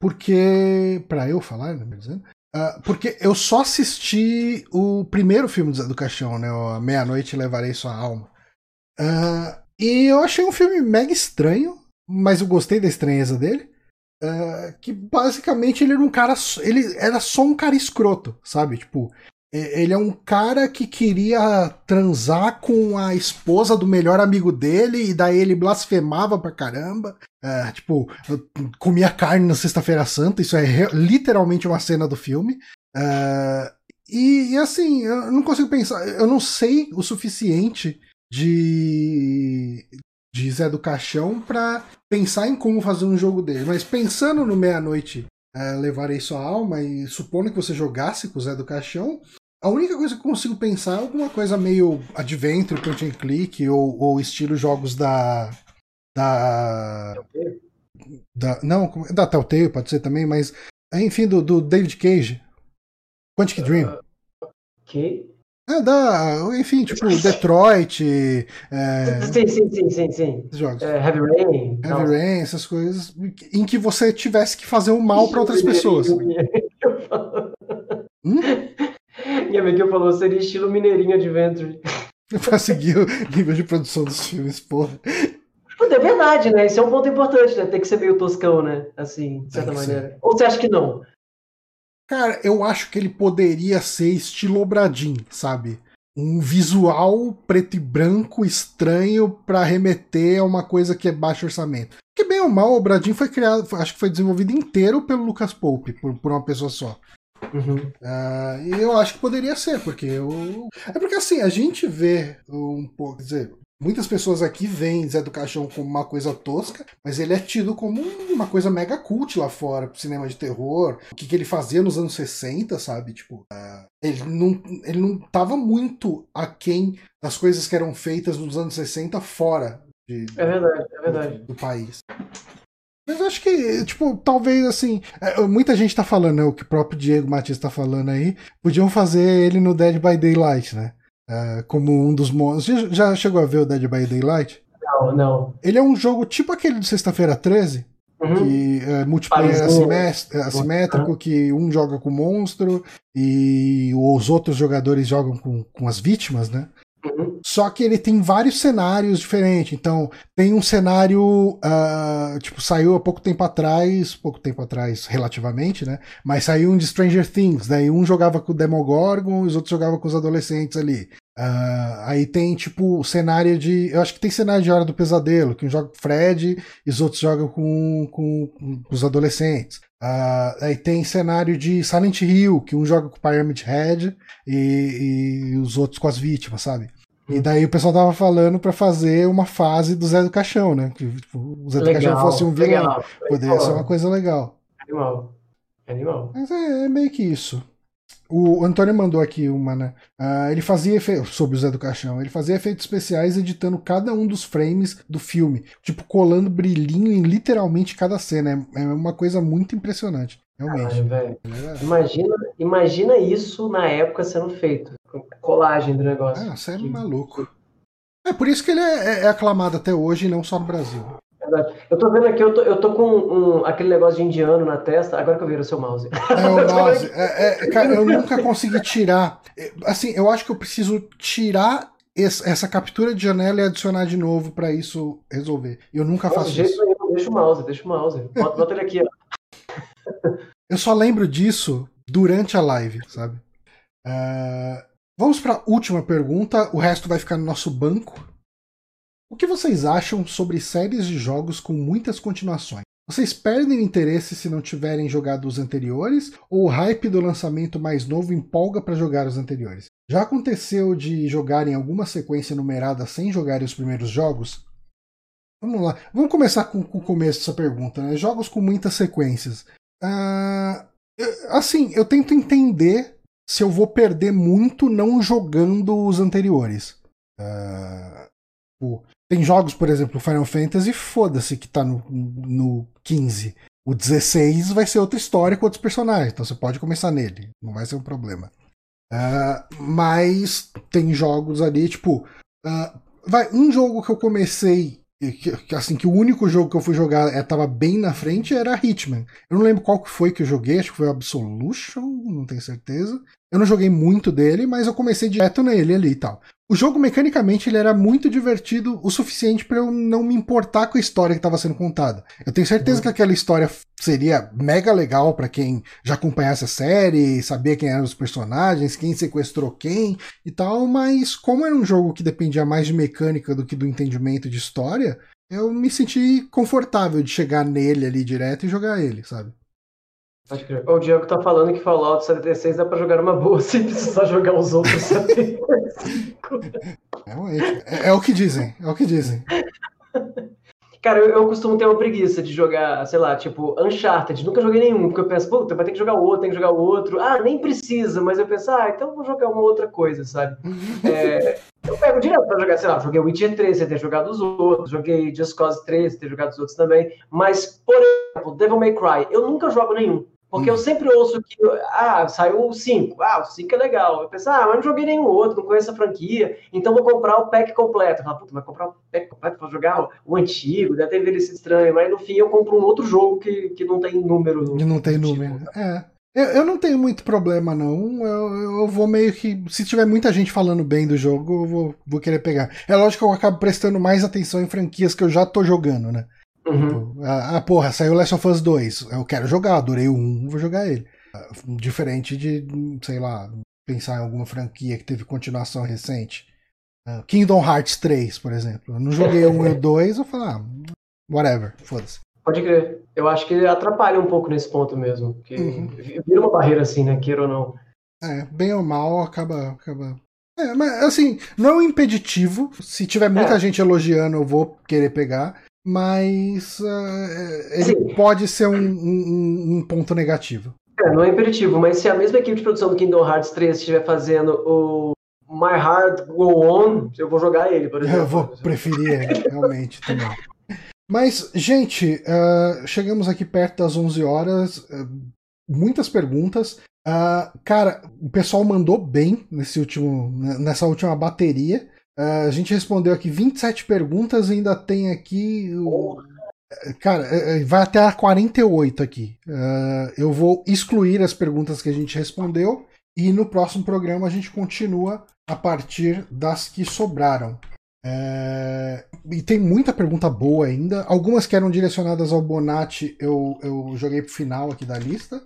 Speaker 1: porque. para eu falar, né, dizendo? Uh, porque eu só assisti o primeiro filme do Zé do Caixão, né? A Meia-Noite Levarei Sua Alma. Uh, e eu achei um filme mega estranho, mas eu gostei da estranheza dele. Uh, que basicamente ele era um cara. Ele era só um cara escroto, sabe? Tipo, ele é um cara que queria transar com a esposa do melhor amigo dele, e daí ele blasfemava pra caramba. É, tipo, comia carne na Sexta-feira Santa, isso é literalmente uma cena do filme. É, e, e, assim, eu não consigo pensar, eu não sei o suficiente de, de Zé do Caixão pra pensar em como fazer um jogo dele. Mas pensando no Meia-Noite é, Levarei Sua Alma, e supondo que você jogasse com o Zé do Caixão, a única coisa que eu consigo pensar é alguma coisa meio adventure, point and click, ou, ou estilo jogos da. Da. da não, da Telltale pode ser também, mas. Enfim, do, do David Cage. Quantic Dream.
Speaker 2: Uh, que?
Speaker 1: É, da. Enfim, tipo, Detroit.
Speaker 2: É, sim, sim, sim, sim, sim.
Speaker 1: Jogos.
Speaker 2: É, Heavy Rain.
Speaker 1: Heavy Rain, essas coisas. Em que você tivesse que fazer o um mal para outras pessoas.
Speaker 2: Hum? Minha amiga falou seria estilo Mineirinho Adventure.
Speaker 1: pra seguir o nível de produção dos filmes, porra.
Speaker 2: É verdade, né? Isso é um ponto importante, né? Tem que ser meio toscão, né? Assim, de certa maneira. Ser. Ou você acha que não?
Speaker 1: Cara, eu acho que ele poderia ser estilo Obradin, sabe? Um visual preto e branco estranho para remeter a uma coisa que é baixo orçamento. Que bem ou mal, o Obradin foi criado, acho que foi desenvolvido inteiro pelo Lucas Pope, por, por uma pessoa só. Uhum. Uh, e eu acho que poderia ser, porque eu. É porque assim, a gente vê um pouco. Quer dizer, muitas pessoas aqui veem Zé do Caixão como uma coisa tosca, mas ele é tido como uma coisa mega cult lá fora, pro cinema de terror. O que, que ele fazia nos anos 60, sabe? Tipo, uh, ele, não, ele não tava muito aquém das coisas que eram feitas nos anos 60 fora de,
Speaker 2: é verdade, é verdade.
Speaker 1: Do, do país. Mas acho que, tipo, talvez assim. É, muita gente tá falando, né? O que o próprio Diego Matias tá falando aí. Podiam fazer ele no Dead by Daylight, né? Uh, como um dos monstros. Já chegou a ver o Dead by Daylight?
Speaker 2: Não, não.
Speaker 1: Ele é um jogo tipo aquele de Sexta-feira 13. Uhum. Que é multiplayer assimétrico, uhum. que um joga com o monstro e os outros jogadores jogam com, com as vítimas, né? Uhum. Só que ele tem vários cenários diferentes. Então, tem um cenário. Uh, tipo, saiu há pouco tempo atrás, pouco tempo atrás, relativamente, né? Mas saiu um de Stranger Things. Daí um jogava com o Demogorgon e os outros jogavam com os adolescentes ali. Uh, aí tem, tipo, cenário de. Eu acho que tem cenário de Hora do Pesadelo, que um joga com Fred e os outros jogam com, com, com os adolescentes. Uh, aí tem cenário de Silent Hill, que um joga com o Pyramid Head e, e os outros com as vítimas, sabe? E daí o pessoal tava falando para fazer uma fase do Zé do Caixão, né? Que tipo, o Zé legal, do Caixão fosse um vilão. Legal, Poderia legal. ser uma coisa legal.
Speaker 2: Animal. Animal.
Speaker 1: Mas é, é meio que isso. O Antônio mandou aqui uma, né? Uh, ele fazia efeitos. Sobre o Zé do Caixão. Ele fazia efeitos especiais editando cada um dos frames do filme. Tipo, colando brilhinho em literalmente cada cena. É, é uma coisa muito impressionante. Realmente.
Speaker 2: Caralho, é. imagina, imagina isso na época sendo feito. Colagem do negócio.
Speaker 1: Ah, você é maluco. É por isso que ele é, é, é aclamado até hoje e não só no Brasil.
Speaker 2: Verdade. Eu tô vendo aqui, eu tô, eu tô com um, aquele negócio de indiano na testa, agora que eu viro o seu mouse.
Speaker 1: É o mouse. É, é, cara, eu nunca consegui tirar. Assim, eu acho que eu preciso tirar essa captura de janela e adicionar de novo para isso resolver. Eu nunca faço jeito isso.
Speaker 2: Nenhum. Deixa o mouse, deixa o mouse. Bota, bota ele aqui,
Speaker 1: ó. Eu só lembro disso durante a live, sabe? Uh, vamos para a última pergunta. O resto vai ficar no nosso banco. O que vocês acham sobre séries de jogos com muitas continuações? Vocês perdem interesse se não tiverem jogado os anteriores ou o hype do lançamento mais novo empolga para jogar os anteriores? Já aconteceu de jogarem alguma sequência numerada sem jogarem os primeiros jogos? Vamos lá, vamos começar com, com o começo dessa pergunta. Né? Jogos com muitas sequências. Uh, assim, eu tento entender se eu vou perder muito não jogando os anteriores. Uh, tem jogos, por exemplo, Final Fantasy, foda-se que tá no, no 15. O 16 vai ser outra história com outros personagens, então você pode começar nele, não vai ser um problema. Uh, mas tem jogos ali, tipo. Uh, vai, um jogo que eu comecei. Que, assim, que o único jogo que eu fui jogar é, tava bem na frente era Hitman. Eu não lembro qual que foi que eu joguei, acho que foi Absolution, não tenho certeza. Eu não joguei muito dele, mas eu comecei direto nele ali e tal. O jogo, mecanicamente, ele era muito divertido o suficiente para eu não me importar com a história que estava sendo contada. Eu tenho certeza uhum. que aquela história seria mega legal para quem já acompanhasse a série, sabia quem eram os personagens, quem sequestrou quem e tal, mas como era um jogo que dependia mais de mecânica do que do entendimento de história, eu me senti confortável de chegar nele ali direto e jogar ele, sabe?
Speaker 2: Pode crer. O Diego tá falando que Fallout 76 dá pra jogar uma boa sem precisar jogar os outros 75.
Speaker 1: É, é, é o que dizem, é o que dizem.
Speaker 2: Cara, eu, eu, costumo ter uma preguiça de jogar, sei lá, tipo, Uncharted. Nunca joguei nenhum, porque eu penso, puta, vai ter que jogar o outro, tem que jogar o outro. Ah, nem precisa, mas eu penso, ah, então vou jogar uma outra coisa, sabe? é, eu pego direto pra jogar, sei lá, joguei Witcher 3, você ter jogado os outros, joguei Just Cause 3, você ter jogado os outros também. Mas, por exemplo, Devil May Cry, eu nunca jogo nenhum. Porque hum. eu sempre ouço que, ah, saiu o 5, ah, o 5 é legal. Eu penso, ah, mas não joguei nenhum outro, não conheço a franquia, então vou comprar o pack completo. Eu falo, puta, vai comprar o pack completo pra jogar o, antigo, deve ter envelhecido estranho, mas no fim eu compro um outro jogo que, que não tem número.
Speaker 1: Que não tem número, é. Eu, eu não tenho muito problema, não. Eu, eu vou meio que. Se tiver muita gente falando bem do jogo, eu vou, vou querer pegar. É lógico que eu acabo prestando mais atenção em franquias que eu já tô jogando, né?
Speaker 2: Uhum.
Speaker 1: Tipo, ah, ah, porra, saiu Last of Us 2. Eu quero jogar, adorei o 1, vou jogar ele. Ah, Diferente de, sei lá, pensar em alguma franquia que teve continuação recente. Ah, Kingdom Hearts 3, por exemplo. Eu não joguei o 1 e o 2, eu falei, ah, whatever, foda-se.
Speaker 2: Pode crer. Eu acho que atrapalha um pouco nesse ponto mesmo. Que
Speaker 1: Uhum.
Speaker 2: vira uma barreira assim, né? Queira ou não.
Speaker 1: É, bem ou mal, acaba. acaba... É, mas assim, não é um impeditivo. Se tiver muita
Speaker 2: É.
Speaker 1: gente elogiando, eu vou querer pegar. Mas é, ele
Speaker 2: Sim.
Speaker 1: pode ser um, um- um ponto negativo.
Speaker 2: É, não é imperativo, mas se a mesma equipe de produção do Kingdom Hearts 3 estiver fazendo o My Heart Go On, eu vou jogar ele, por exemplo.
Speaker 1: Eu vou preferir, realmente, também. Mas, gente, ah, chegamos aqui perto das 11 horas. ah, muitas perguntas. Cara, o pessoal mandou bem nesse último, nessa última bateria. Ah, a gente respondeu aqui 27 perguntas ainda tem aqui. o- Cara, é, é, vai até a 48 aqui. Eu vou excluir as perguntas que a gente respondeu e no próximo programa a gente continua a partir das que sobraram. É, E tem muita pergunta boa ainda. Algumas que eram direcionadas ao Bonatti, eu, eu joguei pro final aqui da lista.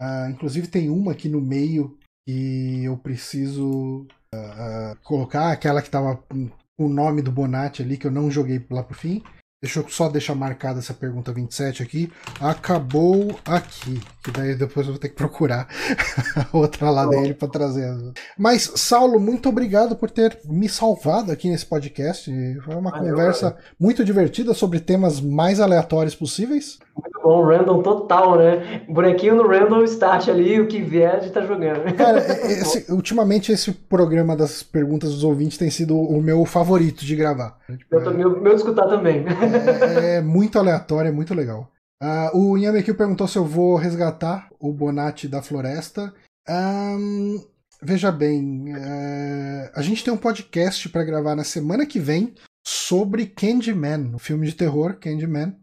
Speaker 1: Ah, inclusive tem uma aqui no meio que eu preciso ah, colocar, aquela que tava com o nome do Bonatti ali, que eu não joguei lá pro fim. Deixa eu só deixar marcada essa pergunta 27 aqui. Acabou aqui. Que daí depois eu vou ter que procurar outra lá dele para trazer. Mas, Saulo, muito obrigado por ter me salvado aqui nesse podcast. Foi uma
Speaker 2: Valeu,
Speaker 1: conversa muito divertida sobre temas mais aleatórios possíveis.
Speaker 2: Muito bom, random total, né? Bonequinho no random start ali, o que vier a gente tá jogando.
Speaker 1: Cara, esse- ultimamente esse programa das perguntas dos ouvintes tem sido o meu favorito de gravar.
Speaker 2: Eu tô, meu, meu de escutar também.
Speaker 1: É, é muito aleatório, é muito legal. Ah, o Yamekil perguntou se eu vou resgatar o Bonatti da floresta. Ahn, veja bem, é, a gente tem um podcast para gravar na semana que vem sobre Candyman, o filme de terror Candyman.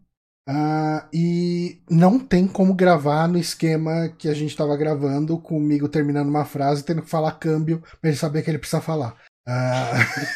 Speaker 1: Ah, e não tem como gravar no esquema que a gente estava gravando, comigo terminando uma frase tendo que falar câmbio para ele saber que ele precisa falar. Ah,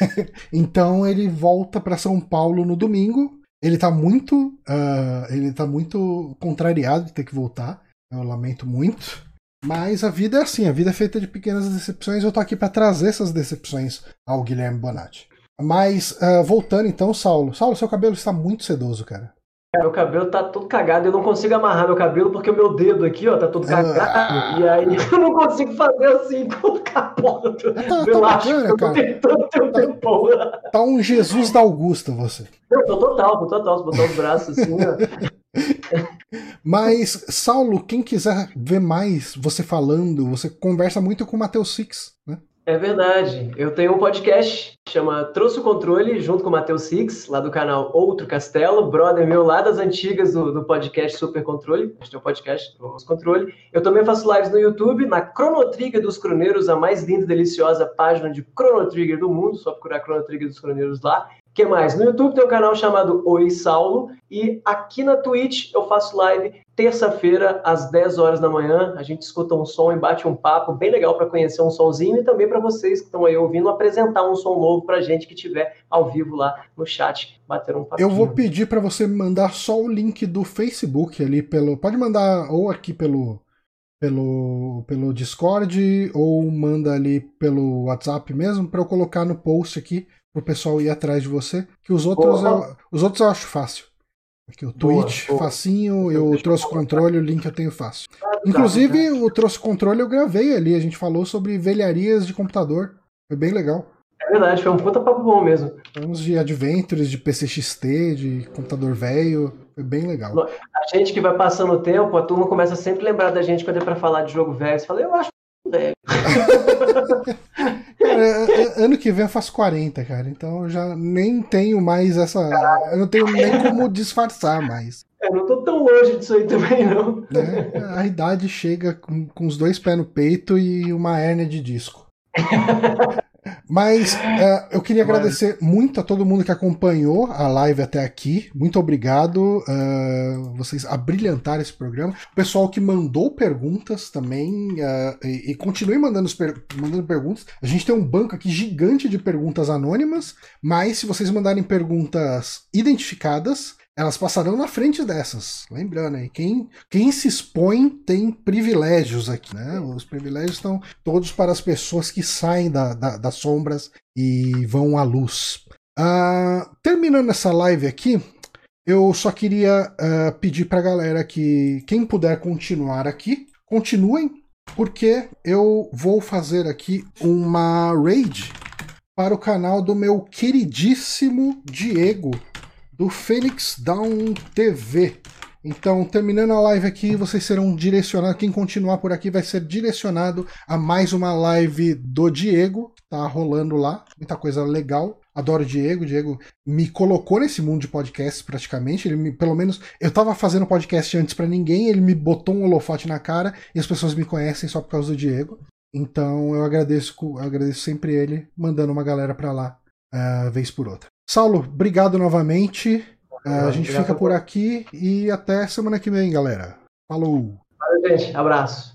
Speaker 1: então ele volta para São Paulo no domingo. Ele tá muito. ah, ele tá muito contrariado de ter que voltar. Eu lamento muito. Mas a vida é assim, a vida é feita de pequenas decepções. Eu tô aqui para trazer essas decepções ao Guilherme Bonatti. Mas, voltando então, Saulo. Saulo, seu cabelo está muito sedoso, cara.
Speaker 2: Meu cabelo tá todo cagado, eu não consigo amarrar meu cabelo porque o meu dedo aqui, ó, tá todo cagado.
Speaker 1: Ah.
Speaker 2: E aí eu não consigo fazer assim com a porra do,
Speaker 1: Tá,
Speaker 2: do
Speaker 1: tá
Speaker 2: elástico.
Speaker 1: bacana,
Speaker 2: Eu tô
Speaker 1: cara.
Speaker 2: tentando ter um tempão.
Speaker 1: Tá um Jesus da Augusta você.
Speaker 2: Eu tô total, tô total. Se botar os braços assim, ó.
Speaker 1: Mas, Saulo, quem quiser ver mais você falando, você conversa muito com o Matheus Six, né?
Speaker 2: É verdade. Eu tenho um podcast que chama Trouxe o Controle, junto com o Matheus Six, lá do canal Outro Castelo, brother meu lá das antigas do, do podcast Super Controle. Gente tem um podcast do Controle. Eu também faço lives no YouTube, na Chrono Trigger dos Croneiros, a mais linda e deliciosa página de Chrono Trigger do mundo. Só procurar Chrono Trigger dos Croneiros lá. O que mais? No YouTube tem um canal chamado Oi Saulo. E aqui na Twitch eu faço live terça-feira, às 10 horas da manhã. A gente escuta um som e bate um papo bem legal para conhecer um sonzinho e também para vocês que estão aí ouvindo apresentar um som novo para gente que tiver ao vivo lá no chat, bater um papo.
Speaker 1: Eu vou pedir para você mandar só o link do Facebook ali pelo. Pode mandar ou aqui pelo pelo pelo Discord ou manda ali pelo WhatsApp mesmo para eu colocar no post aqui pro pessoal ir atrás de você. Que os outros
Speaker 2: Boa.
Speaker 1: eu, os outros eu acho fácil. Aqui o Twitch
Speaker 2: boa.
Speaker 1: facinho, eu trouxe controle, o link eu tenho fácil.
Speaker 2: Tá,
Speaker 1: Inclusive, o trouxe controle eu gravei ali, a gente falou sobre velharias de computador. Foi bem legal.
Speaker 2: É verdade, foi um puta papo bom mesmo.
Speaker 1: Falamos de Adventures, de PCXT, de computador velho. Foi bem legal.
Speaker 2: A gente que vai passando o tempo, a turma começa sempre a lembrar da gente quando é para falar de jogo velho. Você fala, eu acho velho.
Speaker 1: Cara, a- a- ano que vem eu faço 40, cara. Então eu já nem tenho mais essa. Eu não tenho nem como disfarçar mais.
Speaker 2: Eu não tô tão longe disso aí também, não.
Speaker 1: Né? A idade chega com, com os dois pés no peito e uma hérnia de disco. Mas uh, eu queria agradecer muito a todo mundo que acompanhou a live até aqui. Muito obrigado. Uh, vocês abrilhantaram esse programa. O pessoal que mandou perguntas também. Uh, e, e continue mandando, per mandando perguntas. A gente tem um banco aqui gigante de perguntas anônimas. Mas se vocês mandarem perguntas identificadas, elas passarão na frente dessas. Lembrando aí, quem, quem se expõe tem privilégios aqui, né? Os privilégios estão todos para as pessoas que saem da, da, das sombras e vão à luz. Uh, terminando essa live aqui, eu só queria uh, pedir para a galera que quem puder continuar aqui, continuem, porque eu vou fazer aqui uma raid para o canal do meu queridíssimo Diego do Fênix Down TV. Então, terminando a live aqui, vocês serão direcionados. Quem continuar por aqui vai ser direcionado a mais uma live do Diego, que tá rolando lá. Muita coisa legal. Adoro o Diego. O Diego me colocou nesse mundo de podcasts praticamente. Ele me, pelo menos, eu tava fazendo podcast antes para ninguém, ele me botou um holofote na cara e as pessoas me conhecem só por causa do Diego. Então eu agradeço, eu agradeço sempre ele mandando uma galera para lá, uh, vez por outra. Saulo, obrigado novamente. Uh, a gente fica por aqui e até semana que vem, galera. Falou.
Speaker 2: Valeu, gente. Abraço.